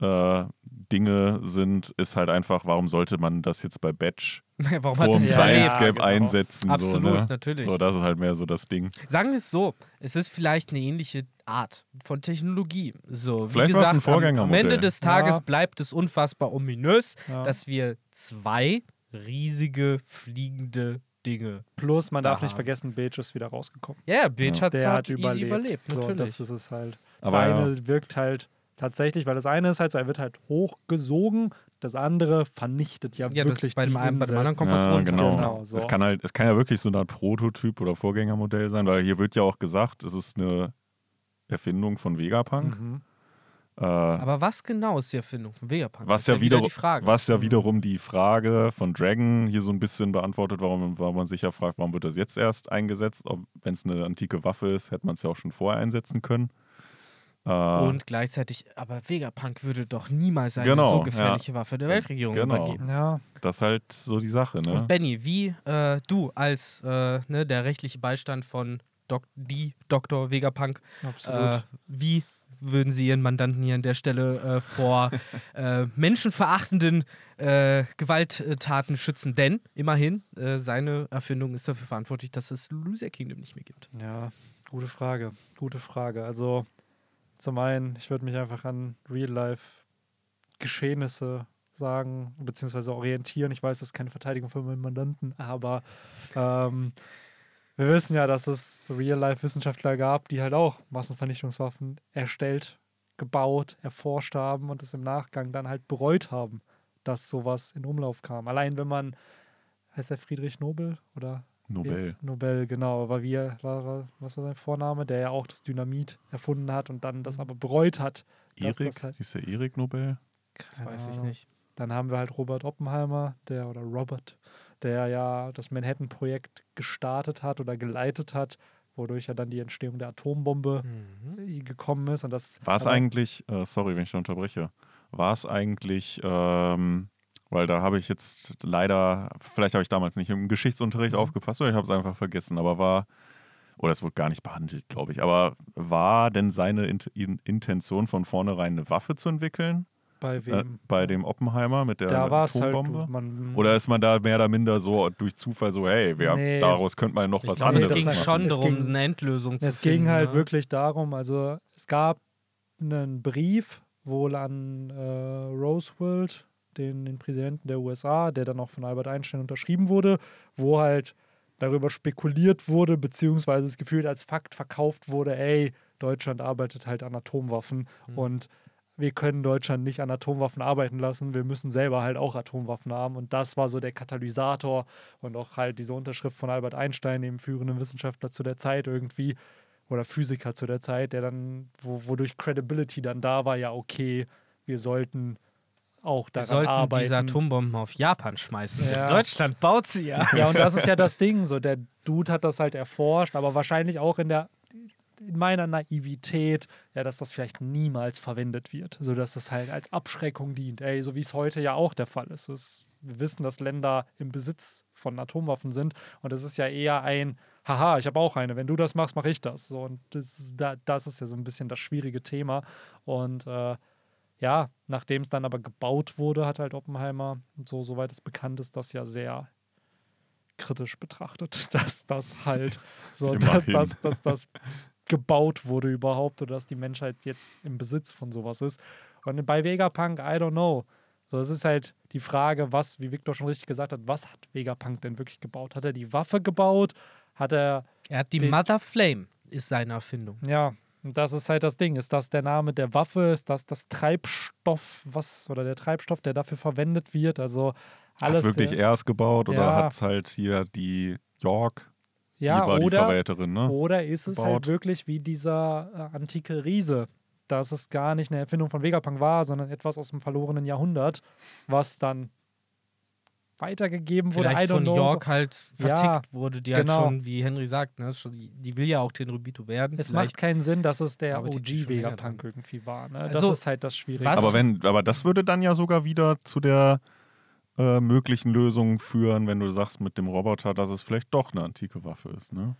Speaker 2: Äh, Dinge sind, ist halt einfach, warum sollte man das jetzt bei Batch
Speaker 3: Warum
Speaker 2: vor
Speaker 3: hat
Speaker 2: dem
Speaker 3: das
Speaker 1: Ja,
Speaker 2: Timescape
Speaker 1: genau.
Speaker 2: einsetzen?
Speaker 3: Absolut,
Speaker 2: so, ne?
Speaker 3: natürlich.
Speaker 2: So, das ist halt mehr so das Ding.
Speaker 3: Sagen wir es so, es ist vielleicht eine ähnliche Art von Technologie. So, wie
Speaker 2: Vielleicht war es ein
Speaker 3: gesagt, am-
Speaker 2: Vorgängermodell.
Speaker 3: Ende des Tages
Speaker 1: Ja.
Speaker 3: bleibt es unfassbar ominös,
Speaker 1: Ja.
Speaker 3: dass wir zwei riesige fliegende Dinge.
Speaker 1: Plus, man
Speaker 3: da
Speaker 1: darf nicht
Speaker 3: haben.
Speaker 1: vergessen, Beige ist wieder rausgekommen.
Speaker 3: Ja, Beach
Speaker 2: Ja.
Speaker 3: hat hat
Speaker 1: hat
Speaker 3: easy
Speaker 1: überlebt.
Speaker 3: überlebt,
Speaker 1: so,
Speaker 3: natürlich.
Speaker 1: das ist es halt.
Speaker 2: Aber
Speaker 1: Seine wirkt halt tatsächlich, weil das eine ist halt so, er wird halt hochgesogen, das andere vernichtet ja,
Speaker 3: ja, das
Speaker 1: wirklich
Speaker 3: bei dem,
Speaker 1: die
Speaker 3: einen, bei dem anderen kommt was
Speaker 2: Ja,
Speaker 3: runter.
Speaker 2: genau.
Speaker 1: Genau, so.
Speaker 2: Es kann halt, es kann ja wirklich so eine Art Prototyp oder Vorgängermodell sein, weil hier wird ja auch gesagt, es ist eine Erfindung von Vegapunk.
Speaker 1: Mhm.
Speaker 2: Äh,
Speaker 3: Aber was genau ist die Erfindung von Vegapunk?
Speaker 2: Was
Speaker 3: Das
Speaker 2: ja,
Speaker 3: ist wieder
Speaker 2: wiederum,
Speaker 3: die Frage.
Speaker 2: was ja wiederum die Frage von Dragon hier so ein bisschen beantwortet, warum, warum man sich ja fragt, warum wird das jetzt erst eingesetzt? Wenn es eine antike Waffe ist, hätte man es ja auch schon vorher einsetzen können. Äh,
Speaker 3: Und gleichzeitig, aber Vegapunk würde doch niemals eine
Speaker 2: Genau,
Speaker 3: so gefährliche Waffe der Weltregierung
Speaker 2: Genau.
Speaker 3: übergeben.
Speaker 1: Ja,
Speaker 2: das ist halt so die Sache, ne?
Speaker 3: Und Benny, wie äh, du als äh, ne, der rechtliche Beistand von Dok die Dr. Vegapunk,
Speaker 1: absolut.
Speaker 3: äh, wie würden Sie Ihren Mandanten hier an der Stelle äh, vor äh, menschenverachtenden äh, Gewalttaten schützen? Denn immerhin, äh, seine Erfindung ist dafür verantwortlich, dass es Loser Kingdom nicht mehr gibt.
Speaker 1: Ja, gute Frage. Gute Frage. Also zum einen, ich würde mich einfach an Real-Life-Geschehnisse sagen, beziehungsweise orientieren. Ich weiß, das ist keine Verteidigung für meinen Mandanten, aber ähm, wir wissen ja, dass es Real-Life-Wissenschaftler gab, die halt auch Massenvernichtungswaffen erstellt, gebaut, erforscht haben und es im Nachgang dann halt bereut haben, dass sowas in Umlauf kam. Allein wenn man, heißt der Friedrich Nobel oder
Speaker 2: Nobel.
Speaker 1: Nobel, genau. Aber wie er- war, was war sein Vorname? Der ja auch das Dynamit erfunden hat und dann das aber bereut hat.
Speaker 2: Erik?
Speaker 1: halt-
Speaker 2: Hieß der Erik Nobel?
Speaker 3: Das
Speaker 1: Keine
Speaker 3: weiß ich
Speaker 1: Ahnung.
Speaker 3: nicht.
Speaker 1: Dann haben wir halt Robert Oppenheimer, der oder Robert, der ja das Manhattan-Projekt gestartet hat oder geleitet hat, wodurch ja dann die Entstehung der Atombombe
Speaker 3: Mhm.
Speaker 1: gekommen ist. Und das
Speaker 2: War es eigentlich, äh, sorry, wenn ich da unterbreche, war es eigentlich, ähm, weil da habe ich jetzt leider, vielleicht habe ich damals nicht im Geschichtsunterricht
Speaker 1: Mhm.
Speaker 2: aufgepasst oder ich habe es einfach vergessen, aber war, oder es wurde gar nicht behandelt, glaube ich, aber war denn seine Int In Intention von vornherein eine Waffe zu entwickeln?
Speaker 1: bei
Speaker 2: Äh,
Speaker 1: wem?
Speaker 2: bei dem Oppenheimer mit der
Speaker 1: da war es halt,
Speaker 2: Atombombe?
Speaker 1: man,
Speaker 2: oder ist man da mehr oder minder so durch Zufall so, hey, wir,
Speaker 1: Nee.
Speaker 2: daraus könnte man noch
Speaker 3: Ich
Speaker 2: was
Speaker 3: es ging
Speaker 1: ist-
Speaker 2: anderes
Speaker 3: schon
Speaker 2: machen?
Speaker 1: Es
Speaker 3: darum,
Speaker 1: ging-
Speaker 3: eine Endlösung zu
Speaker 1: Es
Speaker 3: finden.
Speaker 1: ging halt
Speaker 3: ne?
Speaker 1: wirklich darum, also es gab einen Brief wohl an äh, Roosevelt, den, den Präsidenten der USA, der dann auch von Albert Einstein unterschrieben wurde, wo halt darüber spekuliert wurde, beziehungsweise es gefühlt als Fakt verkauft wurde, ey, Deutschland arbeitet halt an Atomwaffen
Speaker 3: Mhm.
Speaker 1: und wir können Deutschland nicht an Atomwaffen arbeiten lassen, wir müssen selber halt auch Atomwaffen haben und das war so der Katalysator und auch halt diese Unterschrift von Albert Einstein, dem führenden Wissenschaftler zu der Zeit irgendwie oder Physiker zu der Zeit, der dann, wo, wodurch Credibility dann da war, ja okay, wir sollten auch
Speaker 3: Wir
Speaker 1: daran
Speaker 3: sollten
Speaker 1: arbeiten.
Speaker 3: diese Atombomben auf Japan schmeißen.
Speaker 1: Ja.
Speaker 3: Deutschland baut sie ja.
Speaker 1: Ja, und das ist ja das Ding. So, der Dude hat das halt erforscht, aber wahrscheinlich auch in der in meiner Naivität, ja, dass das vielleicht niemals verwendet wird, sodass das halt als Abschreckung dient. Ey, so wie es heute ja auch der Fall ist. Es wir wissen, dass Länder im Besitz von Atomwaffen sind und es ist ja eher ein, haha, ich habe auch eine, wenn du das machst, mache ich das. So, und das, da, das ist ja so ein bisschen das schwierige Thema. Und äh, ja, nachdem es dann aber gebaut wurde, hat halt Oppenheimer, so soweit es bekannt ist, das ja sehr kritisch betrachtet, dass das halt so, dass,
Speaker 2: Immerhin.
Speaker 1: dass, dass das gebaut wurde überhaupt oder dass die Menschheit jetzt im Besitz von sowas ist. Und bei Vegapunk, I don't know. So, es ist halt die Frage, was, wie Victor schon richtig gesagt hat, was hat Vegapunk denn wirklich gebaut? Hat er die Waffe gebaut? Hat er,
Speaker 3: Er hat die Mother Flame, ist seine Erfindung.
Speaker 1: ja, und das ist halt das Ding. Ist das der Name der Waffe? Ist das das Treibstoff, was, oder der Treibstoff, der dafür verwendet wird? Also alles.
Speaker 2: hat wirklich
Speaker 1: äh,
Speaker 2: er es gebaut oder
Speaker 1: Ja.
Speaker 2: hat es halt hier die York,
Speaker 1: ja,
Speaker 2: die war die
Speaker 1: oder,
Speaker 2: Verräterin, ne?
Speaker 1: Oder ist es halt
Speaker 2: gebaut.
Speaker 1: wirklich wie dieser äh, antike Riese, dass es gar nicht eine Erfindung von Vegapunk war, sondern etwas aus dem verlorenen Jahrhundert, was dann weitergegeben wurde. I
Speaker 3: Vielleicht von
Speaker 1: know.
Speaker 3: York halt
Speaker 1: Ja,
Speaker 3: vertickt wurde, die
Speaker 1: genau.
Speaker 3: halt schon, wie Henry sagt, ne, schon, die, die will ja auch den Rubito werden.
Speaker 1: es
Speaker 3: Vielleicht
Speaker 1: macht keinen Sinn, dass es der
Speaker 3: arbeitet die
Speaker 1: OG
Speaker 3: schon länger
Speaker 1: Vegapunk irgendwie war. Ne? Das
Speaker 3: Also,
Speaker 1: ist halt das Schwierige.
Speaker 2: Aber wenn, aber das würde dann ja sogar wieder zu der äh, möglichen Lösung führen, wenn du sagst mit dem Roboter, dass es vielleicht doch eine antike Waffe ist, ne?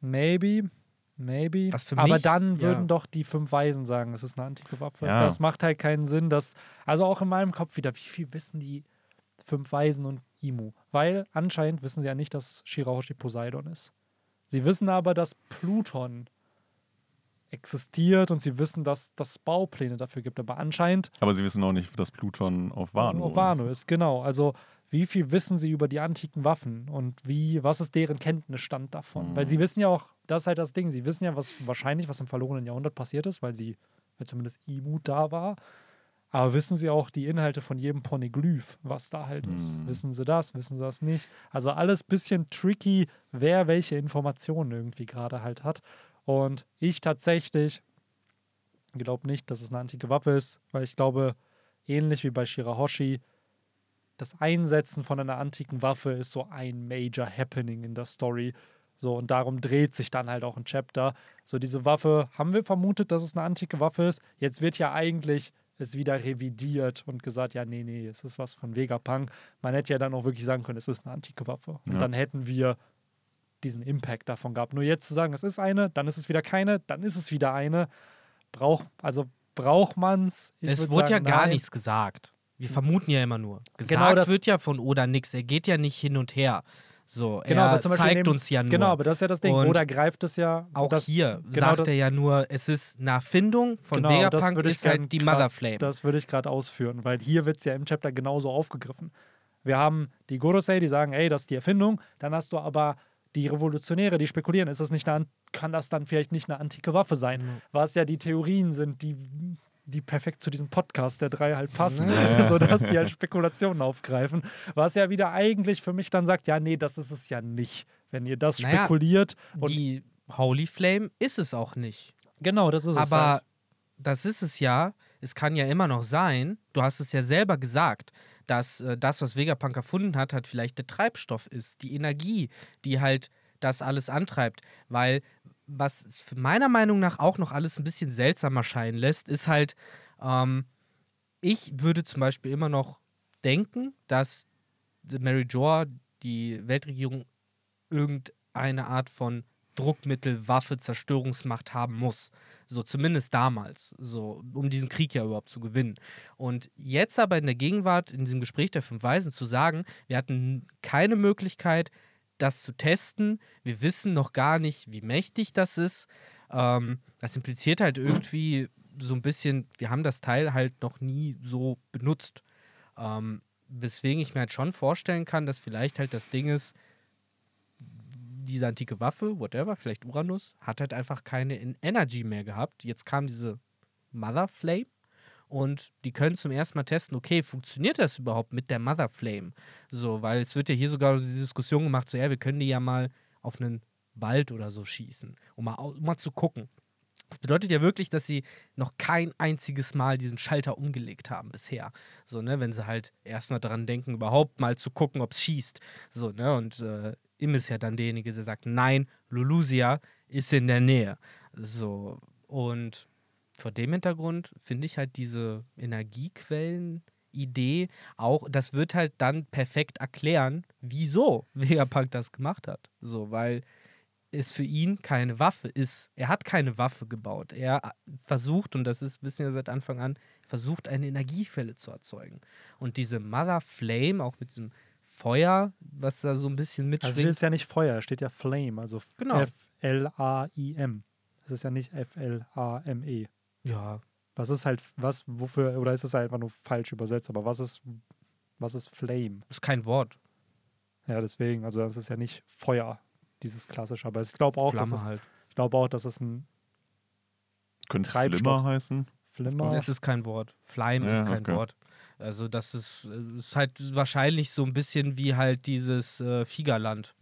Speaker 1: Maybe. Maybe.
Speaker 3: Für
Speaker 1: Aber
Speaker 3: mich-
Speaker 1: dann
Speaker 3: ja.
Speaker 1: würden doch die fünf Weisen sagen, es ist eine antike Waffe.
Speaker 2: Ja.
Speaker 1: Das macht halt keinen Sinn, dass. Also auch in meinem Kopf wieder, wie viel wissen die fünf Weisen und Imu? Weil anscheinend wissen sie ja nicht, dass Shirahoshi Poseidon ist. Sie wissen aber, dass Pluton existiert und sie wissen, dass es Baupläne dafür gibt. Aber anscheinend
Speaker 2: Aber sie wissen auch nicht, dass Pluton auf Wano
Speaker 1: auf Wano ist, genau. Also wie viel wissen sie über die antiken Waffen und wie, was ist deren Kenntnisstand davon?
Speaker 2: Mhm.
Speaker 1: Weil sie wissen ja auch, das ist halt das Ding, sie wissen ja, was wahrscheinlich, was im verlorenen Jahrhundert passiert ist, weil sie, weil zumindest Imu da war. Aber wissen sie auch die Inhalte von jedem Poneglyph, was da halt ist?
Speaker 2: Mhm.
Speaker 1: Wissen sie das, wissen sie das nicht? Also alles bisschen tricky, wer welche Informationen irgendwie gerade halt hat. Und ich tatsächlich glaube nicht, dass es eine antike Waffe ist, weil ich glaube, ähnlich wie bei Shirahoshi, das Einsetzen von einer antiken Waffe ist so ein Major Happening in der Story. So, und darum dreht sich dann halt auch ein Chapter. So, diese Waffe, haben wir vermutet, dass es eine antike Waffe ist. Jetzt wird ja eigentlich es wieder revidiert und gesagt, ja, nee, nee, es ist was von Vegapunk. Man hätte ja dann auch wirklich sagen können, es ist eine antike Waffe. Und
Speaker 2: Ja.
Speaker 1: dann hätten wir diesen Impact davon gehabt. Nur jetzt zu sagen, es ist eine, dann ist es wieder keine, dann ist es wieder eine. Braucht, also braucht man es?
Speaker 3: Es wurde ja gar nichts gesagt. Wir vermuten ja immer nur. Gesagt
Speaker 1: Genau das-
Speaker 3: wird ja von Oda nichts. Er geht ja nicht hin und her. So,
Speaker 1: Genau,
Speaker 3: er zeigt
Speaker 1: dem-
Speaker 3: uns ja nur.
Speaker 1: Genau, aber das ist ja das Ding.
Speaker 3: Und
Speaker 1: Oder greift es ja
Speaker 3: auch
Speaker 1: das,
Speaker 3: hier
Speaker 1: genau
Speaker 3: sagt
Speaker 1: das-
Speaker 3: er ja nur, es ist eine Erfindung von
Speaker 1: Genau, das
Speaker 3: Vegapunk,
Speaker 1: ich
Speaker 3: ist halt die
Speaker 1: grad-
Speaker 3: Mother Flame.
Speaker 1: Das würde ich gerade ausführen, weil hier wird es ja im Chapter genauso aufgegriffen. Wir haben die Gorosei, die sagen, ey, das ist die Erfindung. Dann hast du aber die Revolutionäre, die spekulieren, ist das nicht eine, an- kann das dann vielleicht nicht eine antike Waffe sein?
Speaker 3: Mhm.
Speaker 1: Was ja die Theorien sind, die, die perfekt zu diesem Podcast der drei halt passen,
Speaker 2: Ja.
Speaker 1: sodass die halt Spekulationen aufgreifen. Was ja wieder eigentlich für mich dann sagt, ja, nee, das ist es ja nicht. Wenn ihr das
Speaker 3: Naja,
Speaker 1: spekuliert und
Speaker 3: die Holy Flame ist es auch nicht.
Speaker 1: genau, das ist es.
Speaker 3: Aber
Speaker 1: halt.
Speaker 3: das ist es ja. Es kann ja immer noch sein, du hast es ja selber gesagt, dass äh, das, was Vegapunk erfunden hat, halt vielleicht der Treibstoff ist, die Energie, die halt das alles antreibt. Weil was meiner Meinung nach auch noch alles ein bisschen seltsamer scheinen lässt, ist halt, ähm, ich würde zum Beispiel immer noch denken, dass Mary Joa, die Weltregierung, irgendeine Art von Druckmittel, Waffe, Zerstörungsmacht haben muss. So zumindest damals, so um diesen Krieg ja überhaupt zu gewinnen. Und jetzt aber in der Gegenwart, in diesem Gespräch der fünf Weisen zu sagen, wir hatten keine Möglichkeit, das zu testen. Wir wissen noch gar nicht, wie mächtig das ist. Ähm, das impliziert halt irgendwie so ein bisschen, wir haben das Teil halt noch nie so benutzt. Ähm, weswegen ich mir halt schon vorstellen kann, dass vielleicht halt das Ding ist, diese antike Waffe, whatever, vielleicht Uranus, hat halt einfach keine En- Energy mehr gehabt. Jetzt kam diese Mother Flame und die können zum ersten Mal testen, okay, funktioniert das überhaupt mit der Mother Flame? So, weil es wird ja hier sogar diese Diskussion gemacht, so ja, wir können die ja mal auf einen Wald oder so schießen, um mal, um mal zu gucken. Das bedeutet ja wirklich, dass sie noch kein einziges Mal diesen Schalter umgelegt haben bisher. So, ne, wenn sie halt erstmal daran denken, überhaupt mal zu gucken, ob es schießt. So, ne, und äh, Im ist ja dann derjenige, der sagt, nein, Lulusia ist in der Nähe. So, und vor dem Hintergrund finde ich halt diese Energiequellen Idee auch, das wird halt dann perfekt erklären, wieso Vegapunk das gemacht hat. So, weil es für ihn keine Waffe ist. Er hat keine Waffe gebaut. Er versucht, und das ist, wissen wir seit Anfang an, versucht, eine Energiequelle zu erzeugen. Und diese Mother Flame, auch mit diesem Feuer, was da so ein bisschen
Speaker 1: Also
Speaker 3: mitschwingt.
Speaker 1: steht ist ja nicht Feuer, steht ja Flame, also
Speaker 3: Genau.
Speaker 1: F-L-A-I-M. Es ist ja nicht F-L-A-M-E.
Speaker 3: Ja,
Speaker 1: Was ist halt, was, wofür, oder ist es einfach nur falsch übersetzt, aber was ist, was ist Flame?
Speaker 3: ist kein Wort.
Speaker 1: Ja, deswegen, also das ist ja nicht Feuer, dieses klassische, aber ich glaube auch, dass
Speaker 3: Flamme
Speaker 1: es,
Speaker 3: halt.
Speaker 1: ich glaube auch, dass es ein
Speaker 2: Könnte es
Speaker 1: Treibstoff.
Speaker 2: Flimmer heißen?
Speaker 1: Flimmer,
Speaker 3: Es ist kein Wort. Flame
Speaker 2: Ja,
Speaker 3: ist kein
Speaker 2: okay.
Speaker 3: Wort. Also das ist, äh, ist halt wahrscheinlich so ein bisschen wie halt dieses äh, Figerland.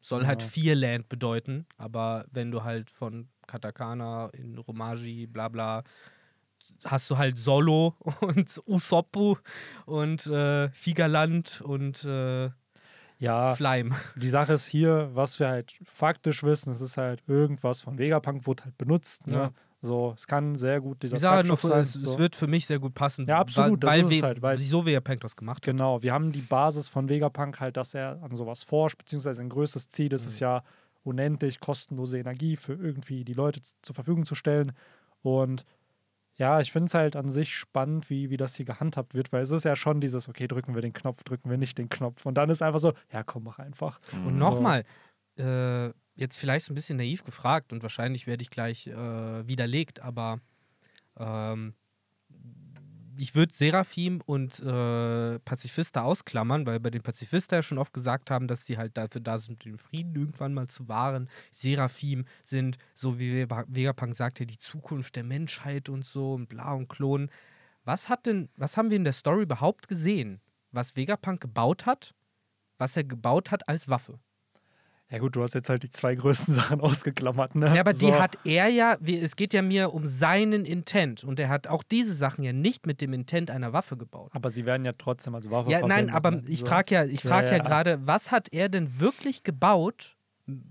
Speaker 3: Soll halt
Speaker 1: Ja.
Speaker 3: Vierland bedeuten, aber wenn du halt von Katakana in Romaji, bla bla, hast du halt Solo und Usopp und äh, Figerland und äh,
Speaker 1: ja,
Speaker 3: Flame.
Speaker 1: die Sache ist hier, was wir halt faktisch wissen, es ist halt irgendwas von Vegapunk, wurde halt benutzt, ne?
Speaker 3: Ja.
Speaker 1: So, es kann sehr gut dieser
Speaker 3: Ich sage nur,
Speaker 1: sein.
Speaker 3: es,
Speaker 1: so.
Speaker 3: es wird für mich sehr gut passen.
Speaker 1: Ja, absolut, das
Speaker 3: Weil,
Speaker 1: ist halt, weil-
Speaker 3: wieso Vegapunk das gemacht hat.
Speaker 1: Genau, wir haben die Basis von Vegapunk halt, dass er an sowas forscht, beziehungsweise sein größtes Ziel ist
Speaker 3: Mhm.
Speaker 1: es ja, unendlich kostenlose Energie für irgendwie die Leute zur Verfügung zu stellen. Und ja, ich finde es halt an sich spannend, wie, wie das hier gehandhabt wird, weil es ist ja schon dieses, okay, drücken wir den Knopf, drücken wir nicht den Knopf. Und dann ist einfach so, ja, komm, mach einfach.
Speaker 3: Und
Speaker 1: So.
Speaker 3: nochmal, äh, jetzt vielleicht so ein bisschen naiv gefragt und wahrscheinlich werde ich gleich äh, widerlegt, aber ähm, ich würde Seraphim und äh, Pazifista ausklammern, weil bei den Pazifista ja schon oft gesagt haben, dass sie halt dafür da sind, den Frieden irgendwann mal zu wahren. Seraphim sind, so wie Vega- Vegapunk sagte, die Zukunft der Menschheit und so und bla und Klon. Was hat denn, was haben wir in der Story überhaupt gesehen? Was Vegapunk gebaut hat, was er gebaut hat als Waffe?
Speaker 1: Ja gut, du hast jetzt halt die zwei größten Sachen ausgeklammert, ne?
Speaker 3: Ja, aber die
Speaker 1: So.
Speaker 3: hat er ja, wie- es geht ja mir um seinen Intent und er hat auch diese Sachen ja nicht mit dem Intent einer Waffe gebaut.
Speaker 1: Aber sie werden ja trotzdem als Waffe
Speaker 3: Ja, nein, aber
Speaker 1: ne?
Speaker 3: ich
Speaker 1: So.
Speaker 3: frage ja, ich
Speaker 1: Ja,
Speaker 3: frage ja,
Speaker 1: ja.
Speaker 3: gerade, was hat er denn wirklich gebaut,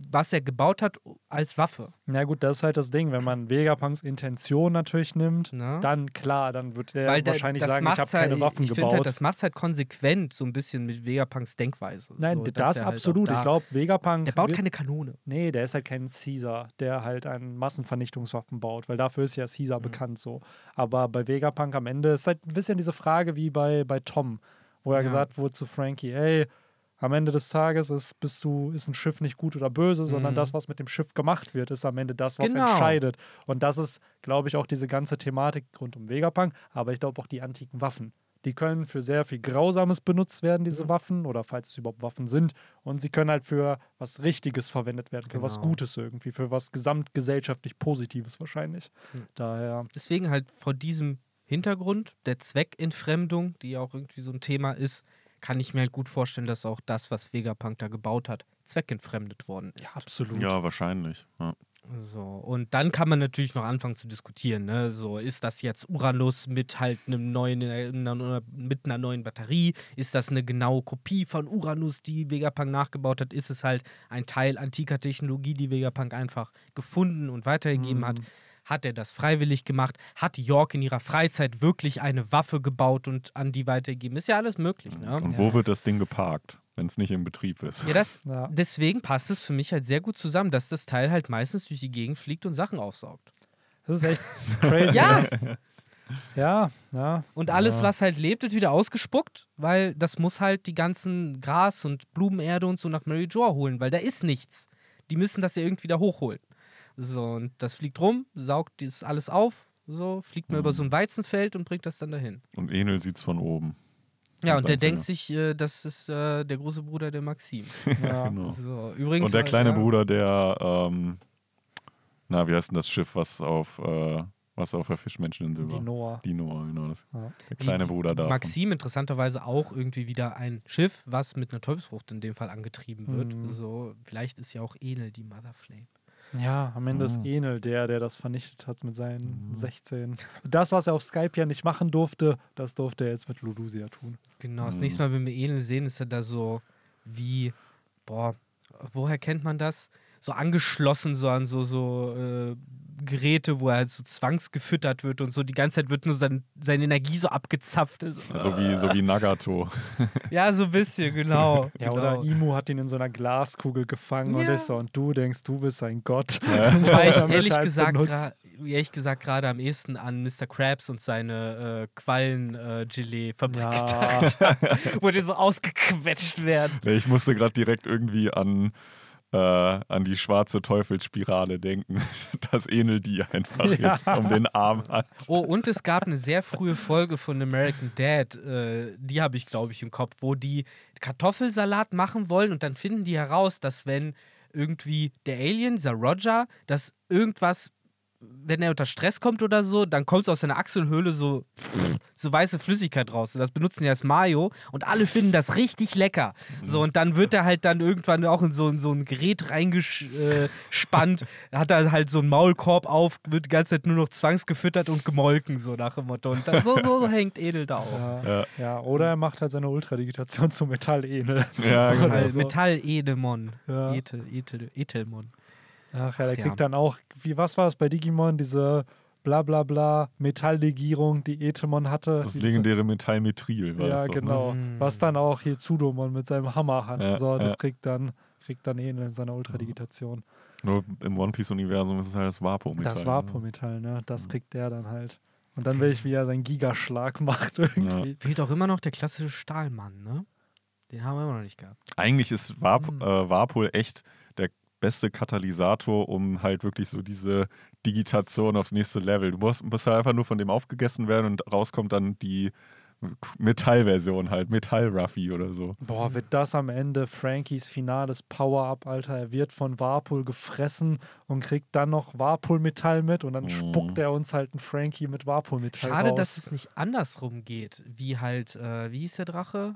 Speaker 3: was er gebaut hat als Waffe?
Speaker 1: Na gut, das ist halt das Ding. Wenn man Vegapunks Intention natürlich nimmt,
Speaker 3: Ne?
Speaker 1: dann klar, dann wird er
Speaker 3: Weil da-
Speaker 1: wahrscheinlich
Speaker 3: das
Speaker 1: sagen, ich habe
Speaker 3: macht's halt,
Speaker 1: keine Waffen
Speaker 3: ich
Speaker 1: gebaut.
Speaker 3: Finde halt, das macht es halt konsequent so ein bisschen mit Vegapunks Denkweise.
Speaker 1: Nein,
Speaker 3: so,
Speaker 1: das
Speaker 3: er halt
Speaker 1: absolut.
Speaker 3: da-
Speaker 1: ich glaube, Vegapunk.
Speaker 3: Der baut keine Kanone.
Speaker 1: Nee, der ist halt kein Caesar, der halt einen Massenvernichtungswaffen baut, weil dafür ist ja
Speaker 3: Mhm.
Speaker 1: Caesar bekannt so. Aber bei Vegapunk am Ende ist halt ein bisschen diese Frage wie bei, bei Tom, wo ja,
Speaker 3: Ja.
Speaker 1: gesagt wurde zu Frankie, ey, am Ende des Tages ist, bist du, ist ein Schiff nicht gut oder böse, sondern
Speaker 3: Mhm.
Speaker 1: das, was mit dem Schiff gemacht wird, ist am Ende das, was
Speaker 3: Genau.
Speaker 1: entscheidet. Und das ist, glaube ich, auch diese ganze Thematik rund um Vegapunk, aber ich glaube auch die antiken Waffen. Die können für sehr viel Grausames benutzt werden, diese
Speaker 3: Mhm.
Speaker 1: Waffen, oder falls es überhaupt Waffen sind. Und sie können halt für was Richtiges verwendet werden, für was
Speaker 3: Genau.
Speaker 1: Gutes irgendwie, für was gesamtgesellschaftlich Positives wahrscheinlich.
Speaker 3: Mhm.
Speaker 1: Daher,
Speaker 3: Deswegen halt vor diesem Hintergrund der Zweckentfremdung, die ja auch irgendwie so ein Thema ist, kann ich mir halt gut vorstellen, dass auch das, was Vegapunk da gebaut hat, zweckentfremdet worden
Speaker 1: ja,
Speaker 3: ist.
Speaker 1: absolut.
Speaker 2: Ja, wahrscheinlich. Ja.
Speaker 3: So, und dann kann man natürlich noch anfangen zu diskutieren, ne? So, ist das jetzt Uranus mit halt einem neuen, äh, einer- mit einer neuen Batterie? Ist das eine genaue Kopie von Uranus, die Vegapunk nachgebaut hat? Ist es halt ein Teil antiker Technologie, die Vegapunk einfach gefunden und weitergegeben hat? Hat er das freiwillig gemacht? Hat York in ihrer Freizeit wirklich eine Waffe gebaut und an die weitergegeben? Ist ja alles möglich, ne?
Speaker 2: Und wo wird das Ding geparkt, wenn es nicht im Betrieb ist?
Speaker 3: Ja, das,
Speaker 1: Ja.
Speaker 3: deswegen passt es für mich halt sehr gut zusammen, dass das Teil halt meistens durch die Gegend fliegt und Sachen aufsaugt.
Speaker 1: Das ist echt crazy.
Speaker 3: Ja?
Speaker 1: Ja, ja.
Speaker 3: und alles,
Speaker 1: Ja.
Speaker 3: was halt lebt, wird wieder ausgespuckt, weil das muss halt die ganzen Gras und Blumenerde und so nach Mary Jo holen, weil da ist nichts. Die müssen das ja irgendwie da hochholen. So, und das fliegt rum, saugt das alles auf, so, fliegt mal über so ein Weizenfeld und bringt das dann dahin.
Speaker 2: Und Enel sieht es von oben.
Speaker 3: Ja,
Speaker 2: Als
Speaker 3: und der denkt sich, äh, das ist äh, der große Bruder der Maxim.
Speaker 1: ja.
Speaker 2: Genau.
Speaker 3: So, übrigens,
Speaker 2: Und der
Speaker 3: äh,
Speaker 2: kleine
Speaker 3: ja,
Speaker 2: Bruder, der, ähm, na, wie heißt denn das Schiff, was auf, äh, was auf der Fischmenscheninsel
Speaker 1: Die
Speaker 2: war?
Speaker 1: Noah.
Speaker 2: Die Noah, genau. Das,
Speaker 1: Ja.
Speaker 2: der kleine
Speaker 3: Die-
Speaker 2: Bruder da.
Speaker 3: Maxim interessanterweise auch irgendwie wieder ein Schiff, was mit einer Teufelsfrucht in dem Fall angetrieben wird.
Speaker 1: Mhm.
Speaker 3: So, vielleicht ist ja auch Enel die Mother Flame.
Speaker 1: Ja, am Ende ist
Speaker 2: Ah.
Speaker 1: Enel der, der das vernichtet hat mit seinen 16. Das, was er auf Skype ja nicht machen durfte, das durfte er jetzt mit Ludusia tun.
Speaker 3: Genau, das
Speaker 2: Mhm.
Speaker 3: nächste Mal, wenn wir Enel sehen, ist er da so wie, boah, woher kennt man das? So angeschlossen, so an so, so äh, Geräte, wo er halt so zwangsgefüttert wird und so. Die ganze Zeit wird nur sein, seine Energie so abgezapft. So,
Speaker 2: So wie, so wie Nagato.
Speaker 3: ja, so ein bisschen, genau.
Speaker 1: Ja,
Speaker 3: genau.
Speaker 1: oder Imu hat ihn in so einer Glaskugel gefangen und
Speaker 3: Ja.
Speaker 1: ist so, und du denkst, du bist ein Gott.
Speaker 3: Wobei ich
Speaker 1: Damit
Speaker 3: ehrlich
Speaker 1: halt
Speaker 3: gesagt, ehrlich gesagt gerade am ehesten an Mr. Krabs und seine äh, Quallen-Gelee-Fabrik
Speaker 1: Ja.
Speaker 3: gedacht habe, wo die so ausgequetscht werden.
Speaker 2: Ich musste gerade direkt irgendwie an, äh, an die schwarze Teufelsspirale denken, dass Enel die einfach
Speaker 1: Ja.
Speaker 2: jetzt um den Arm hat.
Speaker 3: Oh, und es gab eine sehr frühe Folge von American Dad, äh, die habe ich, glaube ich, im Kopf, wo die Kartoffelsalat machen wollen und dann finden die heraus, dass wenn irgendwie der Alien, dieser Roger, dass irgendwas, wenn er unter Stress kommt oder so, dann kommt aus seiner Achselhöhle so, so weiße Flüssigkeit raus. Und das benutzen die als Mayo und alle finden das richtig lecker. So, und dann wird er halt dann irgendwann auch in so, in so ein Gerät reingespannt, hat er halt so einen Maulkorb auf, wird die ganze Zeit nur noch zwangsgefüttert und gemolken, so nach dem Motto. Und das, so, so hängt Edel da auch.
Speaker 1: Ja.
Speaker 2: Ja.
Speaker 1: ja, oder er macht halt seine Ultradigitation zu Metall-Enel.
Speaker 2: Ja, genau.
Speaker 3: Metall,
Speaker 1: so.
Speaker 3: Metall-Edemon.
Speaker 1: Ja.
Speaker 3: Etel, Etel, Etelmon.
Speaker 1: Ach ja, der
Speaker 3: Ja.
Speaker 1: kriegt dann auch, wie, was war es bei Digimon, diese bla bla bla Metalllegierung, die Etemon hatte.
Speaker 2: Das
Speaker 1: Diese-
Speaker 2: legendäre Metallmetril war
Speaker 1: Ja,
Speaker 2: das doch,
Speaker 1: genau.
Speaker 3: Ne?
Speaker 1: Was dann auch hier Zudomon mit seinem Hammer hat.
Speaker 2: Ja,
Speaker 1: so, das
Speaker 2: ja.
Speaker 1: kriegt dann kriegt dann Enel in seiner Ultradigitation.
Speaker 2: Ne? Nur im One Piece-Universum ist es halt das Vapo-Metall.
Speaker 1: Das Vapo-Metall, ne? Das kriegt der dann halt. Und dann will ich, wie er seinen Gigaschlag macht irgendwie.
Speaker 3: Fehlt auch immer noch der klassische Stahlmann, ne? Den haben wir immer noch nicht gehabt.
Speaker 2: Eigentlich ist Vap
Speaker 1: Hm.
Speaker 2: äh, Vapol echt beste Katalysator, um halt wirklich so diese Digitation aufs nächste Level. Du musst, musst halt einfach nur von dem aufgegessen werden und rauskommt dann die Metallversion halt, Metall-Ruffy oder so.
Speaker 1: Boah, wird das am Ende Frankies finales Power-Up, Alter. Er wird von Warpol gefressen und kriegt dann noch Warpol-Metall mit und dann
Speaker 2: Mhm.
Speaker 1: spuckt er uns halt einen Frankie mit Warpol-Metall
Speaker 3: Schade,
Speaker 1: raus.
Speaker 3: dass es nicht andersrum geht, wie halt, äh, wie hieß der Drache?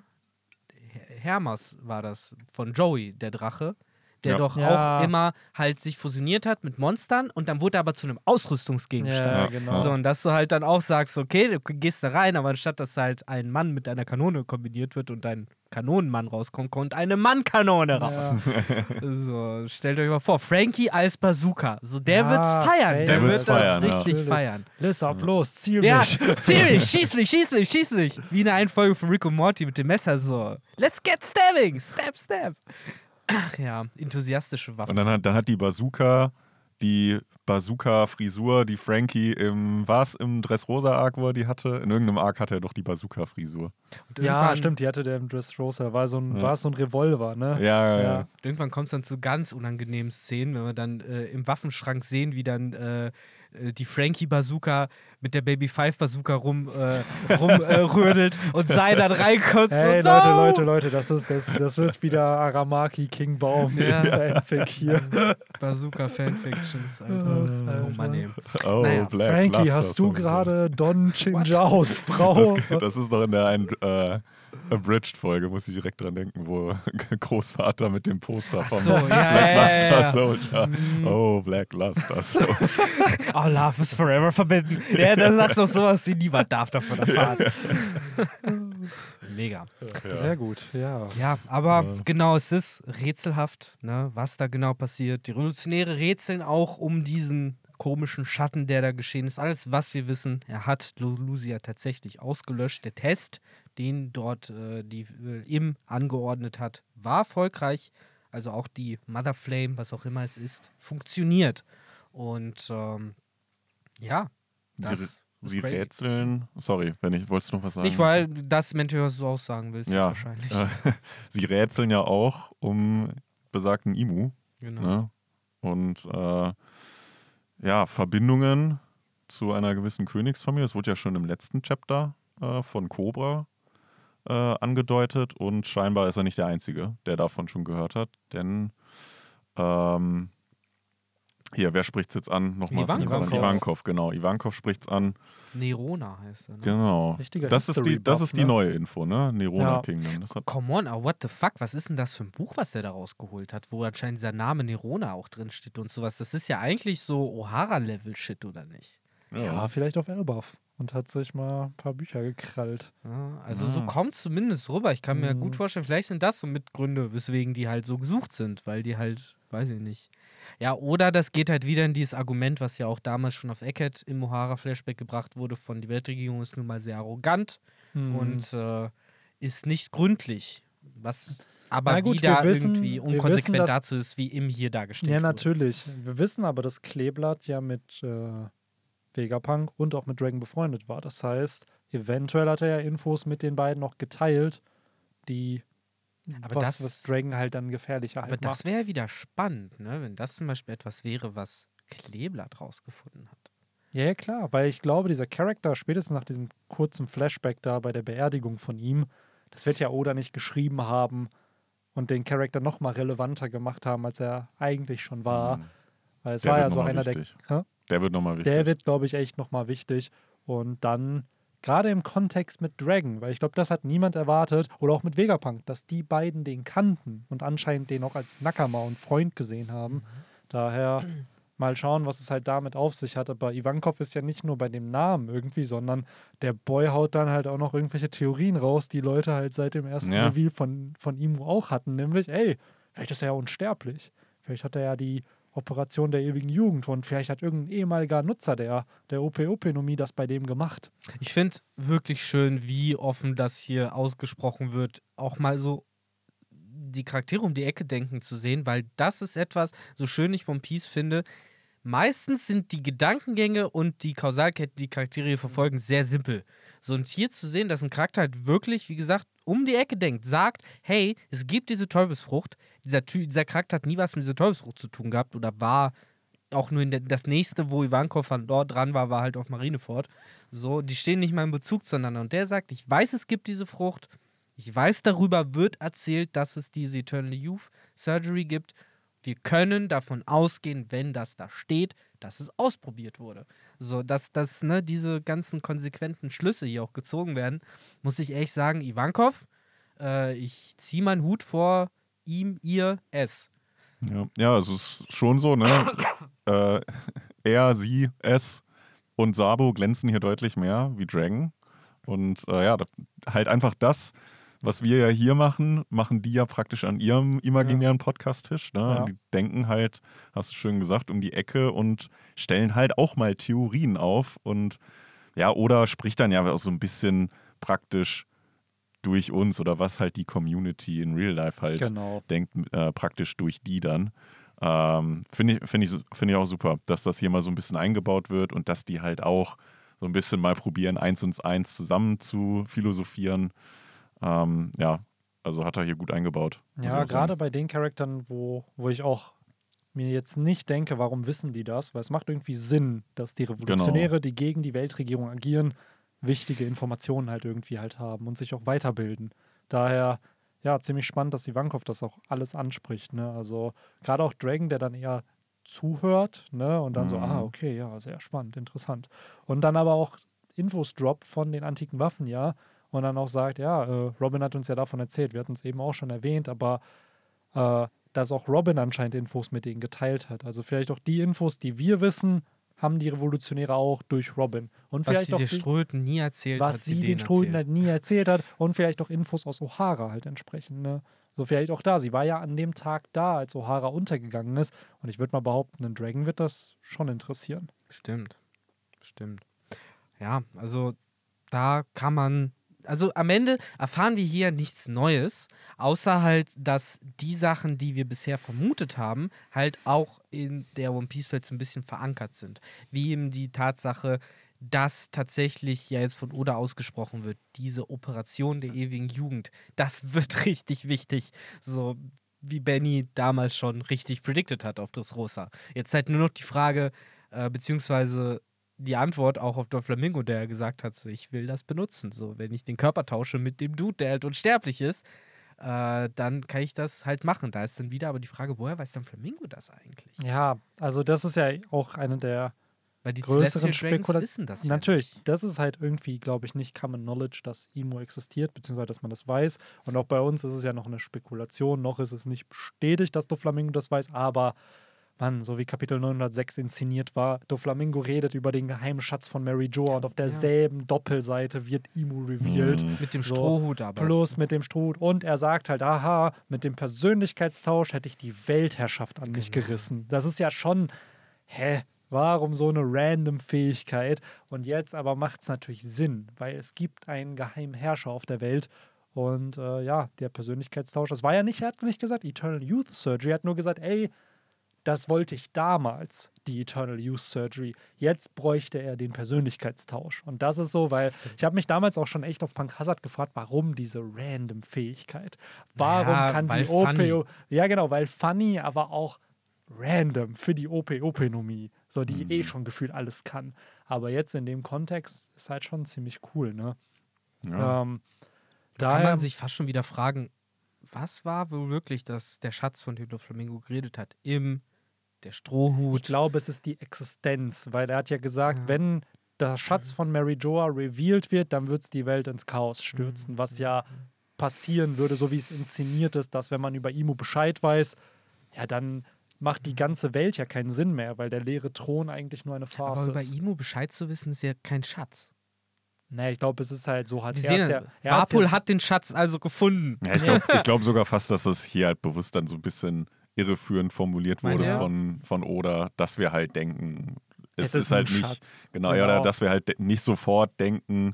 Speaker 3: Her- Hermas war das, von Joey, der Drache. Der
Speaker 2: Ja.
Speaker 3: doch
Speaker 1: Ja.
Speaker 3: auch immer halt sich fusioniert hat mit Monstern und dann wurde er aber zu einem Ausrüstungsgegenstand.
Speaker 1: ja,
Speaker 2: Ja.
Speaker 1: genau.
Speaker 3: So, und dass du halt dann auch sagst, okay, du gehst da rein, aber anstatt dass halt ein Mann mit einer Kanone kombiniert wird und ein Kanonenmann rauskommt, kommt eine Mannkanone raus. So, stellt euch mal vor, Frankie als Bazooka. So, der
Speaker 1: Ja,
Speaker 3: wird's feiern. Der,
Speaker 2: Der
Speaker 3: wird das
Speaker 2: feiern, ja.
Speaker 3: richtig feiern.
Speaker 1: Liss ab, los, ziel
Speaker 3: Ja,
Speaker 1: mich.
Speaker 3: zieh mich, schieß mich, schieß mich, schieß mich. Wie in der einen Folge von Rick und Morty mit dem Messer so. Let's get stabbing, stab, stab. Ach ja, enthusiastische Waffen.
Speaker 2: Und dann hat, dann hat die Bazooka, die Bazooka-Frisur, die Frankie im, war es im Dressrosa-Arc, wo er die hatte? In irgendeinem Arc hatte er doch die Bazooka-Frisur.
Speaker 1: Ja, stimmt, die hatte der im Dressrosa. War so ein,
Speaker 2: Ja.
Speaker 1: war so ein Revolver, ne?
Speaker 2: Ja, ja,
Speaker 1: Ja.
Speaker 2: ja.
Speaker 3: Irgendwann kommt es dann zu ganz unangenehmen Szenen, wenn wir dann äh, im Waffenschrank sehen, wie dann äh, äh, die Frankie-Bazooka mit der Baby Five Bazooka rum, äh, rumrödelt äh, rödelt und Sai dann reinkommt.
Speaker 1: Hey
Speaker 3: so,
Speaker 1: Leute,
Speaker 3: no!
Speaker 1: Leute, Leute, das ist das, das wird wieder Aramaki King Baum
Speaker 3: Ja.
Speaker 1: Fanfic hier.
Speaker 3: Bazooka Fanfictions, Alter.
Speaker 1: Alter.
Speaker 3: Oh Mann, ey.
Speaker 2: Oh,
Speaker 3: Naja,
Speaker 2: Black
Speaker 1: Frankie,
Speaker 2: Luster
Speaker 1: hast du gerade Don Chinjaos Frau?
Speaker 2: Das, das ist noch in der einen äh, Abridged-Folge, muss ich direkt dran denken, wo Großvater mit dem Poster vom
Speaker 3: so, ja,
Speaker 2: Black
Speaker 3: ja,
Speaker 2: Luster
Speaker 3: ja, ja.
Speaker 2: Soldier.
Speaker 1: Mhm.
Speaker 2: Oh, Black Luster Soldier.
Speaker 3: Oh, Love is forever verbinden. Ja, der sagt doch sowas wie niemand darf davon erfahren. Mega.
Speaker 1: Sehr gut, ja.
Speaker 3: Ja, aber genau, es ist rätselhaft, ne, was da genau passiert. Die Revolutionäre rätseln auch um diesen komischen Schatten, der da geschehen ist. Alles, was wir wissen, er hat Lu- Lucia tatsächlich ausgelöscht. Der Test, den dort äh, die äh, im angeordnet hat, war erfolgreich. Also auch die Mother Flame, was auch immer es ist, funktioniert. Und ähm, ja, das
Speaker 2: Sie, rätseln. Sorry, wenn ich, wolltest du noch was sagen?
Speaker 3: Nicht, weil das Mentor was du auch sagen willst,
Speaker 2: Ja,
Speaker 3: wahrscheinlich.
Speaker 2: sie rätseln ja auch um besagten Imu.
Speaker 3: genau.
Speaker 2: Ne? Und äh, ja, Verbindungen zu einer gewissen Königsfamilie. Das wurde ja schon im letzten Chapter äh, von Cobra äh, angedeutet und scheinbar ist er nicht der Einzige, der davon schon gehört hat, denn ähm, hier, wer spricht es jetzt an? Nochmal
Speaker 3: Ivankov.
Speaker 2: Ivankov, genau. Ivankov spricht es an.
Speaker 3: Nerona heißt er. Ne?
Speaker 2: Genau.
Speaker 1: Richtiger
Speaker 2: Das ist, die, das ist die
Speaker 1: ne?
Speaker 2: neue Info, ne? Nerona
Speaker 1: Ja.
Speaker 2: Kingdom. Das hat,
Speaker 3: Come on, aber what the fuck? Was ist denn das für ein Buch, was er da rausgeholt hat, wo anscheinend dieser Name Nerona auch drin steht und sowas? Das ist ja eigentlich so O'Hara-Level-Shit, oder nicht?
Speaker 1: Ja, vielleicht auf Elbaf und hat sich mal ein paar Bücher gekrallt.
Speaker 3: Ja, also so
Speaker 2: Ah.
Speaker 3: kommt es zumindest rüber. Ich kann mir
Speaker 1: Mhm.
Speaker 3: gut vorstellen, vielleicht sind das so Mitgründe, weswegen die halt so gesucht sind, weil die halt, weiß ich nicht. Ja, oder das geht halt wieder in dieses Argument, was ja auch damals schon auf Eckert im Mohara-Flashback gebracht wurde, von die Weltregierung ist nun mal sehr arrogant
Speaker 1: Mhm.
Speaker 3: und äh, ist nicht gründlich. Was aber
Speaker 1: Na gut,
Speaker 3: wieder
Speaker 1: wir wissen-
Speaker 3: irgendwie
Speaker 1: wir wissen,
Speaker 3: unkonsequent
Speaker 1: dass-
Speaker 3: dazu ist, wie im hier dargestellt
Speaker 1: Ja,
Speaker 3: wurde.
Speaker 1: natürlich. Wir wissen aber, dass Kleeblatt ja mit äh, Vegapunk und auch mit Dragon befreundet war. Das heißt, eventuell hat er ja Infos mit den beiden noch geteilt, die
Speaker 3: Aber
Speaker 1: was,
Speaker 3: das-
Speaker 1: was Dragon halt dann gefährlicher
Speaker 3: Aber
Speaker 1: halt
Speaker 3: das
Speaker 1: macht.
Speaker 3: wäre ja wieder spannend, ne? wenn das zum Beispiel etwas wäre, was Kleeblatt rausgefunden hat.
Speaker 1: Ja, ja, klar, weil ich glaube, dieser Charakter, spätestens nach diesem kurzen Flashback da bei der Beerdigung von ihm, das wird ja Oda nicht geschrieben haben und den Charakter noch mal relevanter gemacht haben, als er eigentlich schon war.
Speaker 2: Mhm.
Speaker 1: Weil es
Speaker 2: Der
Speaker 1: war ja so einer
Speaker 2: wichtig.
Speaker 1: der. Hä?
Speaker 2: Der wird nochmal wichtig.
Speaker 1: Der wird, glaube ich, echt nochmal wichtig. Und dann, gerade im Kontext mit Dragon, weil ich glaube, das hat niemand erwartet, oder auch mit Vegapunk, dass die beiden den kannten und anscheinend den auch als Nakama und Freund gesehen haben. Daher mal schauen, was es halt damit auf sich hat. Aber Ivankov ist ja nicht nur bei dem Namen irgendwie, sondern der Boy haut dann halt auch noch irgendwelche Theorien raus, die Leute halt seit dem ersten
Speaker 2: Ja.
Speaker 1: Reveal von, von Imu auch hatten. Nämlich, ey, vielleicht ist er ja unsterblich. Vielleicht hat er ja die Operation der ewigen Jugend und vielleicht hat irgendein ehemaliger Nutzer der, der OP-Openomie das bei dem gemacht.
Speaker 3: Ich finde wirklich schön, wie offen das hier ausgesprochen wird, auch mal so die Charaktere um die Ecke denken zu sehen, weil das ist etwas, so schön ich One Piece finde, meistens sind die Gedankengänge und die Kausalketten, die Charaktere hier verfolgen, sehr simpel. So und hier zu sehen, dass ein Charakter halt wirklich, wie gesagt, um die Ecke denkt, sagt, hey, es gibt diese Teufelsfrucht, dieser, dieser Charakter hat nie was mit dieser Teufelsfrucht zu tun gehabt oder war auch nur in das nächste, wo Ivankov von dort dran war, war halt auf Marineford. So, die stehen nicht mal in Bezug zueinander. Und der sagt, ich weiß, es gibt diese Frucht. Ich weiß, darüber wird erzählt, dass es diese Eternal Youth Surgery gibt. Wir können davon ausgehen, wenn das da steht, dass es ausprobiert wurde. So, dass, dass ne, diese ganzen konsequenten Schlüsse hier auch gezogen werden, muss ich ehrlich sagen, Ivankov, äh, ich ziehe meinen Hut vor ihm, ihr, es.
Speaker 2: Ja, ja es ist schon so, ne? äh, er, sie, es und Sabo glänzen hier deutlich mehr wie Dragon. Und äh, ja, halt einfach das, was wir ja hier machen, machen die ja praktisch an ihrem imaginären Podcast-Tisch. Ne?
Speaker 1: Ja.
Speaker 2: Die denken halt, hast du schön gesagt, um die Ecke und stellen halt auch mal Theorien auf. Und ja, oder spricht dann ja auch so ein bisschen praktisch durch uns oder was halt die Community in Real Life halt
Speaker 1: Genau.
Speaker 2: denkt äh, praktisch durch die dann. Ähm, Finde ich, find ich, find ich auch super, dass das hier mal so ein bisschen eingebaut wird und dass die halt auch so ein bisschen mal probieren, eins und eins zusammen zu philosophieren. Ähm, ja, also hat er hier gut eingebaut.
Speaker 1: Ja, gerade bei den Charakteren, wo, wo ich auch mir jetzt nicht denke, warum wissen die das? Weil es macht irgendwie Sinn, dass die Revolutionäre, die gegen die Weltregierung agieren, wichtige Informationen halt irgendwie halt haben und sich auch weiterbilden. Daher, ja, ziemlich spannend, dass Ivankov das auch alles anspricht. Ne? Also gerade auch Dragon, der dann eher zuhört ne? und dann so,
Speaker 2: Mhm.
Speaker 1: ah, okay, ja, sehr spannend, interessant. Und dann aber auch Infos droppt von den antiken Waffen, ja, und dann auch sagt, ja, äh, Robin hat uns ja davon erzählt, wir hatten es eben auch schon erwähnt, aber äh, dass auch Robin anscheinend Infos mit denen geteilt hat. Also vielleicht auch die Infos, die wir wissen, haben die Revolutionäre auch durch Robin. Und
Speaker 3: Was
Speaker 1: vielleicht
Speaker 3: sie
Speaker 1: auch
Speaker 3: Ströten nie erzählt hat.
Speaker 1: was sie den
Speaker 3: erzählt.
Speaker 1: halt nie erzählt hat und vielleicht auch Infos aus O'Hara halt entsprechend. Ne? So vielleicht auch da. Sie war ja an dem Tag da, als O'Hara untergegangen ist. Und ich würde mal behaupten, einen Dragon wird das schon interessieren.
Speaker 3: Stimmt. Stimmt. Ja, also da kann man. Also am Ende erfahren wir hier nichts Neues, außer halt, dass die Sachen, die wir bisher vermutet haben, halt auch in der One Piece-Welt so ein bisschen verankert sind. Wie eben die Tatsache, dass tatsächlich ja jetzt von Oda ausgesprochen wird, diese Operation der ewigen Jugend, das wird richtig wichtig. So wie Benny damals schon richtig predicted hat auf Dressrosa. Jetzt halt nur noch die Frage, äh, beziehungsweise die Antwort auch auf der Flamingo, der gesagt hat, so, ich will das benutzen. So, wenn ich den Körper tausche mit dem Dude, der halt unsterblich ist, äh, dann kann ich das halt machen. Da ist dann wieder aber die Frage, woher weiß dann Flamingo das eigentlich?
Speaker 1: Ja, also das ist ja auch eine der
Speaker 3: Weil die
Speaker 1: größeren
Speaker 3: Celestial Dragons
Speaker 1: Spekula-
Speaker 3: wissen das
Speaker 1: Natürlich,
Speaker 3: ja
Speaker 1: das ist halt irgendwie, glaube ich, nicht Common Knowledge, dass Imo existiert, beziehungsweise dass man das weiß. Und auch bei uns ist es ja noch eine Spekulation, noch ist es nicht bestätigt, dass Doflamingo das weiß, aber Mann, so wie Kapitel 906 inszeniert war, Doflamingo redet über den geheimen Schatz von Mary Joa und auf derselben Doppelseite wird Imu revealed.
Speaker 2: Mhm.
Speaker 3: Mit dem
Speaker 1: So,
Speaker 3: Strohhut aber.
Speaker 1: Plus mit dem Stroh. Und er sagt halt, aha, mit dem Persönlichkeitstausch hätte ich die Weltherrschaft an mich
Speaker 3: Genau.
Speaker 1: gerissen. Das ist ja schon, hä, warum so eine random Fähigkeit? Und jetzt aber macht es natürlich Sinn, weil es gibt einen geheimen Herrscher auf der Welt. Und äh, ja, der Persönlichkeitstausch, das war ja nicht, er hat nicht gesagt Eternal Youth Surgery, er hat nur gesagt, ey, das wollte ich damals, die Eternal Youth Surgery. Jetzt bräuchte er den Persönlichkeitstausch. Und das ist so, weil ich habe mich damals auch schon echt auf Punk Hazard gefragt, warum diese random Fähigkeit? Warum
Speaker 3: Ja,
Speaker 1: kann die OP.
Speaker 3: funny.
Speaker 1: Ja, genau, weil funny, aber auch random für die OP-Openomie. So, die
Speaker 3: Mhm.
Speaker 1: eh schon gefühlt alles kann. Aber jetzt in dem Kontext ist halt schon ziemlich cool, ne?
Speaker 2: Ja.
Speaker 1: Ähm,
Speaker 3: Da kann man sich fast schon wieder fragen, was war wohl wirklich das, der Schatz, von dem Doflamingo geredet hat? Im, der
Speaker 1: Ich
Speaker 3: Strohhut.
Speaker 1: glaube, es ist die Existenz, weil er hat ja gesagt,
Speaker 3: Ja.
Speaker 1: wenn der
Speaker 3: Mhm.
Speaker 1: Schatz von Mary Joa revealed wird, dann wird es die Welt ins Chaos
Speaker 3: Mhm.
Speaker 1: stürzen, was ja passieren würde, so wie es inszeniert ist, dass wenn man über Imo Bescheid weiß, ja, dann macht die ganze Welt ja keinen Sinn mehr, weil der leere Thron eigentlich nur eine Farce
Speaker 3: Aber über. Imo Bescheid zu wissen, ist ja kein Schatz.
Speaker 1: Nee, ich glaube, es ist halt so, hat er ja, er
Speaker 3: Warpol hat den Schatz also gefunden.
Speaker 2: Ja, ich glaube ich glaub sogar fast, dass das hier halt bewusst dann so ein bisschen irreführend formuliert
Speaker 3: Meint
Speaker 2: wurde
Speaker 3: ihr?
Speaker 2: von, von Oda, dass wir halt denken, es,
Speaker 1: Es
Speaker 2: ist,
Speaker 1: ist ein
Speaker 2: halt nicht,
Speaker 1: Schatz.
Speaker 2: genau, ja, oder dass wir halt nicht sofort denken,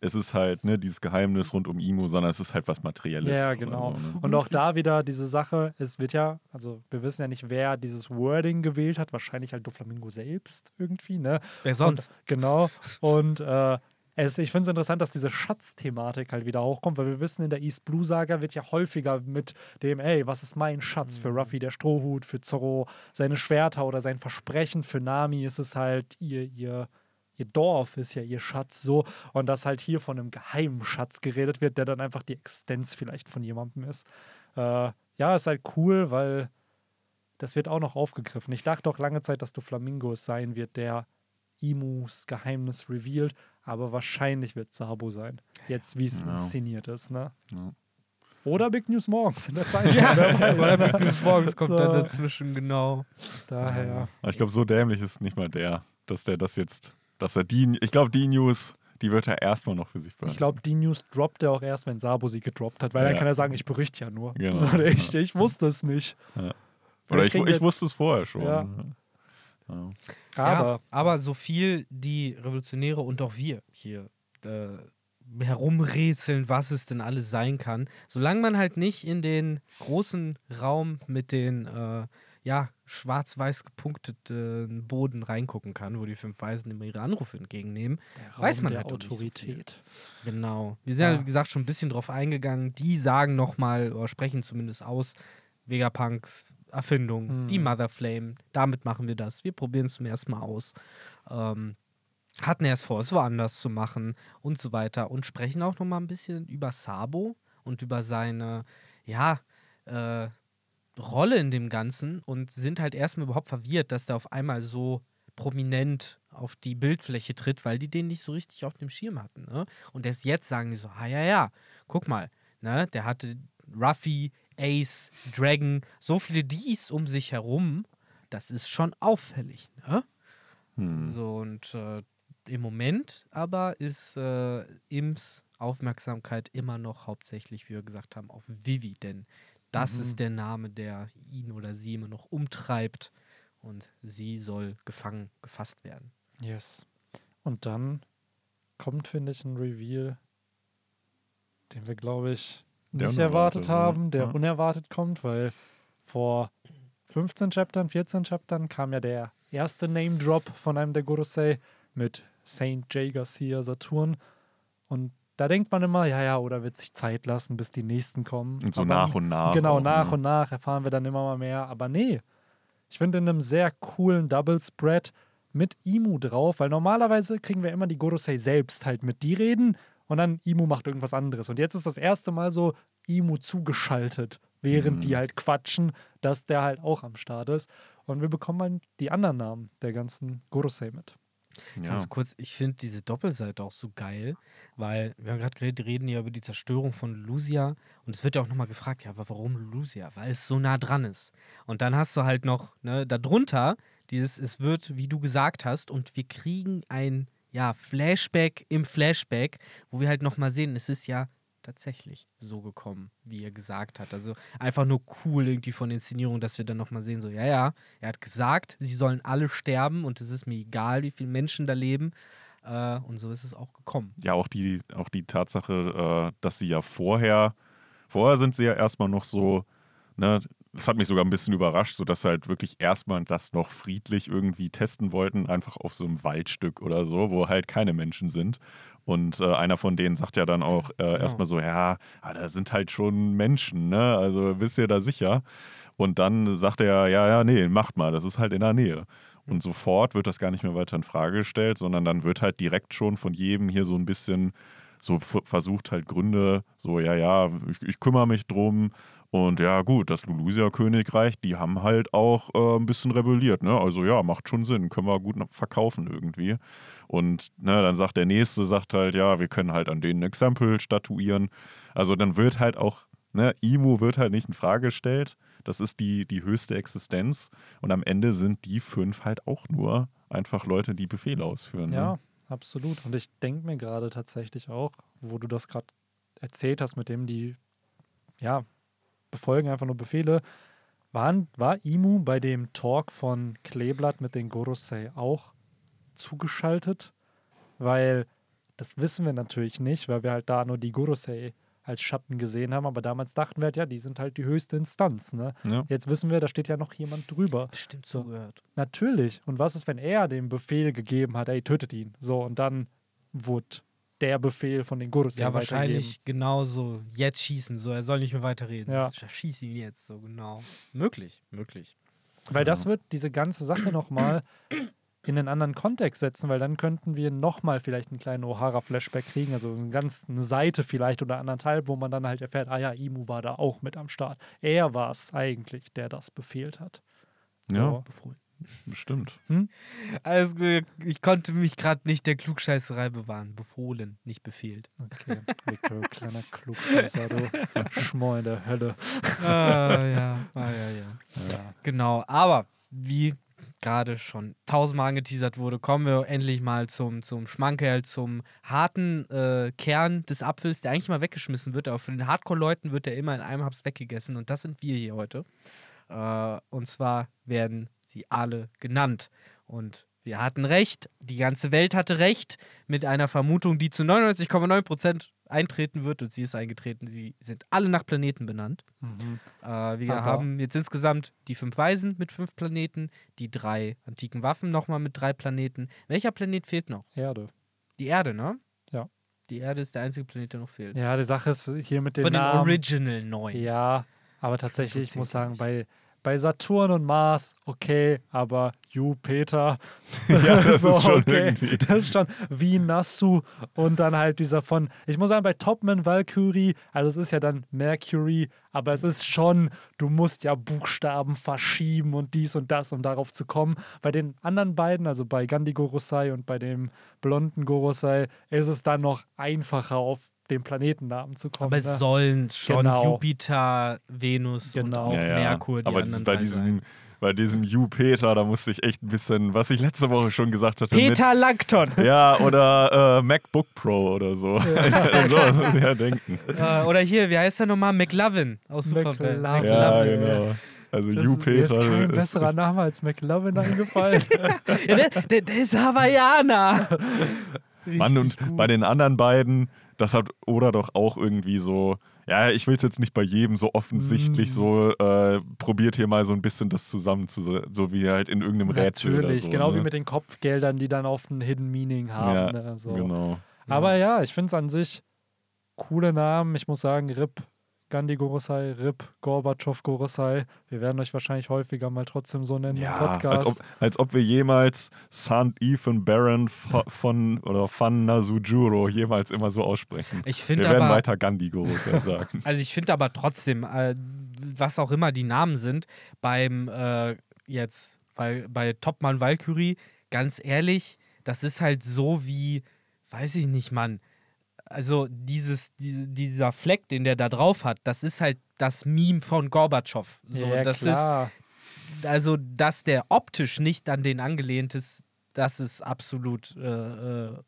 Speaker 2: es ist halt ne, dieses Geheimnis rund um Imo, sondern es ist halt was Materielles.
Speaker 1: Ja, genau.
Speaker 2: So, ne?
Speaker 1: Und auch da wieder diese Sache, es wird ja, also wir wissen ja nicht, wer dieses Wording gewählt hat, wahrscheinlich halt Doflamingo selbst irgendwie, ne?
Speaker 3: Wer sonst?
Speaker 1: Und, genau. Und äh, es, ich finde es interessant, dass diese Schatzthematik halt wieder hochkommt, weil wir wissen, in der East Blue Saga wird ja häufiger mit dem, ey, was ist mein Schatz für Ruffy, der Strohhut, für Zorro, seine Schwerter oder sein Versprechen für Nami ist es halt ihr, ihr, ihr Dorf ist ja ihr Schatz so und dass halt hier von einem geheimen Schatz geredet wird, der dann einfach die Existenz vielleicht von jemandem ist. Äh, ja, ist halt cool, weil das wird auch noch aufgegriffen. Ich dachte auch lange Zeit, dass du Flamingo es sein wird, der Imus Geheimnis revealed, aber wahrscheinlich wird Sabo sein. Jetzt, wie es
Speaker 2: Ja.
Speaker 1: inszeniert ist, ne?
Speaker 2: Ja.
Speaker 1: Oder Big News morgens in der Zeit.
Speaker 3: Ja,
Speaker 1: weiß,
Speaker 3: oder? Big News morgens kommt
Speaker 1: So.
Speaker 3: dann dazwischen, genau.
Speaker 1: Daher.
Speaker 2: Aber ich glaube, so dämlich ist nicht mal der, dass der das jetzt, dass er die, ich glaube, die News, die wird er erstmal noch für sich behalten.
Speaker 1: Ich glaube, die News droppt er auch erst, wenn Sabo sie gedroppt hat, weil dann
Speaker 2: Ja.
Speaker 1: kann er sagen, ich berichte ja nur.
Speaker 2: Genau.
Speaker 1: So, ich, ich wusste es nicht.
Speaker 2: Oder
Speaker 1: Vielleicht
Speaker 2: ich, ich wusste es vorher schon.
Speaker 1: Ja.
Speaker 2: Ja.
Speaker 1: Aber
Speaker 3: ja, aber so viel die Revolutionäre und auch wir hier äh, herumrätseln, was es denn alles sein kann, solange man halt nicht in den großen Raum mit den äh, ja, schwarz-weiß gepunkteten Boden reingucken kann, wo die fünf Weisen immer ihre Anrufe entgegennehmen,
Speaker 1: der
Speaker 3: weiß
Speaker 1: Raum
Speaker 3: man
Speaker 1: der
Speaker 3: halt nicht so viel.
Speaker 1: Autorität.
Speaker 3: Genau. Wir sind ja, wie gesagt, schon ein bisschen drauf eingegangen. Die sagen nochmal oder sprechen zumindest aus, Vegapunks Erfindung,
Speaker 1: Hm.
Speaker 3: die Mother Flame, damit machen wir das. Wir probieren es zum ersten Mal aus. Ähm, hatten erst vor, es woanders zu machen und so weiter. Und sprechen auch nochmal ein bisschen über Sabo und über seine, ja, äh, Rolle in dem Ganzen und sind halt erstmal überhaupt verwirrt, dass der auf einmal so prominent auf die Bildfläche tritt, weil die den nicht so richtig auf dem Schirm hatten. Ne? Und erst jetzt sagen die so, ah ja, ja, guck mal, ne? der hatte Ruffy, Ace, Dragon, so viele Dies um sich herum, das ist schon auffällig. Ne?
Speaker 2: Hm.
Speaker 3: So, und äh, im Moment aber ist äh, Ims Aufmerksamkeit immer noch hauptsächlich, wie wir gesagt haben, auf Vivi, denn das
Speaker 1: Mhm.
Speaker 3: ist der Name, der ihn oder sie immer noch umtreibt und sie soll gefangen, gefasst werden.
Speaker 1: Yes. Und dann kommt, finde ich, ein Reveal, den wir, glaube ich, nicht erwartet
Speaker 2: ne?
Speaker 1: haben, der
Speaker 2: Ja.
Speaker 1: unerwartet kommt, weil vor 15 Chaptern, 14 Chaptern kam ja der erste Name-Drop von einem der Gorosei mit Saint J. Garcia Saturn. Und da denkt man immer, ja, ja, oder wird sich Zeit lassen, bis die nächsten kommen.
Speaker 2: Und so
Speaker 1: Aber
Speaker 2: nach und nach.
Speaker 1: Genau,
Speaker 2: auch,
Speaker 1: nach
Speaker 2: ne?
Speaker 1: und nach erfahren wir dann immer mal mehr. Aber nee, ich finde in einem sehr coolen Double Spread mit Imu drauf, weil normalerweise kriegen wir immer die Gorosei selbst halt mit. Die reden und dann Imu macht irgendwas anderes. Und jetzt ist das erste Mal so Imu zugeschaltet, während
Speaker 2: Mhm.
Speaker 1: die halt quatschen, dass der halt auch am Start ist. Und wir bekommen halt die anderen Namen der ganzen Gorosei mit.
Speaker 2: Ja.
Speaker 3: Ganz kurz, ich finde diese Doppelseite auch so geil, weil wir haben gerade geredet, die reden ja über die Zerstörung von Lucia und es wird ja auch nochmal gefragt, ja, aber warum Lucia? Weil es so nah dran ist. Und dann hast du halt noch, ne, darunter dieses, es wird, wie du gesagt hast, und wir kriegen ein, ja, Flashback im Flashback, wo wir halt nochmal sehen, es ist ja tatsächlich so gekommen, wie er gesagt hat. Also einfach nur cool irgendwie von Inszenierung, dass wir dann nochmal sehen, so, ja, ja, er hat gesagt, sie sollen alle sterben und es ist mir egal, wie viele Menschen da leben. Äh, und so ist es auch gekommen.
Speaker 2: ja, auch die, auch die Tatsache, äh, dass sie ja vorher, vorher sind sie ja erstmal noch so, ne, das hat mich sogar ein bisschen überrascht, so dass sie halt wirklich erstmal das noch friedlich irgendwie testen wollten, einfach auf so einem Waldstück oder so, wo halt keine Menschen sind. Und äh, einer von denen sagt ja dann auch äh,
Speaker 3: Genau.
Speaker 2: erstmal so, ja, ah, da sind halt schon Menschen, ne? Also bist ihr da sicher? Und dann sagt er, ja, ja, nee, macht mal, das ist halt in der Nähe. Und sofort wird das gar nicht mehr weiter in Frage gestellt, sondern dann wird halt direkt schon von jedem hier so ein bisschen so versucht halt Gründe, so, ja, ja, ich, ich kümmere mich drum. Und ja, gut, das Lulusia-Königreich, die haben halt auch äh, ein bisschen rebelliert, ne? Also ja, macht schon Sinn, können wir gut verkaufen irgendwie. Und ne, dann sagt der Nächste, sagt halt, ja, wir können halt an denen ein Exempel statuieren. Also dann wird halt auch, ne, Imo wird halt nicht in Frage gestellt. Das ist die, die höchste Existenz. Und am Ende sind die fünf halt auch nur einfach Leute, die Befehle ausführen.
Speaker 1: Ja,
Speaker 2: Ne?
Speaker 1: absolut. Und ich denke mir gerade tatsächlich auch, wo du das gerade erzählt hast, mit dem die, ja, befolgen einfach nur Befehle. Waren, war Imu bei dem Talk von Kleeblatt mit den Gorosei auch zugeschaltet? Weil das wissen wir natürlich nicht, weil wir halt da nur die Gorosei als Schatten gesehen haben. Aber damals dachten wir halt, ja, die sind halt die höchste Instanz. Ne?
Speaker 2: Ja.
Speaker 1: Jetzt wissen wir, da steht ja noch jemand drüber.
Speaker 3: Bestimmt
Speaker 1: So.
Speaker 3: zugehört.
Speaker 1: Natürlich. Und was ist, wenn er den Befehl gegeben hat, ey, tötet ihn? So, und dann wurde der Befehl von den Gurus
Speaker 3: Ja, wahrscheinlich genauso. Jetzt schießen, so, er soll nicht mehr weiterreden.
Speaker 1: Ja.
Speaker 3: Schieß ihn jetzt, so genau. Möglich, möglich.
Speaker 1: Weil das wird diese ganze Sache nochmal in einen anderen Kontext setzen, weil dann könnten wir nochmal vielleicht einen kleinen O'Hara-Flashback kriegen, also eine ganz eine Seite vielleicht oder anderthalb, wo man dann halt erfährt, ah ja, Imu war da auch mit am Start. Er war es eigentlich, der das befehlt hat.
Speaker 2: Ja,
Speaker 1: So.
Speaker 2: Bestimmt.
Speaker 3: Alles gut. Ich konnte mich gerade nicht der Klugscheißerei bewahren. Befohlen, nicht befehlt.
Speaker 1: Okay, Victor, kleiner Klugscheißer, du Schmoll in der Hölle.
Speaker 3: ah, ja. Ah, ja, ja.
Speaker 1: Ja.
Speaker 3: Genau, aber wie gerade schon tausendmal angeteasert wurde, kommen wir endlich mal zum, zum Schmankerl, zum harten äh, Kern des Apfels, der eigentlich mal weggeschmissen wird, aber von den Hardcore-Leuten wird er immer in einem Haps weggegessen und das sind wir hier heute. Äh, und zwar werden sie alle genannt. Und wir hatten recht, die ganze Welt hatte recht mit einer Vermutung, die zu 99,9% eintreten wird und sie ist eingetreten. Sie sind alle nach Planeten benannt.
Speaker 1: Mhm.
Speaker 3: Äh, wir
Speaker 1: Aber-
Speaker 3: haben jetzt insgesamt die fünf Weisen mit fünf Planeten, die drei antiken Waffen nochmal mit drei Planeten. Welcher Planet fehlt noch?
Speaker 1: Erde.
Speaker 3: Die Erde, ne?
Speaker 1: Ja.
Speaker 3: Die Erde ist der einzige Planet, der noch fehlt.
Speaker 1: Ja, die Sache ist hier mit den
Speaker 3: Von den
Speaker 1: Namen.
Speaker 3: Original 9.
Speaker 1: Ja, aber tatsächlich, ich muss sagen, bei, bei Saturn und Mars, okay, aber Jupiter.
Speaker 2: Ja, das ist schon irgendwie.
Speaker 1: Das ist schon wie Nassu und dann halt dieser von, ich muss sagen, bei Topman Valkyrie, also es ist ja dann Mercury, aber es ist schon, du musst ja Buchstaben verschieben und dies und das, um darauf zu kommen. Bei den anderen beiden, also bei Gandhi Gorosei und bei dem blonden Gorosei, ist es dann noch einfacher, auf den Planetennamen zu kommen.
Speaker 3: Aber es
Speaker 1: ne?
Speaker 3: sollen schon
Speaker 1: Genau.
Speaker 3: Jupiter, Venus und
Speaker 1: Genau.
Speaker 3: auch
Speaker 2: Ja, ja.
Speaker 3: Merkur die
Speaker 2: Aber
Speaker 3: anderen
Speaker 2: bei, diesem,
Speaker 3: sein.
Speaker 2: bei diesem Jupiter, da musste ich echt ein bisschen, was ich letzte Woche schon gesagt hatte.
Speaker 3: Peter Langton.
Speaker 2: Mit, ja, oder äh, MacBook Pro oder so. so das muss ich ja denken.
Speaker 3: äh, oder hier, wie heißt er nochmal? McLovin aus Superbad.
Speaker 1: McLovin.
Speaker 2: Ja, genau. Also
Speaker 1: Das-
Speaker 2: Jupiter.
Speaker 1: Mir ist kein
Speaker 2: ist-
Speaker 1: besserer
Speaker 2: ist-
Speaker 1: Name als McLovin eingefallen.
Speaker 3: Ja, der, der, der ist Hawaiianer.
Speaker 2: Mann, und bei den anderen beiden, das hat Oda doch auch irgendwie so, ja, ich will es jetzt nicht bei jedem so offensichtlich
Speaker 1: Mm.
Speaker 2: so, äh, probiert hier mal so ein bisschen das zusammen zu, so wie halt in irgendeinem Rätsel
Speaker 1: Natürlich,
Speaker 2: so.
Speaker 1: genau
Speaker 2: ne?
Speaker 1: wie mit den Kopfgeldern, die dann oft ein Hidden Meaning haben.
Speaker 2: Ja,
Speaker 1: ne, so.
Speaker 2: Genau.
Speaker 1: Aber ja, ich finde es an sich coole Namen. Ich muss sagen, RIP Gandhi Gorosei, RIP Gorbatschow Gorosei. Wir werden euch wahrscheinlich häufiger mal trotzdem so nennen
Speaker 2: Ja,
Speaker 1: im Podcast.
Speaker 2: als ob, als ob wir jemals St. Ethan Baron von oder von Nasujuro jemals immer so aussprechen.
Speaker 3: Ich
Speaker 2: Wir
Speaker 3: finde
Speaker 2: werden
Speaker 3: aber,
Speaker 2: weiter Gandhi Gorosei sagen.
Speaker 3: also ich finde aber trotzdem, äh, was auch immer die Namen sind, beim äh, jetzt, bei, bei Topmann Valkyrie, ganz ehrlich, das ist halt so wie, weiß ich nicht, Mann. Also dieses, die, dieser Fleck, den der da drauf hat, das ist halt das Meme von Gorbatschow. So,
Speaker 1: ja,
Speaker 3: das
Speaker 1: klar.
Speaker 3: ist, also, dass der optisch nicht an den angelehnt ist, das ist absolut, äh, äh,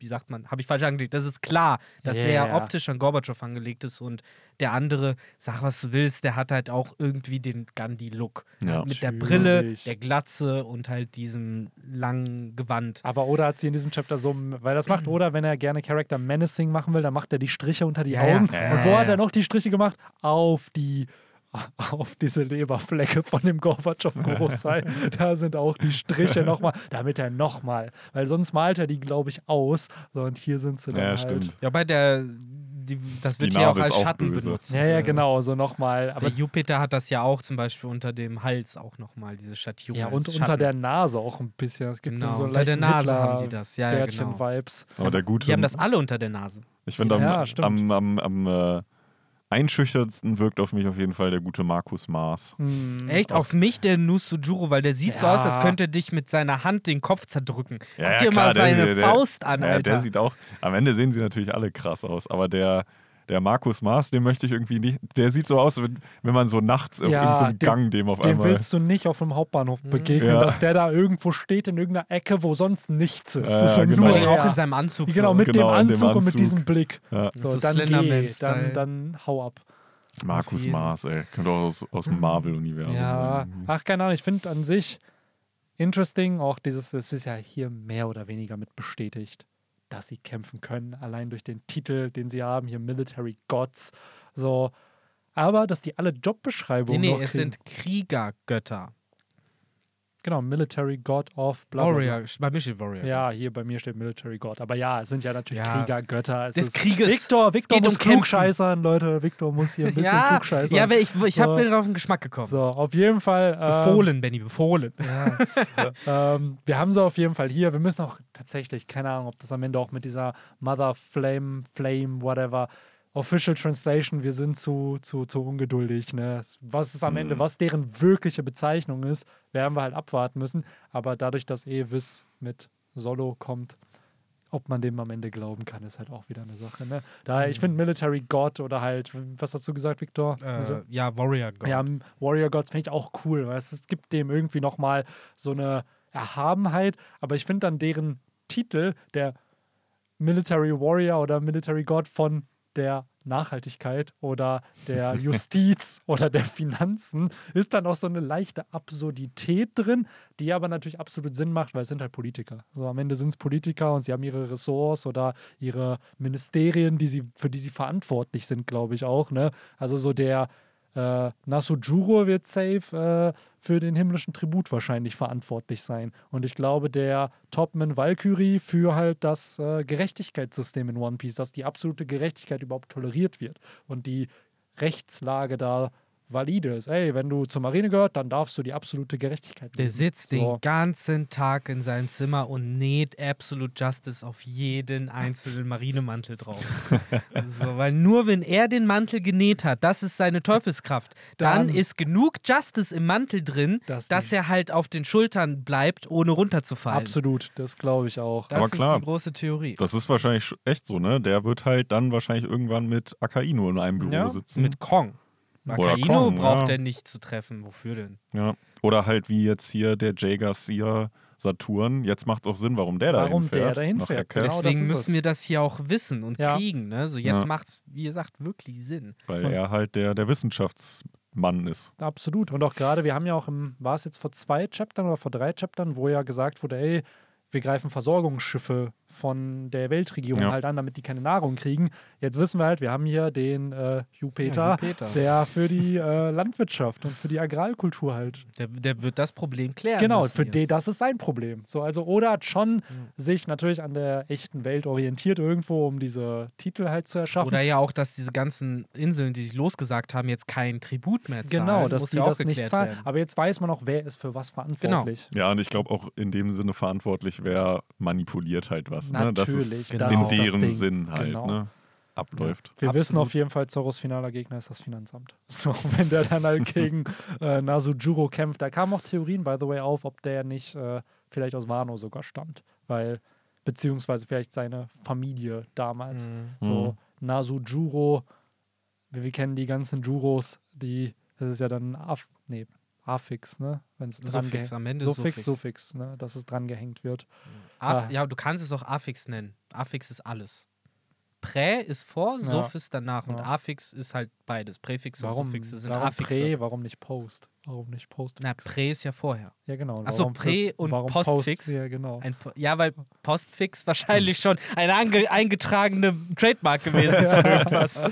Speaker 3: wie sagt man, habe ich falsch angelegt. Das ist klar, dass
Speaker 1: Ja,
Speaker 3: er
Speaker 1: ja.
Speaker 3: optisch an Gorbatschow angelegt ist und der andere, sag was du willst, der hat halt auch irgendwie den Gandhi-Look.
Speaker 2: Ja.
Speaker 3: Mit der. Brille, der Glatze und halt diesem langen Gewand.
Speaker 1: Aber Oda hat sie in diesem Chapter so, weil das macht Oda, wenn er gerne Charakter Menacing machen will, dann macht er die Striche unter die
Speaker 3: Ja.
Speaker 1: Augen.
Speaker 2: Ja,
Speaker 1: Und wo hat er noch die Striche gemacht? Auf die auf diese Leberflecke von dem Gorbatschow Gorosei. da sind auch die Striche nochmal, damit er nochmal, weil sonst malt er die, glaube ich, aus. So, und hier sind sie dann
Speaker 2: Ja,
Speaker 1: halt.
Speaker 2: stimmt.
Speaker 3: Ja, bei der, die, das wird
Speaker 2: Die
Speaker 3: hier auch als
Speaker 2: auch
Speaker 3: Schatten
Speaker 2: böse.
Speaker 3: benutzt.
Speaker 1: Ja, ja, genau, so nochmal.
Speaker 3: Der
Speaker 1: Aber
Speaker 3: Jupiter hat das ja auch zum Beispiel unter dem Hals auch nochmal, diese Schattierung.
Speaker 1: ja, und unter
Speaker 3: Schatten.
Speaker 1: der Nase auch ein bisschen. Es gibt
Speaker 3: Genau,
Speaker 1: so
Speaker 3: unter der Nase haben die das. Ja, ja, genau.
Speaker 1: Bärtchen-Vibes.
Speaker 2: Aber der gute.
Speaker 3: Die haben das alle unter der Nase.
Speaker 2: Ich finde, am,
Speaker 1: Ja, stimmt.
Speaker 2: am, am, am äh, einschüchternsten wirkt auf mich auf jeden Fall der gute Markus Maas.
Speaker 1: Hm.
Speaker 3: Echt? Auf mich der Nusujuro, weil der sieht so
Speaker 1: Ja.
Speaker 3: aus, als könnte er dich mit seiner Hand den Kopf zerdrücken.
Speaker 2: Ja,
Speaker 3: Guck
Speaker 2: ja,
Speaker 3: dir
Speaker 2: klar,
Speaker 3: mal seine
Speaker 2: der- der-
Speaker 3: Faust an,
Speaker 2: Ja,
Speaker 3: Alter.
Speaker 2: der sieht auch, am Ende sehen sie natürlich alle krass aus, aber der, der Markus Maas, den möchte ich irgendwie nicht, der sieht so aus, wenn, wenn man so nachts auf
Speaker 1: Ja,
Speaker 2: irgendeinem
Speaker 1: den-
Speaker 2: Gang dem auf
Speaker 1: Dem
Speaker 2: einmal.
Speaker 1: willst du nicht auf dem Hauptbahnhof
Speaker 3: Mhm.
Speaker 1: begegnen,
Speaker 2: Ja.
Speaker 1: dass der da irgendwo steht in irgendeiner Ecke, wo sonst nichts ist.
Speaker 2: Ja,
Speaker 1: Das ist so
Speaker 2: genau.
Speaker 1: Nur
Speaker 3: auch in seinem Anzug.
Speaker 1: Genau,
Speaker 3: so.
Speaker 1: mit
Speaker 2: Genau,
Speaker 1: dem
Speaker 2: in dem
Speaker 1: Anzug und mit
Speaker 2: Anzug.
Speaker 1: diesem Blick.
Speaker 2: Ja.
Speaker 1: So,
Speaker 3: So
Speaker 1: dann geh, dann, dann hau ab.
Speaker 2: Markus Maas, ey. Kommt auch aus, aus dem Marvel-Universum.
Speaker 1: Ja,
Speaker 2: Mhm.
Speaker 1: ach, keine Ahnung, ich finde an sich interesting, auch dieses, es ist ja hier mehr oder weniger mit bestätigt, dass sie kämpfen können, allein durch den Titel, den sie haben, hier Military Gods, so. Aber, dass die alle
Speaker 3: Nee,
Speaker 1: Jobbeschreibungen
Speaker 3: nee,
Speaker 1: noch
Speaker 3: es sind Kriegergötter.
Speaker 1: Genau, Military God of bla.
Speaker 3: Warrior, bei mir steht Warrior.
Speaker 1: Ja, hier bei mir steht Military God. Aber ja, es sind ja natürlich
Speaker 3: Ja.
Speaker 1: Kriegergötter. Es
Speaker 3: Des
Speaker 1: ist
Speaker 3: Krieges.
Speaker 1: Victor, Victor muss
Speaker 3: um
Speaker 1: klugscheißern, Leute. Victor muss hier ein bisschen
Speaker 3: ja,
Speaker 1: klugscheißern.
Speaker 3: ja, aber ich, ich habe
Speaker 1: So.
Speaker 3: mir auf den Geschmack gekommen.
Speaker 1: so, auf jeden Fall. ähm,
Speaker 3: Befohlen, Benny, befohlen.
Speaker 1: Ja. ähm, wir haben sie auf jeden Fall hier. Wir müssen auch tatsächlich, keine Ahnung, ob das am Ende auch mit dieser Mother Flame, Flame, whatever, Official Translation, wir sind zu, zu, zu ungeduldig. Ne? Was ist am Ende,
Speaker 2: Mhm.
Speaker 1: was deren wirkliche Bezeichnung ist, werden wir halt abwarten müssen. Aber dadurch, dass eh Wiss mit Solo kommt, ob man dem am Ende glauben kann, ist halt auch wieder eine Sache. Ne? Daher, ich finde Military God oder halt, was hast du gesagt, Victor?
Speaker 3: Äh, ja, Warrior God.
Speaker 1: Ja, Warrior God finde ich auch cool, weil es, es gibt dem irgendwie nochmal so eine Erhabenheit, aber ich finde dann deren Titel, der Military Warrior oder Military God von der Nachhaltigkeit oder der Justiz oder der Finanzen, ist dann auch so eine leichte Absurdität drin, die aber natürlich absolut Sinn macht, weil es sind halt Politiker. So am Ende sind es Politiker und sie haben ihre Ressorts oder ihre Ministerien, die sie, für die sie verantwortlich sind, glaube ich auch. Ne? Also so der äh, Nasujuro wird safe äh, für den himmlischen Tribut wahrscheinlich verantwortlich sein. Und ich glaube, der Topman Valkyrie für halt das äh, Gerechtigkeitssystem in One Piece, dass die absolute Gerechtigkeit überhaupt toleriert wird und die Rechtslage da valide ist. Ey, wenn du zur Marine gehört, dann darfst du die absolute Gerechtigkeit
Speaker 3: Der sitzt
Speaker 1: So.
Speaker 3: den ganzen Tag in seinem Zimmer und näht Absolute Justice auf jeden einzelnen Marinemantel drauf. so, weil nur wenn er den Mantel genäht hat, das ist seine Teufelskraft, dann,
Speaker 1: Dann-
Speaker 3: ist genug Justice im Mantel drin,
Speaker 1: Das
Speaker 3: dass
Speaker 1: nicht.
Speaker 3: er halt auf den Schultern bleibt, ohne runterzufallen.
Speaker 1: Absolut, das glaube ich auch.
Speaker 3: Das
Speaker 2: Aber
Speaker 3: ist
Speaker 2: klar.
Speaker 3: die große Theorie.
Speaker 2: Das ist wahrscheinlich sch- echt so, ne? Der wird halt dann wahrscheinlich irgendwann mit Akainu in einem Büro
Speaker 1: Ja,
Speaker 2: sitzen.
Speaker 3: Mit Kong.
Speaker 2: Kong,
Speaker 3: braucht
Speaker 2: ja.
Speaker 3: er nicht zu treffen. Wofür denn?
Speaker 2: Ja. Oder halt wie jetzt hier der Jay Garcia Saturn. Jetzt macht es auch Sinn, warum der
Speaker 1: Warum
Speaker 2: dahin fährt.
Speaker 1: der dahin
Speaker 2: nach
Speaker 1: fährt,
Speaker 2: Erkett,
Speaker 1: genau.
Speaker 3: Deswegen müssen
Speaker 1: es.
Speaker 3: wir das hier auch wissen und
Speaker 1: Ja.
Speaker 3: kriegen. Ne? So jetzt
Speaker 2: Ja.
Speaker 3: macht es, wie gesagt, wirklich Sinn.
Speaker 2: Weil
Speaker 1: Und-
Speaker 2: er halt der, der Wissenschaftsmann ist.
Speaker 1: Absolut. Und auch gerade, wir haben ja auch im, war es jetzt vor zwei Chaptern oder vor drei Chaptern, wo ja gesagt wurde, ey, wir greifen Versorgungsschiffe von der Weltregierung
Speaker 2: Ja.
Speaker 1: halt an, damit die keine Nahrung kriegen. Jetzt wissen wir halt, wir haben hier den äh, Jupiter,
Speaker 3: Ja, Jupiter.
Speaker 1: der für die äh, Landwirtschaft und für die Agrarkultur halt.
Speaker 3: Der, der wird das Problem klären.
Speaker 1: Genau, für den, das ist sein Problem. So, also Oda hat schon sich natürlich an der echten Welt orientiert irgendwo, um diese Titel halt zu erschaffen.
Speaker 3: Oder ja auch, dass diese ganzen Inseln, die sich losgesagt haben, jetzt kein Tribut mehr zahlen.
Speaker 1: genau, dass die
Speaker 3: auch
Speaker 1: das nicht zahlen.
Speaker 3: werden. Genau.
Speaker 1: Aber jetzt weiß man auch, wer ist für was verantwortlich.
Speaker 2: Ja, und ich glaube auch in dem Sinne verantwortlich, wer manipuliert halt was. Ne? Das
Speaker 1: Natürlich,
Speaker 2: ist
Speaker 3: das
Speaker 2: in
Speaker 3: ist
Speaker 1: das
Speaker 2: deren
Speaker 1: Ding.
Speaker 2: Sinn halt.
Speaker 1: Genau.
Speaker 2: Ne? abläuft.
Speaker 1: Wir wissen
Speaker 3: Absolut.
Speaker 1: auf jeden Fall, Zoros finaler Gegner ist das Finanzamt. So, wenn der dann halt gegen äh, Nasujuro kämpft. Da kamen auch Theorien, by the way, auf, ob der nicht äh, vielleicht aus Wano sogar stammt. Weil, beziehungsweise vielleicht seine Familie damals.
Speaker 3: Mhm.
Speaker 1: So, Nasujuro, wir, wir kennen die ganzen Juros, die, das ist ja dann Af, nee, Affix, ne? Wenn es dran
Speaker 3: Suffix, am Ende
Speaker 1: Suffix,
Speaker 3: Suffix.
Speaker 1: Suffix, ne? Dass es dran gehängt wird. Ah.
Speaker 3: Ja, du kannst es auch Affix nennen. Affix ist alles. Prä ist vor,
Speaker 1: Ja.
Speaker 3: Suff ist danach und
Speaker 1: Ja.
Speaker 3: Affix ist halt beides. Präfixe
Speaker 1: Warum,
Speaker 3: und Suffixe sind
Speaker 1: warum
Speaker 3: Affixe.
Speaker 1: Prä, warum nicht Post? Warum nicht Post?
Speaker 3: Na, Prä ist ja vorher.
Speaker 1: Ja, genau.
Speaker 3: Ach so,
Speaker 1: Warum
Speaker 3: Prä- und
Speaker 1: warum
Speaker 3: Postfix?
Speaker 1: Post? Ja, genau.
Speaker 3: Ein, Po- ja, weil Postfix wahrscheinlich schon eine ange eingetragene Trademark gewesen ist für irgendwas.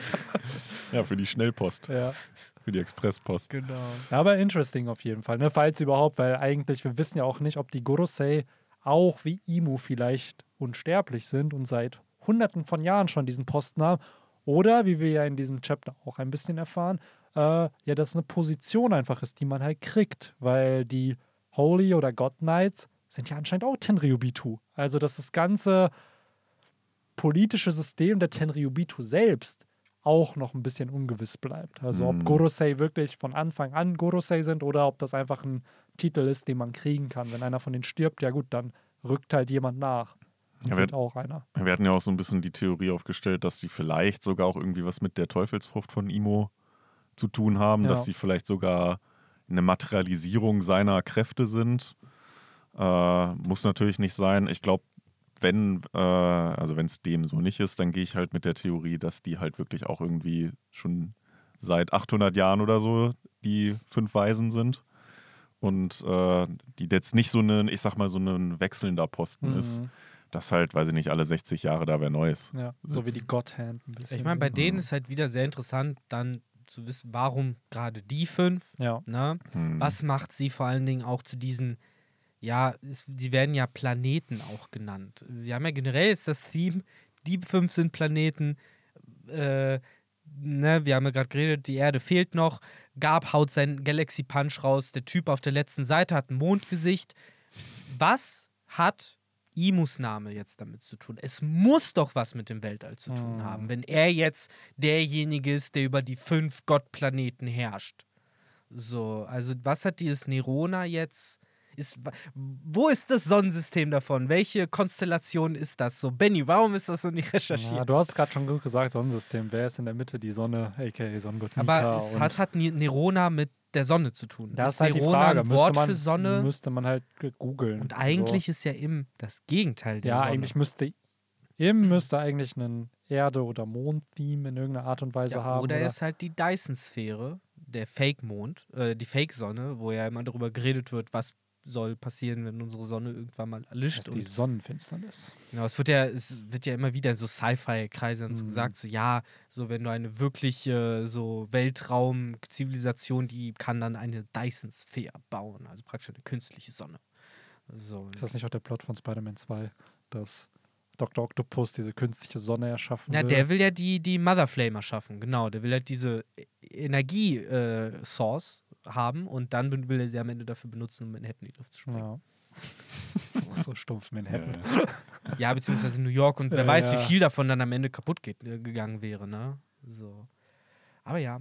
Speaker 2: Ja, für die Schnellpost,
Speaker 1: Ja.
Speaker 2: für die Expresspost.
Speaker 3: Genau.
Speaker 1: Aber interesting auf jeden Fall, ne? Falls überhaupt, weil eigentlich, wir wissen ja auch nicht, ob die Gorosei auch wie Imu vielleicht unsterblich sind und seit hunderten von Jahren schon diesen Posten haben. Oder, wie wir ja in diesem Chapter auch ein bisschen erfahren, äh, ja, dass es eine Position einfach ist, die man halt kriegt, weil die Holy oder God Knights sind ja anscheinend auch Tenryubitu. Also, dass das ganze politische System der Tenryubitu selbst auch noch ein bisschen ungewiss bleibt. Also ob
Speaker 2: Mhm.
Speaker 1: Gorosei wirklich von Anfang an Gorosei sind oder ob das einfach ein Titel ist, den man kriegen kann. Wenn einer von denen stirbt, ja gut, dann rückt halt jemand nach.
Speaker 2: Ja,
Speaker 1: wird
Speaker 2: wir-
Speaker 1: auch einer.
Speaker 2: Wir hatten ja auch so ein bisschen die Theorie aufgestellt, dass die vielleicht sogar auch irgendwie was mit der Teufelsfrucht von Imo zu tun haben,
Speaker 1: Ja.
Speaker 2: dass sie vielleicht sogar eine Materialisierung seiner Kräfte sind. Äh, muss natürlich nicht sein. Ich glaube, wenn, äh, also wenn es dem so nicht ist, dann gehe ich halt mit der Theorie, dass die halt wirklich auch irgendwie schon seit 800 Jahren oder so die fünf Weisen sind. Und äh, die jetzt nicht so ein, ich sag mal, so ein wechselnder Posten ist
Speaker 1: Mhm.
Speaker 2: dass halt, weiß ich nicht, alle 60 Jahre da wer Neues.
Speaker 1: Ja, so wie
Speaker 2: sitzt.
Speaker 1: die Godhand ein bisschen.
Speaker 3: Ich meine, bei
Speaker 1: ne?
Speaker 3: denen ist halt wieder sehr interessant, dann zu wissen, warum gerade die fünf.
Speaker 1: Ja,
Speaker 3: Ne?
Speaker 2: Hm.
Speaker 3: Was macht sie vor allen Dingen auch zu diesen, ja, es, sie werden ja Planeten auch genannt. Wir haben ja generell jetzt das Theme, die fünf sind Planeten. Äh, ne, wir haben ja gerade geredet, die Erde fehlt noch. Gab haut sein Galaxy Punch raus. Der Typ auf der letzten Seite hat ein Mondgesicht. Was hat Imus Name jetzt damit zu tun? Es muss doch was mit dem Weltall zu tun
Speaker 1: Mhm.
Speaker 3: haben, wenn er jetzt derjenige ist, der über die fünf Gottplaneten herrscht. So, also was hat dieses Nerona jetzt? Ist, wo ist das Sonnensystem davon? Welche Konstellation ist das so? Benny, warum ist das so nicht
Speaker 1: ja
Speaker 3: recherchiert?
Speaker 1: du hast es gerade schon gut gesagt, Sonnensystem. Wer ist in der Mitte? Die Sonne, a.k.a. Sonnengott Nika.
Speaker 3: Aber es, hat Ni- Nerona mit der Sonne zu tun?
Speaker 1: das
Speaker 3: ist
Speaker 1: ist halt die
Speaker 3: Nerona
Speaker 1: Frage.
Speaker 3: ein
Speaker 1: Müsste
Speaker 3: Wort
Speaker 1: man,
Speaker 3: für Sonne?
Speaker 1: müsste man halt googeln.
Speaker 3: Und eigentlich ist ja im das Gegenteil der
Speaker 1: Ja,
Speaker 3: Sonne.
Speaker 1: eigentlich müsste Im müsste eigentlich einen Erde- oder Mond-Theme in irgendeiner Art und Weise
Speaker 3: Ja,
Speaker 1: haben.
Speaker 3: oder er ist halt die Dyson-Sphäre, der Fake-Mond, äh, die Fake-Sonne, wo ja immer darüber geredet wird, was soll passieren, wenn unsere Sonne irgendwann mal erlischt.
Speaker 1: ist die Sonnenfinsternis.
Speaker 3: genau, es wird ja, es wird ja immer wieder in so Sci-Fi-Kreisen so
Speaker 1: Mhm.
Speaker 3: gesagt, so ja, so wenn du eine wirkliche so Weltraum-Zivilisation, die kann dann eine Dyson-Sphäre bauen, also praktisch eine künstliche Sonne. So.
Speaker 1: Ist das nicht auch der Plot von Spider-Man 2, dass Dr. Octopus diese künstliche Sonne erschaffen
Speaker 3: Ja,
Speaker 1: will?
Speaker 3: der will ja die, die Mother Flame erschaffen, genau. Der will halt diese Energie-Source haben und dann will er sie am Ende dafür benutzen, um Manhattan in die Luft zu sprengen.
Speaker 1: Ja. so stumpf Manhattan.
Speaker 3: Ja, beziehungsweise New York und wer
Speaker 1: Ja,
Speaker 3: weiß, wie
Speaker 1: ja.
Speaker 3: viel davon dann am Ende kaputt geht, äh, gegangen wäre, ne? So. Aber ja.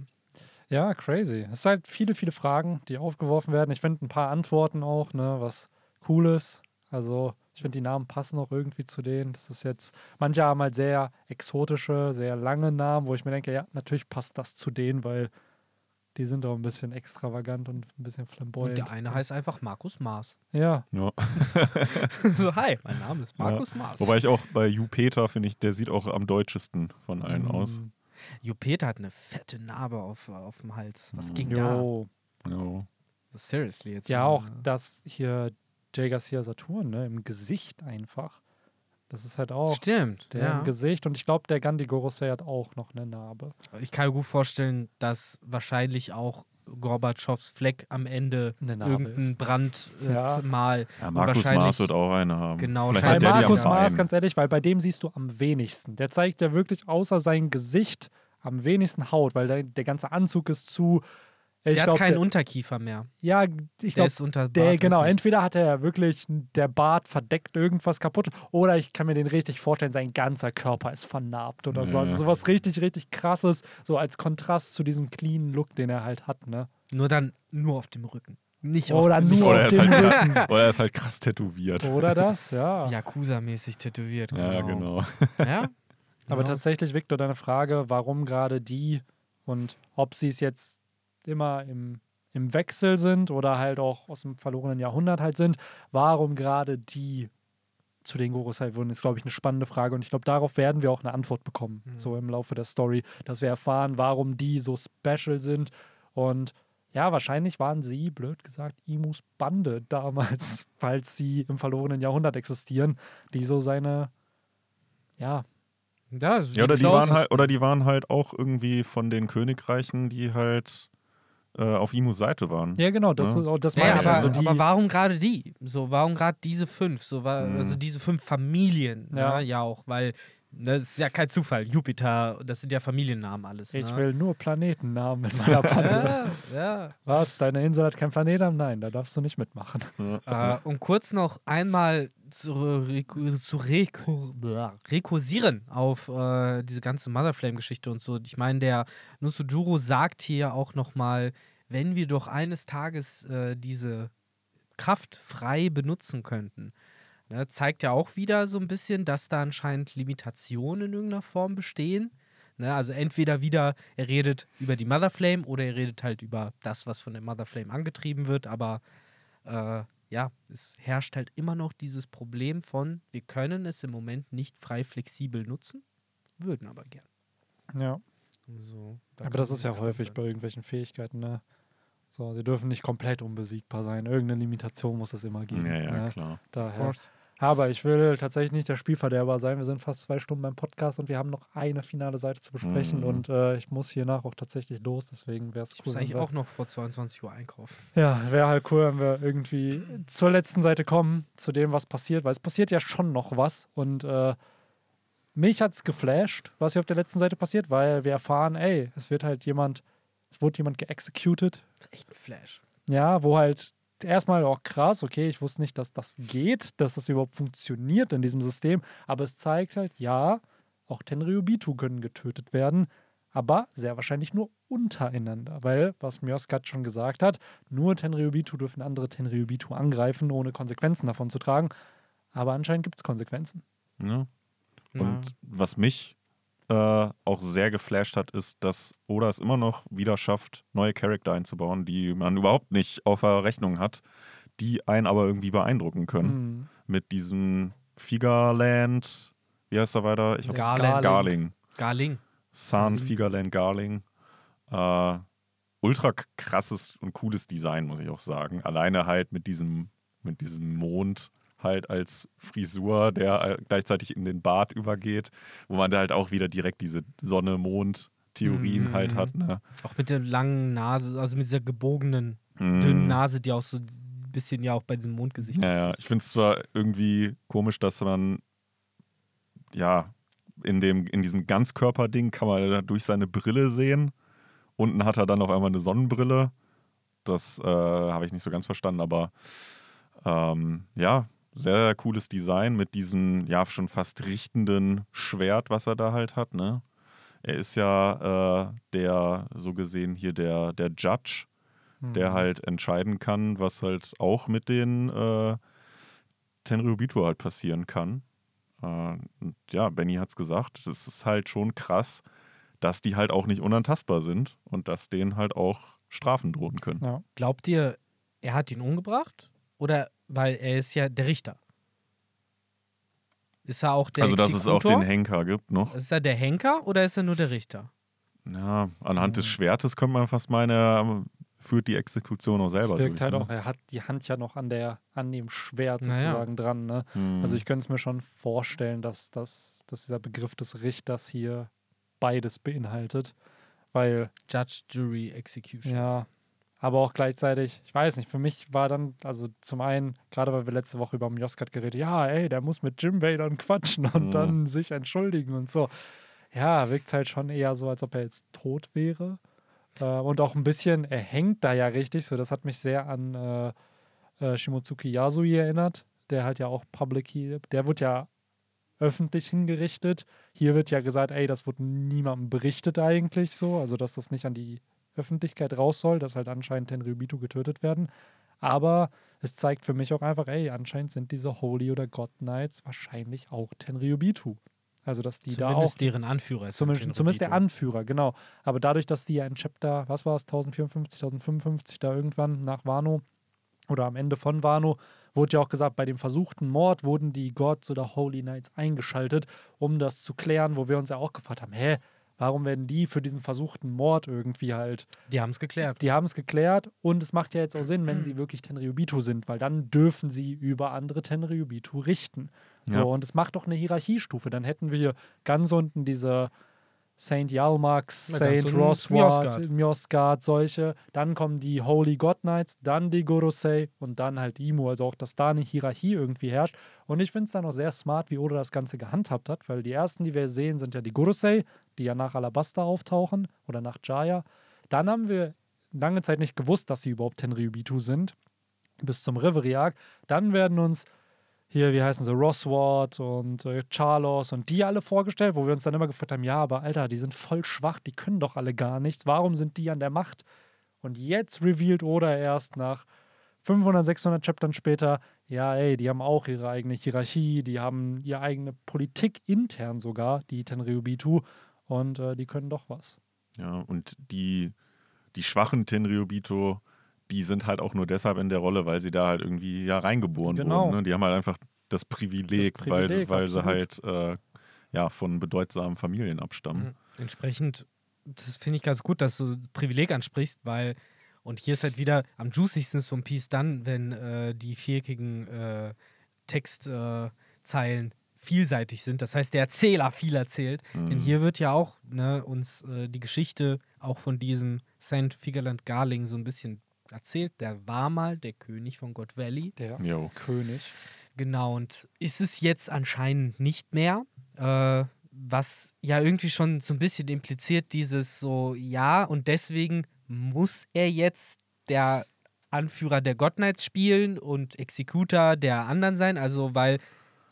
Speaker 1: Ja, crazy. Es sind halt viele, viele Fragen, die aufgeworfen werden. Ich finde ein paar Antworten auch, ne, was cool ist. Also, ich finde, die Namen passen auch irgendwie zu denen. Das ist jetzt, manche haben halt sehr exotische, sehr lange Namen, wo ich mir denke, ja, natürlich passt das zu denen, weil die sind auch ein bisschen extravagant und ein bisschen
Speaker 3: Und
Speaker 1: flamboyant.
Speaker 3: der eine heißt einfach Markus Mars.
Speaker 1: Ja,
Speaker 2: Ja.
Speaker 3: so, hi, mein Name ist Markus Mars.
Speaker 2: Wobei ich auch bei Jupiter finde ich, der sieht auch am deutschesten von allen aus.
Speaker 1: Mm,
Speaker 3: Jupiter hat eine fette Narbe auf, auf dem Hals. Was
Speaker 2: Mhm.
Speaker 3: ging da?
Speaker 1: Jo.
Speaker 2: Ja.
Speaker 3: So, seriously jetzt.
Speaker 1: Ja,
Speaker 3: mal,
Speaker 1: auch
Speaker 3: ne?
Speaker 1: das hier J. Garcia Saturn, ne, im Gesicht einfach. Das ist halt auch
Speaker 3: Stimmt.
Speaker 1: der
Speaker 3: ja.
Speaker 1: im Gesicht. Und ich glaube, der Gandhi Gorosei hat auch noch eine Narbe.
Speaker 3: Ich kann mir gut vorstellen, dass wahrscheinlich auch Gorbatschows Fleck am Ende
Speaker 1: Eine Narbe
Speaker 3: irgendein
Speaker 1: ist.
Speaker 3: Brand äh,
Speaker 1: Ja.
Speaker 3: mal.
Speaker 2: Ja, Markus Mars wird auch eine haben.
Speaker 3: Genau,
Speaker 2: Vielleicht
Speaker 1: Bei Markus
Speaker 2: Bein.
Speaker 1: ganz ehrlich, weil bei dem siehst du am wenigsten. Der zeigt ja wirklich außer sein Gesicht am wenigsten Haut, weil der, der ganze Anzug ist zu Ich
Speaker 3: der
Speaker 1: glaub,
Speaker 3: hat keinen
Speaker 1: der-
Speaker 3: Unterkiefer mehr.
Speaker 1: Ja, ich
Speaker 3: Der
Speaker 1: glaube,
Speaker 3: ist unter
Speaker 1: der, genau, entweder hat er wirklich, der Bart verdeckt irgendwas kaputt oder ich kann mir den richtig vorstellen, sein ganzer Körper ist vernarbt oder so.
Speaker 2: Ja.
Speaker 1: Also sowas richtig, richtig krasses, so als Kontrast zu diesem cleanen Look, den er halt hat, ne?
Speaker 3: Nur dann nur auf dem Rücken. Nicht
Speaker 1: Oder
Speaker 3: auf dem
Speaker 1: nur
Speaker 2: Oder
Speaker 1: auf
Speaker 2: er, ist
Speaker 1: dem
Speaker 2: halt
Speaker 1: Rücken.
Speaker 2: krass, oder er ist halt krass tätowiert.
Speaker 1: Oder das, ja.
Speaker 3: Yakuza-mäßig tätowiert.
Speaker 2: Ja, genau.
Speaker 3: Ja?
Speaker 1: Aber
Speaker 3: Genau.
Speaker 1: tatsächlich, Victor, deine Frage, warum gerade die und ob sie es jetzt immer im, im Wechsel sind oder halt auch aus dem verlorenen Jahrhundert halt sind, warum gerade die zu den Gorosei wurden, ist, glaube ich, eine spannende Frage. Und ich glaube, darauf werden wir auch eine Antwort bekommen,
Speaker 3: Mhm.
Speaker 1: so im Laufe der Story, dass wir erfahren, warum die so special sind. Und ja, wahrscheinlich waren sie, blöd gesagt, Imus Bande damals, falls sie im verlorenen Jahrhundert existieren, die so seine, ja,
Speaker 3: Ja, also
Speaker 2: Ja, oder die, waren halt, oder die waren halt auch irgendwie von den Königreichen, die halt auf Imus Seite waren.
Speaker 1: Ja, genau, das,
Speaker 2: Ja.
Speaker 1: ist auch- das
Speaker 3: Ja,
Speaker 1: meine
Speaker 3: ja,
Speaker 1: ich.
Speaker 3: aber,
Speaker 1: Also die,
Speaker 3: aber warum gerade die? So, warum gerade diese fünf? So, wa-
Speaker 2: Mhm.
Speaker 3: also diese fünf Familien.
Speaker 1: Ja.
Speaker 3: Ja, ja auch, weil ne, das ist ja kein Zufall. Jupiter, das sind ja Familiennamen alles. Ne?
Speaker 1: ich will nur Planetennamen in meiner Bande.
Speaker 3: Ja, ja.
Speaker 1: Was? Deine Insel hat keinen Planeten? Nein, da darfst du nicht mitmachen.
Speaker 3: Äh, um kurz noch einmal zu, zu rekursieren auf äh, diese ganze Motherflame-Geschichte und so. Ich meine, der Nusujuro sagt hier auch nochmal, wenn wir doch eines Tages äh, diese Kraft frei benutzen könnten, ne, zeigt ja auch wieder so ein bisschen, dass da anscheinend Limitationen in irgendeiner Form bestehen. Ne, also entweder wieder, er redet über die Motherflame oder er redet halt über das, was von der Motherflame angetrieben wird, aber äh, ja, es herrscht halt immer noch dieses Problem von, wir können es im Moment nicht frei flexibel nutzen, würden aber gern.
Speaker 1: Ja.
Speaker 3: So, da
Speaker 1: Aber das ist ja häufig
Speaker 3: sein.
Speaker 1: bei irgendwelchen Fähigkeiten, ne? So, sie dürfen nicht komplett unbesiegbar sein. Irgendeine Limitation muss es immer geben.
Speaker 2: Ja, ja,
Speaker 1: ne?
Speaker 2: klar.
Speaker 3: Of
Speaker 1: Daher. Aber ich will tatsächlich nicht der Spielverderber sein. Wir sind fast zwei Stunden beim Podcast und wir haben noch eine finale Seite zu besprechen.
Speaker 2: Mhm.
Speaker 1: Und äh, ich muss hiernach auch tatsächlich los. Deswegen wäre es
Speaker 3: Ich
Speaker 1: cool.
Speaker 3: muss
Speaker 1: wenn
Speaker 3: eigentlich
Speaker 1: wir-
Speaker 3: auch noch vor 22 Uhr einkaufen.
Speaker 1: Ja, wäre halt cool, wenn wir irgendwie zur letzten Seite kommen, zu dem, was passiert, weil es passiert ja schon noch was. Und äh, mich hat es geflasht, was hier auf der letzten Seite passiert, weil wir erfahren, ey, es wird halt jemand, es wurde jemand geexecuted.
Speaker 3: Das ist echt ein Flash.
Speaker 1: Ja, wo halt erstmal auch krass, okay, ich wusste nicht, dass das geht, dass das überhaupt funktioniert in diesem System, aber es zeigt halt, ja, auch Tenryubitu können getötet werden, aber sehr wahrscheinlich nur untereinander, weil, was Mjoskat schon gesagt hat, nur Tenryubitu dürfen andere Tenryubitu angreifen, ohne Konsequenzen davon zu tragen, aber anscheinend gibt es Konsequenzen.
Speaker 2: Ja.
Speaker 3: Ja.
Speaker 2: Und was mich äh, auch sehr geflasht hat, ist, dass Oda es immer noch wieder schafft, neue Charakter einzubauen, die man überhaupt nicht auf der Rechnung hat, die einen aber irgendwie beeindrucken können.
Speaker 1: Mhm.
Speaker 2: Mit diesem Figaland, wie heißt er weiter? Ich
Speaker 3: Garland.
Speaker 2: Garling.
Speaker 3: Garling.
Speaker 2: San
Speaker 3: Mhm.
Speaker 2: Figaland Garling. Äh, ultra krasses und cooles Design, muss ich auch sagen. Alleine halt mit diesem, mit diesem Mond halt als Frisur, der äh, gleichzeitig in den Bart übergeht, wo man da halt auch wieder direkt diese Sonne-Mond-Theorien
Speaker 3: Mhm.
Speaker 2: halt hat. Ne?
Speaker 3: Auch mit der langen Nase, also mit dieser gebogenen,
Speaker 2: Mhm.
Speaker 3: dünnen Nase, die auch so ein bisschen ja auch bei diesem Mondgesicht
Speaker 2: Ja, ja. Ich finde es zwar irgendwie komisch, dass man ja in dem in diesem Ganzkörperding kann man durch seine Brille sehen. Unten hat er dann auf einmal eine Sonnenbrille. Das äh, habe ich nicht so ganz verstanden, aber ähm, ja, sehr cooles Design mit diesem ja schon fast richtenden Schwert, was er da halt hat. Ne? Er ist ja äh, der so gesehen hier der der Judge der
Speaker 1: Mhm.
Speaker 2: halt entscheiden kann, was halt auch mit den äh, Tenryubito halt passieren kann. Äh, und ja, Benny hat's gesagt, es ist halt schon krass, dass die halt auch nicht unantastbar sind und dass denen halt auch Strafen drohen können.
Speaker 1: Ja.
Speaker 3: Glaubt ihr, er hat ihn umgebracht? Oder weil er ist ja der Richter? Ist er auch der
Speaker 2: also, dass es auch den Henker gibt noch.
Speaker 3: Ist er der Henker oder ist er nur der Richter?
Speaker 2: Ja, anhand des Schwertes könnte man fast meinen, er führt die Exekution auch selber
Speaker 1: wirkt
Speaker 2: durch.
Speaker 1: halt
Speaker 2: ne?
Speaker 1: auch, er hat die Hand ja noch an, der, an dem Schwert
Speaker 3: Naja.
Speaker 1: sozusagen dran. Ne?
Speaker 2: Hm.
Speaker 1: Also ich könnte es mir schon vorstellen, dass, dass, dass dieser Begriff des Richters hier beides beinhaltet. Weil,
Speaker 3: Judge, Jury, Execution.
Speaker 1: ja, aber auch gleichzeitig, ich weiß nicht, für mich war dann, also zum einen, gerade weil wir letzte Woche über Mjoskat geredet, ja, ey, der muss mit Jimbei dann quatschen und
Speaker 2: Mhm.
Speaker 1: dann sich entschuldigen und so. Ja, wirkt halt schon eher so, als ob er jetzt tot wäre. Äh, und auch ein bisschen, er hängt da ja richtig, so das hat mich sehr an äh, äh, Shimotsuki Yasui erinnert, der halt ja auch Public, der wird ja öffentlich hingerichtet. Hier wird ja gesagt, ey, das wird niemandem berichtet eigentlich so, also dass das nicht an die Öffentlichkeit raus soll, dass halt anscheinend Tenryubitu getötet werden. Aber es zeigt für mich auch einfach, ey, anscheinend sind diese Holy oder God Knights wahrscheinlich auch Tenryubitu. Also, dass die
Speaker 3: zumindest
Speaker 1: da auch.
Speaker 3: deren Anführer ist.
Speaker 1: Zumindest,
Speaker 3: Tenryubito.
Speaker 1: zumindest der Anführer, genau. Aber dadurch, dass die ja in Chapter, was war es, 1054, 1055 da irgendwann nach Wano oder am Ende von Wano, wurde ja auch gesagt, bei dem versuchten Mord wurden die Gods oder Holy Knights eingeschaltet, um das zu klären, wo wir uns ja auch gefragt haben, hä, warum werden die für diesen versuchten Mord irgendwie halt
Speaker 3: Die haben es geklärt.
Speaker 1: die haben es geklärt und es macht ja jetzt auch Sinn, wenn sie wirklich Tenryubitu sind, weil dann dürfen sie über andere Tenryubitu richten. So,
Speaker 2: Ja.
Speaker 1: und es macht doch eine Hierarchiestufe. Dann hätten wir ganz unten diese Saint Yalmax,
Speaker 3: Ja, ganz
Speaker 1: Saint
Speaker 3: Mjosgard.
Speaker 1: Mjosgard, solche. Dann kommen die Holy God Knights, dann die Gorosei und dann halt Imu. Also auch, dass da eine Hierarchie irgendwie herrscht. Und ich finde es dann auch sehr smart, wie Oda das Ganze gehandhabt hat, weil die ersten, die wir sehen, sind ja die Gorosei, die ja nach Alabasta auftauchen oder nach Jaya. Dann haben wir lange Zeit nicht gewusst, dass sie überhaupt Tenryubitu sind, bis zum Reverie-Arc. Dann werden uns hier, wie heißen sie, Roswart und äh, Charlos und die alle vorgestellt, wo wir uns dann immer gefragt haben, ja, aber Alter, die sind voll schwach, die können doch alle gar nichts. Warum sind die an der Macht? Und jetzt revealed Oda erst nach 500, 600 Chaptern später, ja, ey, die haben auch ihre eigene Hierarchie, die haben ihre eigene Politik intern sogar, die Tenryubitu, und äh, die können doch was.
Speaker 2: Ja, und die, die schwachen Tenryubito, die sind halt auch nur deshalb in der Rolle, weil sie da halt irgendwie ja reingeboren
Speaker 1: Genau.
Speaker 2: wurden. Ne? Die haben halt einfach das Privileg,
Speaker 1: Das
Speaker 2: weil, sie-
Speaker 1: Privileg,
Speaker 2: weil sie
Speaker 1: absolut.
Speaker 2: halt äh, ja, von bedeutsamen Familien
Speaker 3: Mhm.
Speaker 2: abstammen.
Speaker 3: Entsprechend, das finde ich ganz gut, dass du Privileg ansprichst, weil, und hier ist halt wieder am juicigsten so ein Piece dann, wenn äh, die viereckigen äh, Textzeilen Zeilen vielseitig sind. Das heißt, der Erzähler viel erzählt. Denn hier wird ja auch ne, uns äh, die Geschichte auch von diesem St. Figurland Garling so ein bisschen erzählt. Der war mal der König von God Valley.
Speaker 1: Der
Speaker 2: Jo.
Speaker 1: König.
Speaker 3: Genau, und ist es jetzt anscheinend nicht mehr, äh, was ja irgendwie schon so ein bisschen impliziert, dieses so, ja, und deswegen muss er jetzt der Anführer der God Knights spielen und Executor der anderen sein, also weil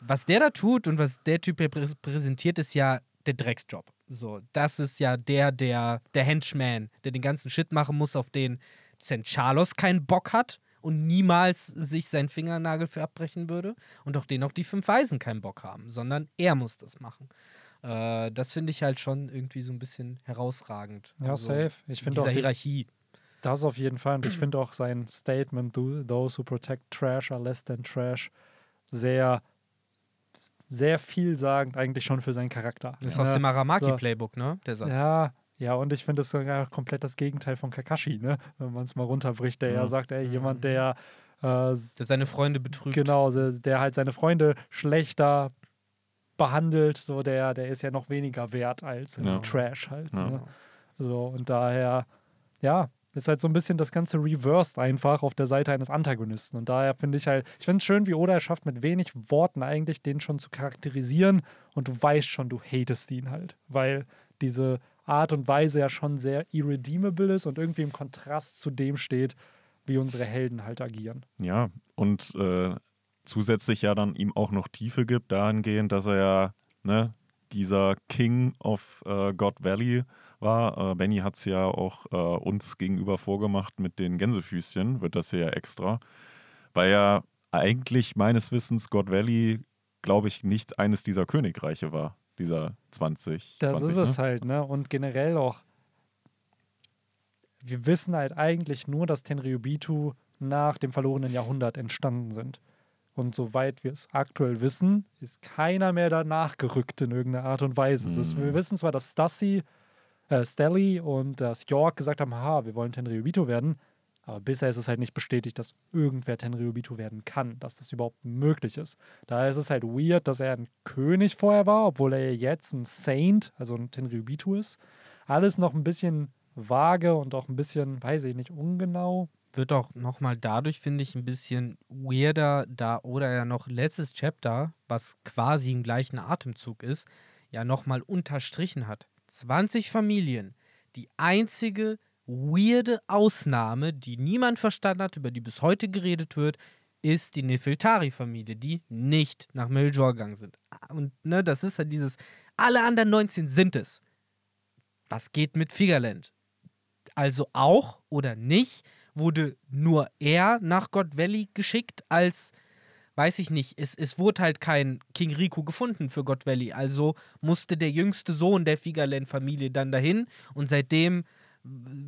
Speaker 3: was der da tut und was der Typ repräsentiert, ist ja der Drecksjob. So, das ist ja der, der, der Henchman, der den ganzen Shit machen muss, auf den St. Charlos keinen Bock hat und niemals sich seinen Fingernagel für abbrechen würde und auf den auch die fünf Weisen keinen Bock haben, sondern er muss das machen. Äh, das finde ich halt schon irgendwie so ein bisschen herausragend.
Speaker 1: Ja,
Speaker 3: Also,
Speaker 1: safe. Ich finde auch die,
Speaker 3: Hierarchie.
Speaker 1: das auf jeden Fall. Und ich finde auch sein Statement, "Tho- those who protect trash are less than trash, sehr, sehr vielsagend eigentlich schon für seinen Charakter.
Speaker 3: Das ist
Speaker 1: Ja.
Speaker 3: aus dem. Aramaki-Playbook, ne? Der Satz.
Speaker 1: Ja, ja, und ich finde es sogar komplett das Gegenteil von Kakashi, ne? Wenn man es mal runterbricht, der ja
Speaker 2: Ja.
Speaker 1: sagt, ey, jemand, der äh,
Speaker 3: Der seine Freunde betrügt.
Speaker 1: genau, se- der halt seine Freunde schlechter behandelt, so der, der ist ja noch weniger wert als ins
Speaker 2: Ja.
Speaker 1: Trash halt.
Speaker 2: Ja.
Speaker 1: Ne? So, und daher, ja, ist halt so ein bisschen das Ganze reversed einfach auf der Seite eines Antagonisten. Und daher finde ich halt, ich finde es schön, wie Oda es schafft, mit wenig Worten eigentlich den schon zu charakterisieren und du weißt schon, du hatest ihn halt. Weil diese Art und Weise ja schon sehr irredeemable ist und irgendwie im Kontrast zu dem steht, wie unsere Helden halt agieren.
Speaker 2: Ja, und äh, zusätzlich ja dann ihm auch noch Tiefe gibt, dahingehend, dass er ja ne, dieser King of äh, God Valley war. Äh, Benny hat es ja auch äh, uns gegenüber vorgemacht mit den Gänsefüßchen, wird das hier ja extra. Weil ja eigentlich meines Wissens God Valley, glaube ich, nicht eines dieser Königreiche war, dieser 20.
Speaker 1: Das
Speaker 2: 20,
Speaker 1: ist es
Speaker 2: ne?
Speaker 1: halt, ne? Und generell auch, wir wissen halt eigentlich nur, dass Tenryubitu nach dem verlorenen Jahrhundert entstanden sind. Und soweit wir es aktuell wissen, ist keiner mehr danach gerückt in irgendeiner Art und Weise. Also es- wir wissen zwar, dass Stassi, äh, Stelly und das York gesagt haben, ha, wir wollen Tenryubito werden, aber bisher ist es halt nicht bestätigt, dass irgendwer Tenryubito werden kann, dass das überhaupt möglich ist. Daher ist es halt weird, dass er ein König vorher war, obwohl er jetzt ein Saint, also ein Tenryubito ist. Alles noch ein bisschen vage und auch ein bisschen, weiß ich nicht, ungenau.
Speaker 3: wird auch nochmal dadurch, finde ich, ein bisschen weirder, da oder ja noch letztes Chapter, was quasi im gleichen Atemzug ist, ja nochmal unterstrichen hat. 20 Familien. Die einzige weirde Ausnahme, die niemand verstanden hat, über die bis heute geredet wird, ist die Nefeltari-Familie, die nicht nach Meljor gegangen sind. Und ne, das ist halt dieses, alle anderen 19 sind es. Was geht mit Figerland? Also auch oder nicht, wurde nur er nach God Valley geschickt als, weiß ich nicht, es, es wurde halt kein King Riku gefunden für God Valley. Also musste der jüngste Sohn der Figerland-Familie dann dahin und seitdem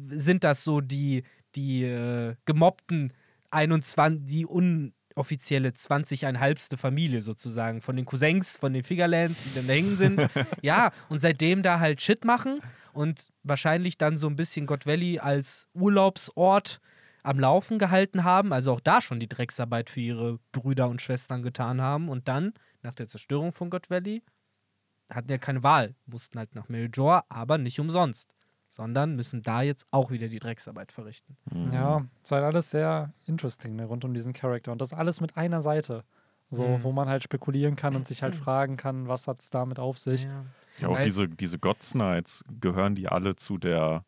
Speaker 3: sind das so die, die äh, gemobbten 21, die unoffizielle 20,5. Familie sozusagen von den Cousins, von den Figerlands, die dann da hängen sind. ja, und seitdem da halt Shit machen und wahrscheinlich dann so ein bisschen God Valley als Urlaubsort am Laufen gehalten haben, also auch da schon die Drecksarbeit für ihre Brüder und Schwestern getan haben und dann, nach der Zerstörung von God Valley, hatten ja keine Wahl, mussten halt nach Meljor, aber nicht umsonst sondern müssen da jetzt auch wieder die Drecksarbeit verrichten.
Speaker 1: Mhm. Ja, es ist halt alles sehr interesting ne, rund um diesen Charakter und das alles mit einer Seite. So, mhm. wo man halt spekulieren kann und sich halt fragen kann, was hat es damit auf sich.
Speaker 2: Ja, ja auch diese, diese Gods Knights, gehören die alle zu der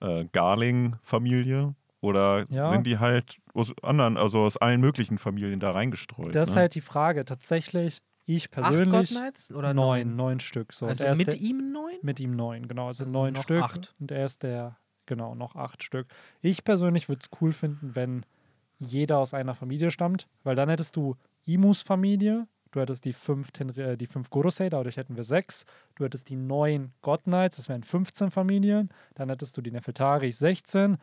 Speaker 2: äh, Garling-Familie? Oder ja. sind die halt aus anderen, also aus allen möglichen Familien da reingestreut?
Speaker 1: Das
Speaker 2: ne?
Speaker 1: ist halt die Frage. Tatsächlich ich persönlich. Acht oder neun? Neun, neun Stück. So.
Speaker 3: Also mit der, ihm neun?
Speaker 1: Mit ihm neun, genau. Also neun noch Stück. Acht. Und er ist der, genau, noch acht Stück. Ich persönlich würde es cool finden, wenn jeder aus einer Familie stammt, weil dann hättest du Imus Familie, du hättest die fünf, äh, die fünf Gorosei, dadurch hätten wir sechs. Du hättest die neun God Knights, das wären 15 Familien. Dann hättest du die Nefeltaris 16.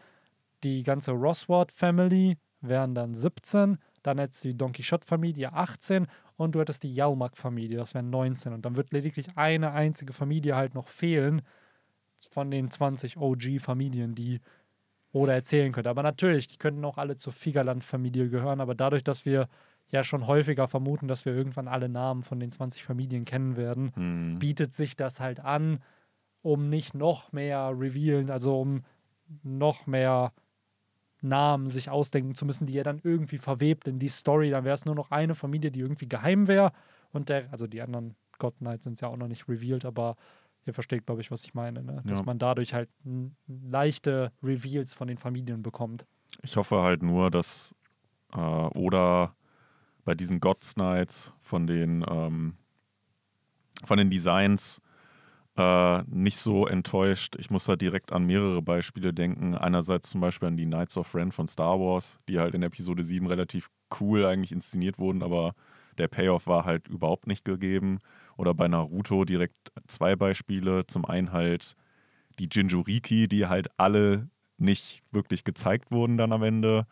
Speaker 1: Die ganze Rosward Family wären dann 17. Dann hättest du die Don Quixote-Familie 18 und du hättest die Jalmak-Familie, das wären 19. Und dann wird lediglich eine einzige Familie halt noch fehlen von den 20 OG-Familien, die oder erzählen könnte. Aber natürlich, die könnten auch alle zur Figerland-Familie gehören, aber dadurch, dass wir ja schon häufiger vermuten, dass wir irgendwann alle Namen von den 20 Familien kennen werden, hm. bietet sich das halt an, um nicht noch mehr revealen, also um noch mehr Namen sich ausdenken zu müssen, die er dann irgendwie verwebt in die Story. Dann wäre es nur noch eine Familie, die irgendwie geheim wäre. Und der, also die anderen God Knights sind ja auch noch nicht revealed, aber ihr versteht, glaube ich, was ich meine. Ne? Dass ja. man dadurch halt leichte Reveals von den Familien bekommt.
Speaker 2: Ich hoffe halt nur, dass äh, oder bei diesen God Knights von den ähm, von den Designs äh, nicht so enttäuscht. Ich muss da direkt an mehrere Beispiele denken. Einerseits zum Beispiel an die Knights of Ren von Star Wars, die halt in Episode 7 relativ cool eigentlich inszeniert wurden, aber der Payoff war halt überhaupt nicht gegeben. Oder bei Naruto direkt zwei Beispiele. Zum einen halt die Jinjuriki, die halt alle nicht wirklich gezeigt wurden dann am Ende.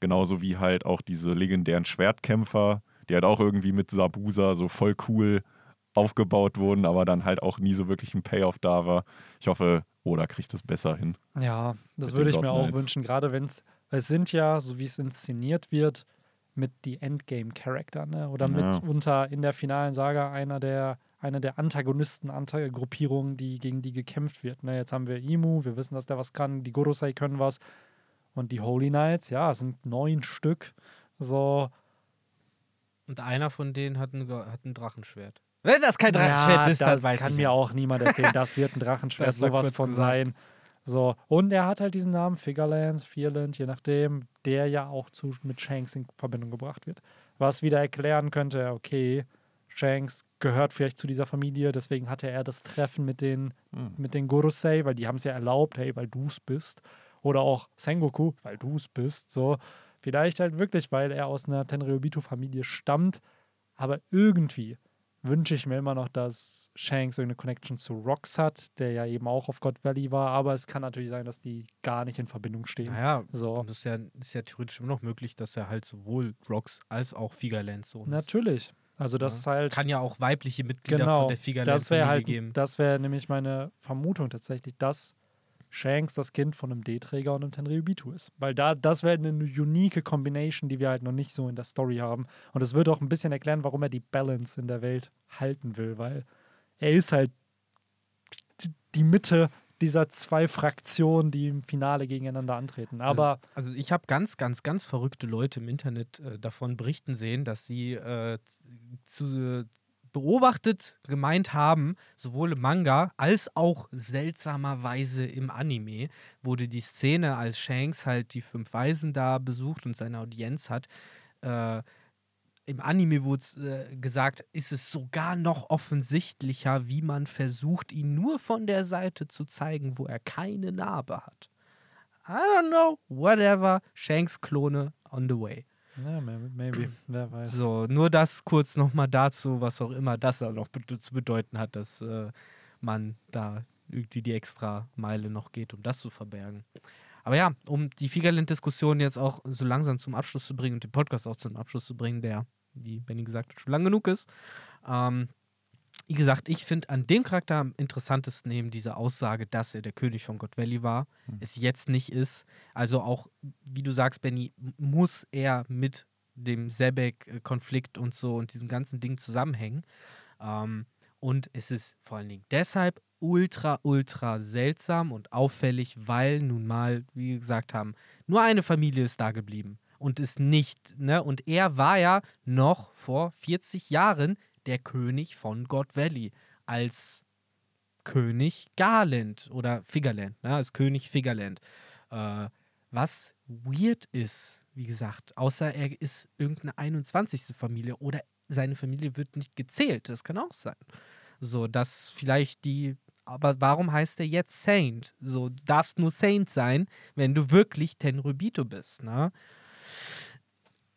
Speaker 2: Genauso wie halt auch diese legendären Schwertkämpfer, die halt auch irgendwie mit Sabusa so voll cool aufgebaut wurden, aber dann halt auch nie so wirklich ein Payoff da war. Ich hoffe, Oda kriegt das besser hin.
Speaker 1: Ja, das würde ich mir auch wünschen, gerade wenn es, es sind ja, so wie es inszeniert wird, mit die Endgame-Charakter, ne? Oder ja. mitunter in der finalen Saga einer der, einer der Antagonisten-Gruppierungen, die, gegen die gekämpft wird. Ne? Jetzt haben wir Imu, wir wissen, dass der was kann, die Gorosei können was. Und die Holy Knights, ja, sind neun Stück. So.
Speaker 3: Und einer von denen hat ein, hat ein Drachenschwert. Wenn das kein Drachenschwert ja, ist, dann weiß
Speaker 1: kann
Speaker 3: ich
Speaker 1: mir auch niemand erzählen, das wird ein Drachenschwert, sowas von gesagt. sein. So, und er hat halt diesen Namen Figureland, Fearland, je nachdem, der ja auch zu, mit Shanks in Verbindung gebracht wird. Was wieder erklären könnte, okay, Shanks gehört vielleicht zu dieser Familie, deswegen hatte er das Treffen mit den, hm. mit den Gorosei, weil die haben es ja erlaubt, hey, weil du es bist. Oder auch Sengoku, weil du es bist. So, vielleicht halt wirklich, weil er aus einer Tenryubito-Familie stammt, aber irgendwie wünsche ich mir immer noch, dass Shanks irgendeine Connection zu Rox hat, der ja eben auch auf God Valley war. Aber es kann natürlich sein, dass die gar nicht in Verbindung stehen.
Speaker 3: Naja, so. das ist ja, ist ja theoretisch immer noch möglich, dass er halt sowohl Rox als auch Figerland so
Speaker 1: ist. Natürlich. Also das ja, halt.
Speaker 3: Kann ja auch weibliche Mitglieder genau, von der Figerland
Speaker 1: das halt, geben. Das wäre nämlich meine Vermutung tatsächlich, dass Shanks das Kind von einem D-Träger und einem Tenryubitu ist. Weil da, das wäre eine unique Combination, die wir halt noch nicht so in der Story haben. Und es würde auch ein bisschen erklären, warum er die Balance in der Welt halten will, weil er ist halt die Mitte dieser zwei Fraktionen, die im Finale gegeneinander antreten. Aber
Speaker 3: also, also ich habe ganz, ganz, ganz verrückte Leute im Internet äh, davon berichten sehen, dass sie äh, zu, beobachtet, gemeint haben, sowohl im Manga als auch seltsamerweise im Anime, wurde die Szene, als Shanks halt die fünf Weisen da besucht und seine Audienz hat, äh, im Anime wurde äh, gesagt, ist es sogar noch offensichtlicher, wie man versucht, ihn nur von der Seite zu zeigen, wo er keine Narbe hat. I don't know, whatever, Shanks Klone on the way.
Speaker 1: Ja, maybe, maybe. wer weiß.
Speaker 3: So, nur das kurz nochmal dazu, was auch immer das auch noch zu bedeuten hat, dass äh, man da irgendwie die extra Meile noch geht, um das zu verbergen. Aber ja, um die Figaland-Diskussion jetzt auch so langsam zum Abschluss zu bringen und den Podcast auch zum Abschluss zu bringen, der, wie Benny gesagt hat, schon lang genug ist. Ähm, wie gesagt, ich finde an dem Charakter am interessantesten eben diese Aussage, dass er der König von God Valley war,
Speaker 2: Hm.
Speaker 3: es jetzt nicht ist. Also auch, wie du sagst, Benny, muss er mit dem Sebek-Konflikt und so und diesem ganzen Ding zusammenhängen. Ähm, und es ist vor allen Dingen deshalb ultra, ultra seltsam und auffällig, weil nun mal, wie wir gesagt haben, nur eine Familie ist da geblieben und ist nicht, ne? Und er war ja noch vor 40 Jahren der König von God Valley als König Garland oder Figgerland, ne? als König Figgerland. Äh, was weird ist, wie gesagt, außer er ist irgendeine 21. Familie oder seine Familie wird nicht gezählt. Das kann auch sein. So, dass vielleicht die. Aber warum heißt er jetzt Saint? So, du darfst nur Saint sein, wenn du wirklich Tenrybito bist, ne?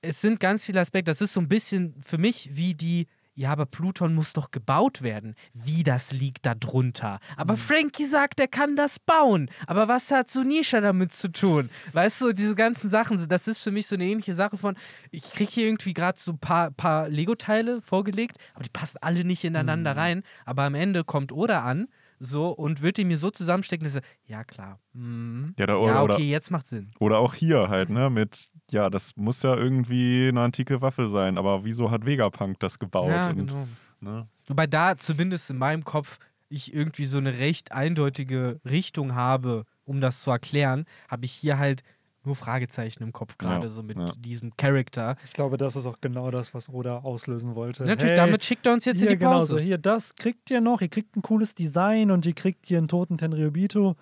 Speaker 3: Es sind ganz viele Aspekte. Das ist so ein bisschen für mich wie die. Ja, aber Pluton muss doch gebaut werden. Wie das liegt da drunter. Aber Frankie sagt, er kann das bauen. Aber was hat Sunisha damit zu tun? Weißt du, diese ganzen Sachen, das ist für mich so eine ähnliche Sache von, ich kriege hier irgendwie gerade so ein paar, paar Lego-Teile vorgelegt, aber die passen alle nicht ineinander rein. Aber am Ende kommt Oda an so und wird die mir so zusammenstecken, dass er, ja klar, mhm.
Speaker 2: Ja, da-
Speaker 3: ja,
Speaker 2: oder-
Speaker 3: okay,
Speaker 2: oder-
Speaker 3: jetzt macht Sinn.
Speaker 2: Oder auch hier halt, ne? Mit, ja, das muss ja irgendwie eine antike Waffe sein, aber wieso hat Vegapunk das gebaut?
Speaker 3: Ja,
Speaker 2: und,
Speaker 3: genau.
Speaker 2: ne?
Speaker 3: Wobei da zumindest in meinem Kopf ich irgendwie so eine recht eindeutige Richtung habe, um das zu erklären, habe ich hier halt nur Fragezeichen im Kopf gerade
Speaker 2: Ja,
Speaker 3: so mit
Speaker 2: ja.
Speaker 3: diesem Charakter.
Speaker 1: Ich glaube, das ist auch genau das, was Oda auslösen wollte.
Speaker 3: Natürlich,
Speaker 1: Hey,
Speaker 3: damit schickt er uns jetzt
Speaker 1: hier,
Speaker 3: in die
Speaker 1: genau
Speaker 3: Pause.
Speaker 1: so, hier, das kriegt ihr noch. Ihr kriegt ein cooles Design und ihr kriegt hier einen toten Tenryubito.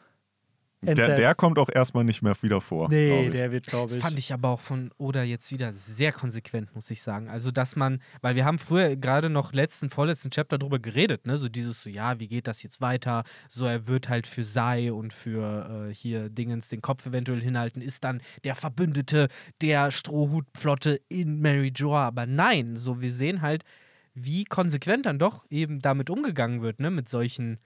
Speaker 2: Der, der kommt auch erstmal nicht mehr wieder vor.
Speaker 1: Nee, der wird, glaube
Speaker 3: Das
Speaker 1: ich.
Speaker 3: fand ich aber auch von Oda jetzt wieder sehr konsequent, muss ich sagen. Also, dass man, weil wir haben früher gerade noch letzten, vorletzten Chapter drüber geredet, ne? So dieses so, ja, wie geht das jetzt weiter? So, er wird halt für Sai und für äh, hier Dingens den Kopf eventuell hinhalten, ist dann der Verbündete der Strohhutflotte in Mary Joa. Aber nein, so, wir sehen halt, wie konsequent dann doch eben damit umgegangen wird, ne? Mit solchen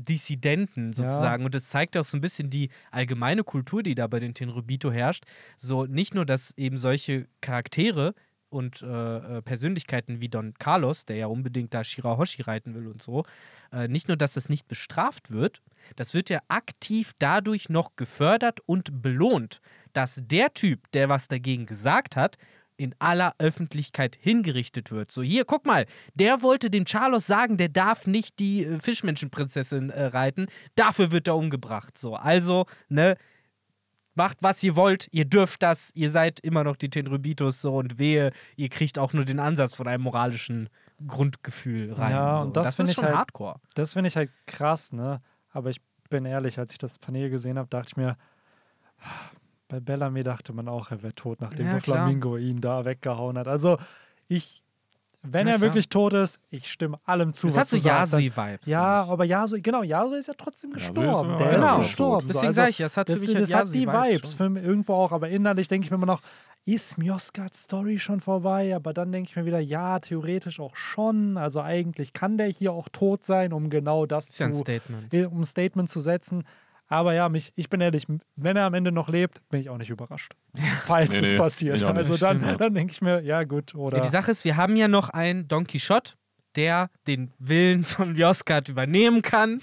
Speaker 3: Dissidenten sozusagen. Und das zeigt auch so ein bisschen die allgemeine Kultur, die da bei den Tenrubito herrscht. So nicht nur, dass eben solche Charaktere und äh, äh, Persönlichkeiten wie Don Carlos, der ja unbedingt da Shirahoshi reiten will und so, äh, nicht nur, dass das nicht bestraft wird, das wird ja aktiv dadurch noch gefördert und belohnt, dass der Typ, der was dagegen gesagt hat, in aller Öffentlichkeit hingerichtet wird. So, hier, guck mal, der wollte dem Charlos sagen, der darf nicht die äh, Fischmenschenprinzessin äh, reiten, dafür wird er umgebracht. So, also, ne, macht was ihr wollt, ihr dürft das, ihr seid immer noch die Tenrybitos so und wehe, ihr kriegt auch nur den Ansatz von einem moralischen Grundgefühl rein.
Speaker 1: Ja,
Speaker 3: so.
Speaker 1: und das find
Speaker 3: ist
Speaker 1: ich
Speaker 3: schon
Speaker 1: halt-
Speaker 3: hardcore.
Speaker 1: Das finde ich halt krass, ne? Aber ich bin ehrlich, als ich das Panel gesehen habe, dachte ich mir, bei Bellamy dachte man auch, er wäre tot, nachdem
Speaker 3: Ja.
Speaker 1: Flamingo ihn da weggehauen hat. Also ich, wenn
Speaker 3: Ja,
Speaker 1: er
Speaker 3: klar.
Speaker 1: wirklich tot ist, ich stimme allem zu,
Speaker 3: Das
Speaker 1: was
Speaker 3: hat so. Yasui-Vibes.
Speaker 1: Ja, aber Yasui, genau, Yasui ist ja trotzdem gestorben.
Speaker 2: immer-
Speaker 1: der
Speaker 3: Genau.
Speaker 1: ist gestorben.
Speaker 3: Deswegen
Speaker 1: so, also,
Speaker 3: sage ich, das hat für
Speaker 1: das,
Speaker 3: mich halt
Speaker 1: das hat die Vibes
Speaker 3: schon.
Speaker 1: für mich irgendwo auch, aber innerlich denke ich mir immer noch, ist Mjoskards Story schon vorbei? Aber dann denke ich mir wieder, ja, theoretisch auch schon. Also eigentlich kann der hier auch tot sein, um genau das
Speaker 3: ist ja ein
Speaker 1: zu,
Speaker 3: Statement.
Speaker 1: um ein Statement zu setzen. Aber ja, mich, ich bin ehrlich, wenn er am Ende noch lebt, bin ich auch nicht überrascht. Falls
Speaker 2: Nee,
Speaker 1: es
Speaker 2: nee,
Speaker 1: passiert. Also dann, dann denke ich mir, ja gut, oder.
Speaker 3: Ja, die Sache ist, wir haben ja noch einen Don Quixote, der den Willen von Joskat übernehmen kann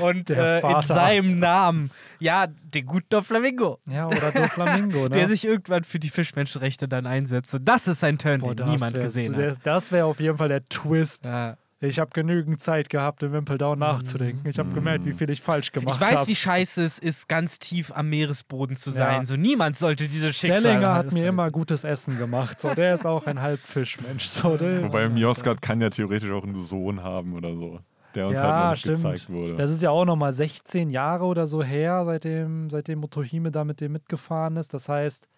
Speaker 3: und
Speaker 1: Der
Speaker 3: äh, in seinem Namen, ja, den guten Flamingo,
Speaker 1: ja, oder Doflamingo, ne?
Speaker 3: der sich irgendwann für die Fischmenschenrechte dann einsetzt. Und das ist ein Turn,
Speaker 1: Boah,
Speaker 3: den niemand gesehen
Speaker 1: der-
Speaker 3: hat.
Speaker 1: Das wäre auf jeden Fall der Twist.
Speaker 3: Ja.
Speaker 1: Ich habe genügend Zeit gehabt, im Wimpeldown nachzudenken. Ich habe gemerkt, wie viel ich falsch gemacht
Speaker 3: Ich
Speaker 1: habe.
Speaker 3: weiß, wie scheiße es ist, ganz tief am Meeresboden zu
Speaker 1: Ja.
Speaker 3: sein. So niemand sollte diese Schicksale
Speaker 1: Stellinger hat mir immer gutes Essen gemacht. So, der ist auch ein Halbfischmensch. So, der,
Speaker 2: Wobei Mioskart kann ja theoretisch auch einen Sohn haben oder so, der uns halt noch
Speaker 1: ja,
Speaker 2: nicht
Speaker 1: stimmt.
Speaker 2: gezeigt wurde.
Speaker 1: Das ist ja auch nochmal 16 Jahre oder so her, seitdem, seitdem Motohime da mit dem mitgefahren ist. Das heißt,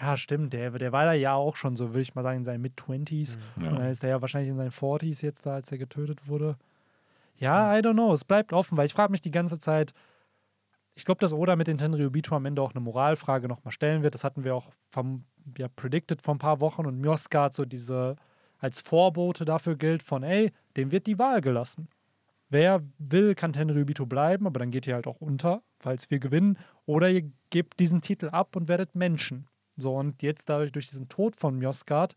Speaker 1: ja, stimmt, der, der war da ja auch schon so, würde ich mal sagen, in seinen Mid-20s.
Speaker 2: Ja.
Speaker 1: Und dann ist er ja wahrscheinlich in seinen 40s jetzt da, als er getötet wurde. Ja, I don't know. Es bleibt offen, weil ich frage mich die ganze Zeit. Ich glaube, dass Oda mit den Tenryubito am Ende auch eine Moralfrage nochmal stellen wird. Das hatten wir auch vom, ja, predicted vor ein paar Wochen. Und Mioska hat so diese als Vorbote dafür gilt von, ey, dem wird die Wahl gelassen. Wer will, kann Tenryubito bleiben, aber dann geht ihr halt auch unter, falls wir gewinnen. Oder ihr gebt diesen Titel ab und werdet Menschen. So, und jetzt dadurch, durch diesen Tod von Mioskart,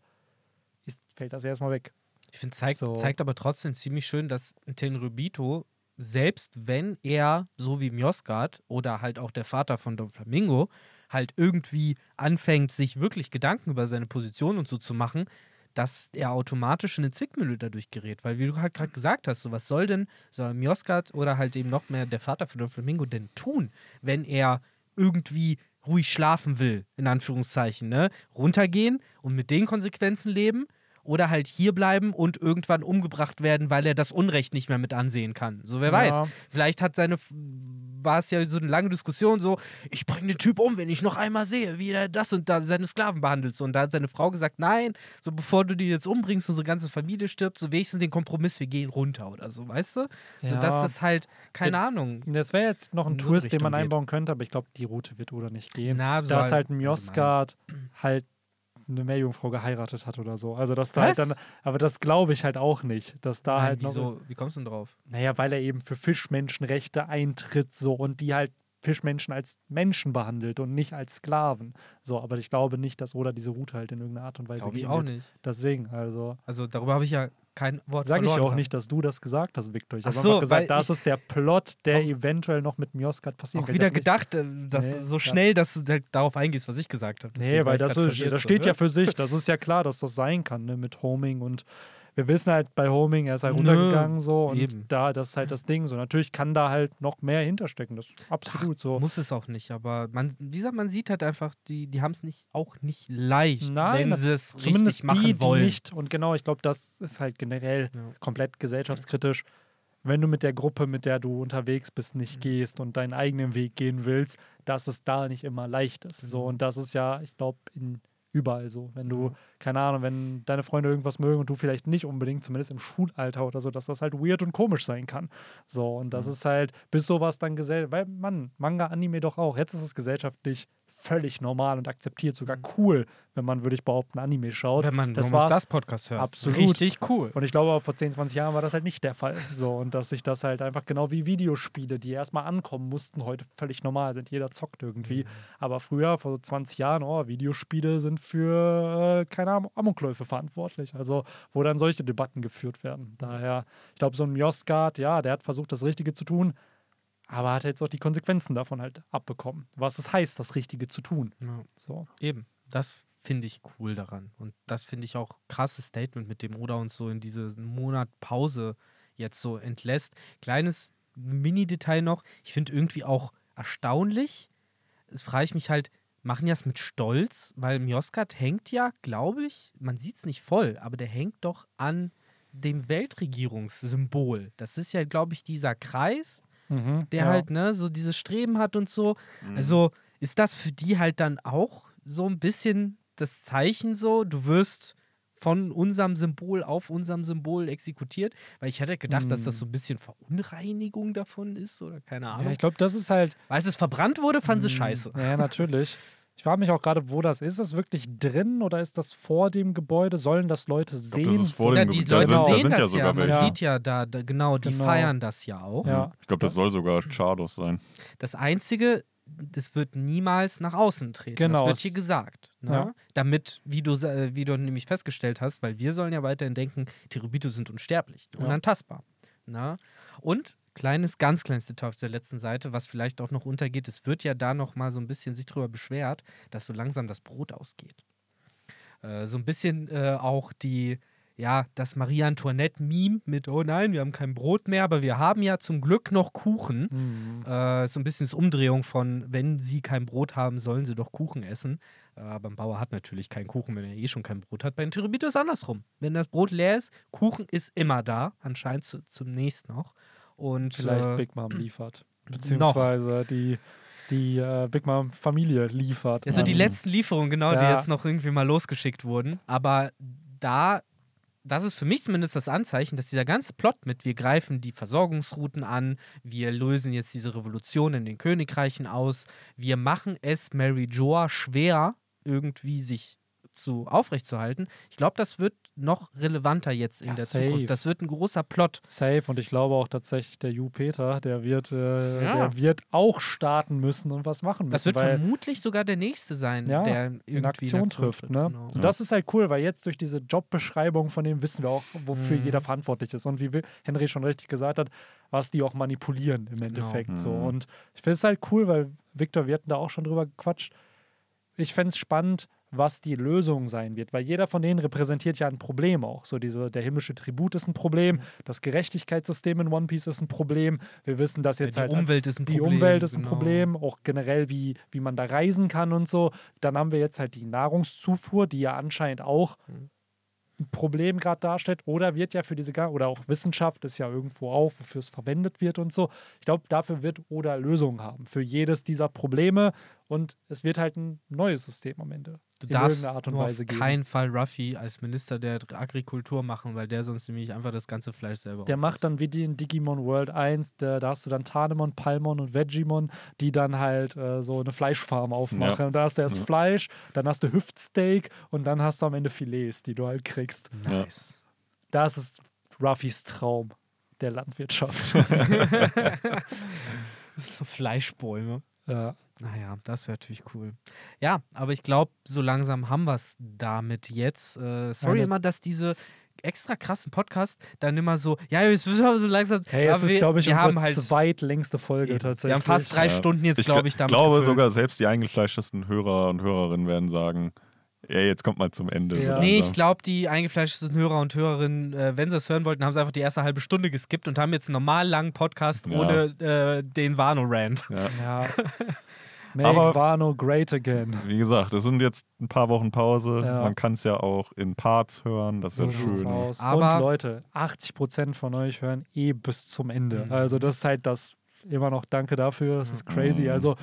Speaker 1: ist, fällt das erstmal weg.
Speaker 3: Ich finde, zeigt,
Speaker 1: So.
Speaker 3: zeigt aber trotzdem ziemlich schön, dass ein Tenryubito, selbst wenn er, so wie Mjosgard oder halt auch der Vater von Don Flamingo, halt irgendwie anfängt, sich wirklich Gedanken über seine Position und so zu machen, dass er automatisch in eine Zwickmühle dadurch gerät. Weil, wie du halt gerade gesagt hast, so was soll denn soll Mjosgard oder halt eben noch mehr der Vater von Don Flamingo denn tun, wenn er irgendwie ruhig schlafen will, in Anführungszeichen, ne? Runtergehen und mit den Konsequenzen leben oder halt hier bleiben und irgendwann umgebracht werden, weil er das Unrecht nicht mehr mit ansehen kann. So, wer
Speaker 1: Ja.
Speaker 3: weiß. Vielleicht hat seine, war es ja so eine lange Diskussion, so, ich bringe den Typ um, wenn ich noch einmal sehe, wie er das und da seine Sklaven behandelt. So, und da hat seine Frau gesagt, nein, so bevor du die jetzt umbringst, unsere ganze Familie stirbt, so wenigstens den Kompromiss, wir gehen runter oder so, weißt du? So,
Speaker 1: Ja.
Speaker 3: dass das halt, keine Ahnung.
Speaker 1: Das wäre jetzt noch ein
Speaker 3: in so
Speaker 1: Twist, den man
Speaker 3: geht.
Speaker 1: einbauen könnte, aber ich glaube, die Route wird oder nicht gehen.
Speaker 3: Na, so
Speaker 1: dass
Speaker 3: halt
Speaker 1: halt Mjosgard halt eine Meerjungfrau geheiratet hat oder so. Also dass da halt dann, aber das glaube ich halt auch nicht, dass da
Speaker 3: Nein,
Speaker 1: halt noch,
Speaker 3: wieso, wie kommst du denn drauf?
Speaker 1: naja, weil er eben für Fischmenschenrechte eintritt so und die halt Fischmenschen als Menschen behandelt und nicht als Sklaven. So, aber ich glaube nicht, dass Oda diese Route halt in irgendeiner Art und Weise
Speaker 3: Glaube ich auch nicht.
Speaker 1: Deswegen, also
Speaker 3: Also darüber habe ich ja kein Wort
Speaker 1: sage ich auch
Speaker 3: gehabt.
Speaker 1: nicht, dass du das gesagt hast, Victor. Ich habe
Speaker 3: so,
Speaker 1: einfach gesagt, das ist der Plot, der
Speaker 3: Auch-
Speaker 1: eventuell noch mit Mjosgard passieren
Speaker 3: auch
Speaker 1: kann. Ich
Speaker 3: wieder gedacht, äh, dass
Speaker 1: Nee,
Speaker 3: so schnell, dass du halt darauf eingehst, was ich gesagt habe.
Speaker 1: Nee, weil das, ist, das steht
Speaker 3: ne?
Speaker 1: ja für sich. Das ist ja klar, dass das sein kann, ne, mit Homing. Und wir wissen halt bei Homing, er ist halt
Speaker 3: Nö,
Speaker 1: runtergegangen so und
Speaker 3: eben.
Speaker 1: da, das ist halt das Ding. So, natürlich kann da halt noch mehr hinterstecken. Das ist absolut so.
Speaker 3: Muss es auch nicht, aber man, wie gesagt, man sieht halt einfach, die, die haben es nicht, auch nicht leicht,
Speaker 1: Nein,
Speaker 3: wenn sie es
Speaker 1: Zumindest
Speaker 3: richtig machen
Speaker 1: die, die
Speaker 3: wollen.
Speaker 1: nicht. Und genau, ich glaube, das ist halt generell
Speaker 3: Ja.
Speaker 1: komplett gesellschaftskritisch. Wenn du mit der Gruppe, mit der du unterwegs bist,
Speaker 3: Mhm.
Speaker 1: nicht gehst und deinen eigenen Weg gehen willst, dass es da nicht immer leicht ist. So,
Speaker 3: Genau.
Speaker 1: und das ist ja, ich glaube, in überall so. Wenn du, keine Ahnung, wenn deine Freunde irgendwas mögen und du vielleicht nicht unbedingt, zumindest im Schulalter oder so, dass das halt weird und komisch sein kann. So, und das ist halt, bis sowas dann gesellschaftlich, weil, Mann, Manga, Anime doch auch. Jetzt ist es gesellschaftlich völlig normal und akzeptiert, sogar cool, wenn man, würde ich behaupten, Anime schaut.
Speaker 3: Wenn man
Speaker 1: das
Speaker 3: das, Podcast hört.
Speaker 1: Absolut.
Speaker 3: Richtig cool.
Speaker 1: Und ich glaube, vor 10, 20 Jahren war das halt nicht der Fall. So, und dass sich das halt einfach genau wie Videospiele, die erstmal ankommen mussten, heute völlig normal sind. Jeder zockt irgendwie.
Speaker 3: Mhm.
Speaker 1: Aber früher, vor so 20 Jahren, oh, Videospiele sind für, äh, keine Ahnung, Amokläufe verantwortlich. Also, wo dann solche Debatten geführt werden. Daher, ich glaube, so ein Mjosgard, ja, der hat versucht, das Richtige zu tun, aber hat jetzt auch die Konsequenzen davon halt abbekommen. Was es heißt, das Richtige zu tun.
Speaker 3: Ja.
Speaker 1: So.
Speaker 3: Eben, das finde ich cool daran. Und das finde ich auch krasses Statement, mit dem Oda uns so in diese Monat Pause jetzt so entlässt. Kleines Mini-Detail noch. Ich finde irgendwie auch erstaunlich. Es frage ich mich halt, machen die das mit Stolz? Weil Mjoskat hängt ja, glaube ich, man sieht es nicht voll, aber der hängt doch an dem Weltregierungssymbol. Das ist ja, glaube ich, dieser Kreis,
Speaker 1: Mhm,
Speaker 3: der
Speaker 1: ja.
Speaker 3: halt, ne, so dieses Streben hat und so.
Speaker 2: Mhm.
Speaker 3: Also ist das für die halt dann auch so ein bisschen das Zeichen so, du wirst von unserem Symbol auf unserem Symbol exekutiert? Weil ich hätte gedacht, dass das so ein bisschen Verunreinigung davon ist oder keine
Speaker 1: Ja,
Speaker 3: Ahnung.
Speaker 1: ich glaube, das ist halt
Speaker 3: Weil es verbrannt wurde, fanden sie
Speaker 1: Mm,
Speaker 3: scheiße.
Speaker 1: Ja, natürlich. Ich frage mich auch gerade, wo das ist. Ist das wirklich drin oder ist das vor dem Gebäude? Sollen das Leute sehen?
Speaker 2: das ist vor
Speaker 3: Ja,
Speaker 2: dem
Speaker 3: die
Speaker 2: Ge- da
Speaker 3: Leute
Speaker 2: sind- da
Speaker 3: sehen
Speaker 2: sind ja
Speaker 3: das ja,
Speaker 2: sogar
Speaker 3: man
Speaker 1: welche.
Speaker 3: sieht ja da, da genau, die
Speaker 1: Genau.
Speaker 3: feiern das ja auch.
Speaker 1: Ja.
Speaker 2: Ich glaube, das soll sogar Chardos sein.
Speaker 3: Das Einzige, das wird niemals nach außen treten.
Speaker 1: Genau,
Speaker 3: Das wird hier gesagt. Ne?
Speaker 1: Ja.
Speaker 3: Damit, wie du, wie du nämlich festgestellt hast, weil wir sollen ja weiterhin denken, Tirubito sind unsterblich,
Speaker 1: Ja.
Speaker 3: unantastbar. Ne? Und kleines, ganz kleines Detail auf der letzten Seite, was vielleicht auch noch untergeht, es wird ja da noch mal so ein bisschen sich drüber beschwert, dass so langsam das Brot ausgeht. Äh, so ein bisschen äh, auch die, ja, das Marie-Antoinette-Meme mit, oh nein, wir haben kein Brot mehr, aber wir haben ja zum Glück noch Kuchen.
Speaker 1: Mhm.
Speaker 3: Äh, so ein bisschen das Umdrehung von, wenn sie kein Brot haben, sollen sie doch Kuchen essen. Äh, aber ein Bauer hat natürlich keinen Kuchen, wenn er eh schon kein Brot hat. Bei den Terabito ist es andersrum. Wenn das Brot leer ist, Kuchen ist immer da, anscheinend zu, zunächst noch. Und
Speaker 1: Vielleicht
Speaker 3: äh,
Speaker 1: Big Mom liefert. Beziehungsweise die, die äh, Big Mom Familie liefert.
Speaker 3: Ja, so die
Speaker 1: an-
Speaker 3: letzten Lieferungen, genau, die
Speaker 1: Ja.
Speaker 3: jetzt noch irgendwie mal losgeschickt wurden. Aber da, das ist für mich zumindest das Anzeichen, dass dieser ganze Plot mit, wir greifen die Versorgungsrouten an, wir lösen jetzt diese Revolution in den Königreichen aus, wir machen es Mary Joa schwer, irgendwie sich zu aufrechtzuerhalten. Ich glaube, das wird noch relevanter jetzt in
Speaker 1: Ja,
Speaker 3: der
Speaker 1: safe.
Speaker 3: Zukunft. Das wird ein großer Plot.
Speaker 1: Safe und ich glaube auch tatsächlich der Ju Peter, der wird, äh,
Speaker 3: Ja.
Speaker 1: der wird auch starten müssen und was machen müssen.
Speaker 3: Das wird
Speaker 1: weil
Speaker 3: vermutlich sogar der nächste sein,
Speaker 1: Ja,
Speaker 3: der irgendwie
Speaker 1: in Aktion trifft. Ne?
Speaker 3: Genau.
Speaker 1: Und das ist halt cool, weil jetzt durch diese Jobbeschreibung von dem wissen wir auch, wofür
Speaker 3: Mhm.
Speaker 1: jeder verantwortlich ist. Und wie Henry schon richtig gesagt hat, was die auch manipulieren im Endeffekt. So.
Speaker 2: Mhm.
Speaker 1: Und ich finde es halt cool, weil Victor, wir hatten da auch schon drüber gequatscht. Ich fände es spannend, was die Lösung sein wird, weil jeder von denen repräsentiert ja ein Problem auch. So diese, der himmlische Tribut ist ein Problem, das Gerechtigkeitssystem in One Piece ist ein Problem. Wir wissen, dass jetzt
Speaker 3: die
Speaker 1: halt
Speaker 3: Umwelt ist ein
Speaker 1: die
Speaker 3: Problem.
Speaker 1: Umwelt ist ein
Speaker 3: genau.
Speaker 1: Problem, auch generell, wie, wie man da reisen kann und so. Dann haben wir jetzt halt die Nahrungszufuhr, die ja anscheinend auch
Speaker 3: Mhm.
Speaker 1: ein Problem gerade darstellt. Oder wird ja für diese, oder auch Wissenschaft ist ja irgendwo auch, wofür es verwendet wird und so. Ich glaube, dafür wird Oda Lösungen haben für jedes dieser Probleme und es wird halt ein neues System am Ende.
Speaker 3: Du
Speaker 1: in
Speaker 3: darfst
Speaker 1: Art und
Speaker 3: nur
Speaker 1: Weise
Speaker 3: auf
Speaker 1: geben.
Speaker 3: keinen Fall Ruffy als Minister der Agrikultur machen, weil der sonst nämlich einfach das ganze Fleisch selber
Speaker 1: Der macht dann wie die in Digimon World 1, der, da hast du dann Tanemon, Palmon und Vegemon, die dann halt äh, so eine Fleischfarm aufmachen.
Speaker 2: Ja.
Speaker 1: Und da hast du erst
Speaker 2: Ja.
Speaker 1: Fleisch, dann hast du Hüftsteak und dann hast du am Ende Filets, die du halt kriegst.
Speaker 3: Nice.
Speaker 1: Das ist Ruffys Traum der Landwirtschaft.
Speaker 3: Das ist so Fleischbäume.
Speaker 1: ja.
Speaker 3: Naja, das wäre natürlich cool. Ja, aber ich glaube, so langsam haben wir es damit jetzt. Äh, sorry immer, dass diese extra krassen Podcasts dann immer so, ja, jetzt müssen wir so langsam.
Speaker 1: Hey, es ist,
Speaker 3: wir-
Speaker 1: glaube ich,
Speaker 3: wir
Speaker 1: unsere
Speaker 3: haben halt,
Speaker 1: zweitlängste Folge
Speaker 3: wir
Speaker 1: tatsächlich.
Speaker 3: haben fast drei
Speaker 2: Ja.
Speaker 3: Stunden jetzt,
Speaker 2: Ich
Speaker 3: glaube ich, damit
Speaker 2: glaube
Speaker 3: gefüllt.
Speaker 2: sogar, selbst die eingefleischtesten Hörer und Hörerinnen werden sagen, ja, jetzt kommt mal zum Ende. so
Speaker 1: Ja.
Speaker 3: Nee, ich glaube, die eingefleischten Hörer und Hörerinnen, äh, wenn sie es hören wollten, haben sie einfach die erste halbe Stunde geskippt und haben jetzt einen normal langen Podcast
Speaker 2: Ja.
Speaker 3: ohne äh, den Wano-Rant.
Speaker 2: Ja.
Speaker 1: Ja. Make
Speaker 2: Aber-
Speaker 1: Wano great again.
Speaker 2: Wie gesagt, es sind jetzt ein paar Wochen Pause.
Speaker 1: Ja.
Speaker 2: Man kann es ja auch in Parts hören. Das
Speaker 1: So
Speaker 2: wird
Speaker 1: sieht's
Speaker 2: schön.
Speaker 1: aus.
Speaker 3: Aber-
Speaker 1: und Leute, 80% von euch hören eh bis zum Ende.
Speaker 3: Mhm.
Speaker 1: Also das ist halt das immer noch Danke dafür. Das ist crazy.
Speaker 2: Mhm.
Speaker 1: Also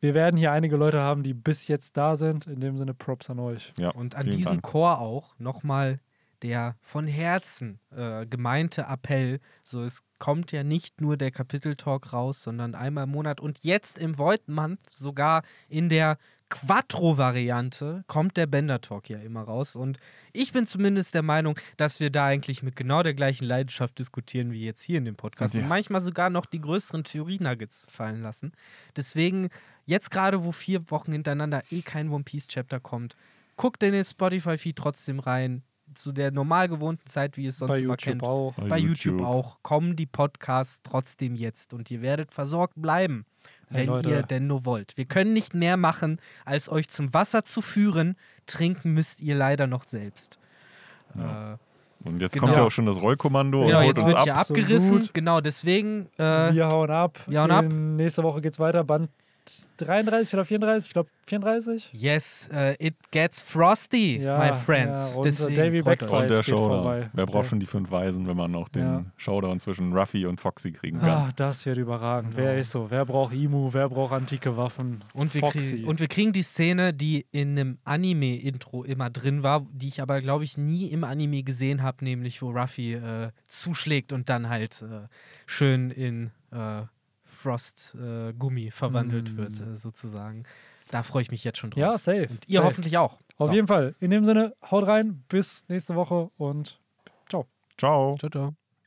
Speaker 1: wir werden hier einige Leute haben, die bis jetzt da sind. In dem Sinne Props an euch.
Speaker 2: Ja,
Speaker 3: Und an
Speaker 2: vielen
Speaker 3: diesen
Speaker 2: Dank.
Speaker 3: Chor auch nochmal der von Herzen äh, gemeinte Appell. So, es kommt ja nicht nur der Kapiteltalk raus, sondern einmal im Monat und jetzt im Void Month sogar in der Quattro-Variante kommt der Bender Talk ja immer raus. Und ich bin zumindest der Meinung, dass wir da eigentlich mit genau der gleichen Leidenschaft diskutieren wie jetzt hier in dem Podcast.
Speaker 2: Ja.
Speaker 3: Und manchmal sogar noch die größeren Theorie-Nuggets fallen lassen. Deswegen, jetzt gerade, wo vier Wochen hintereinander eh kein One Piece Chapter kommt, guckt in den Spotify-Feed trotzdem rein. Zu der normal gewohnten Zeit, wie ihr es sonst
Speaker 1: Bei
Speaker 3: immer
Speaker 1: YouTube
Speaker 3: kennt.
Speaker 1: auch.
Speaker 3: Bei YouTube. auch. Kommen die Podcasts trotzdem jetzt und ihr werdet versorgt bleiben,
Speaker 1: Hey,
Speaker 3: wenn
Speaker 1: Leute.
Speaker 3: ihr denn nur wollt. Wir können nicht mehr machen, als euch zum Wasser zu führen. Trinken müsst ihr leider noch selbst.
Speaker 2: Ja.
Speaker 3: Äh,
Speaker 2: Und jetzt
Speaker 3: Genau.
Speaker 2: kommt ja auch schon das Rollkommando
Speaker 3: genau,
Speaker 2: und
Speaker 3: jetzt
Speaker 2: holt uns
Speaker 3: wird
Speaker 2: ab.
Speaker 3: hier abgerissen. Genau, deswegen. Äh,
Speaker 1: Wir hauen ab.
Speaker 3: wir hauen ab.
Speaker 1: In, nächste Woche geht's weiter. Band 33 oder 34? Ich glaube 34.
Speaker 3: Yes, äh, it gets frosty,
Speaker 1: Ja,
Speaker 3: my friends.
Speaker 1: ja, und, äh,
Speaker 3: euch.
Speaker 2: Und der. Showdown. Wer braucht schon die fünf Weisen, wenn man noch den
Speaker 1: Ja.
Speaker 2: Showdown zwischen Ruffy und Foxy kriegen kann?
Speaker 1: Ah, das wird überragend.
Speaker 3: Genau.
Speaker 1: Wer ist so? Wer braucht Imu? Wer braucht antike Waffen?
Speaker 3: Und wir, und wir kriegen die Szene, die in einem Anime-Intro immer drin war, die ich aber, glaube ich, nie im Anime gesehen habe, nämlich wo Ruffy äh, zuschlägt und dann halt äh, schön in äh, Frost-Gummi verwandelt
Speaker 1: Mm.
Speaker 3: wird, äh, sozusagen. Da freue ich mich jetzt schon drauf.
Speaker 1: ja, safe.
Speaker 3: und ihr
Speaker 1: safe.
Speaker 3: hoffentlich auch.
Speaker 1: Auf
Speaker 3: So.
Speaker 1: jeden Fall. In dem Sinne, haut rein. Bis nächste Woche und ciao.
Speaker 2: Ciao.
Speaker 3: Ciao, ciao.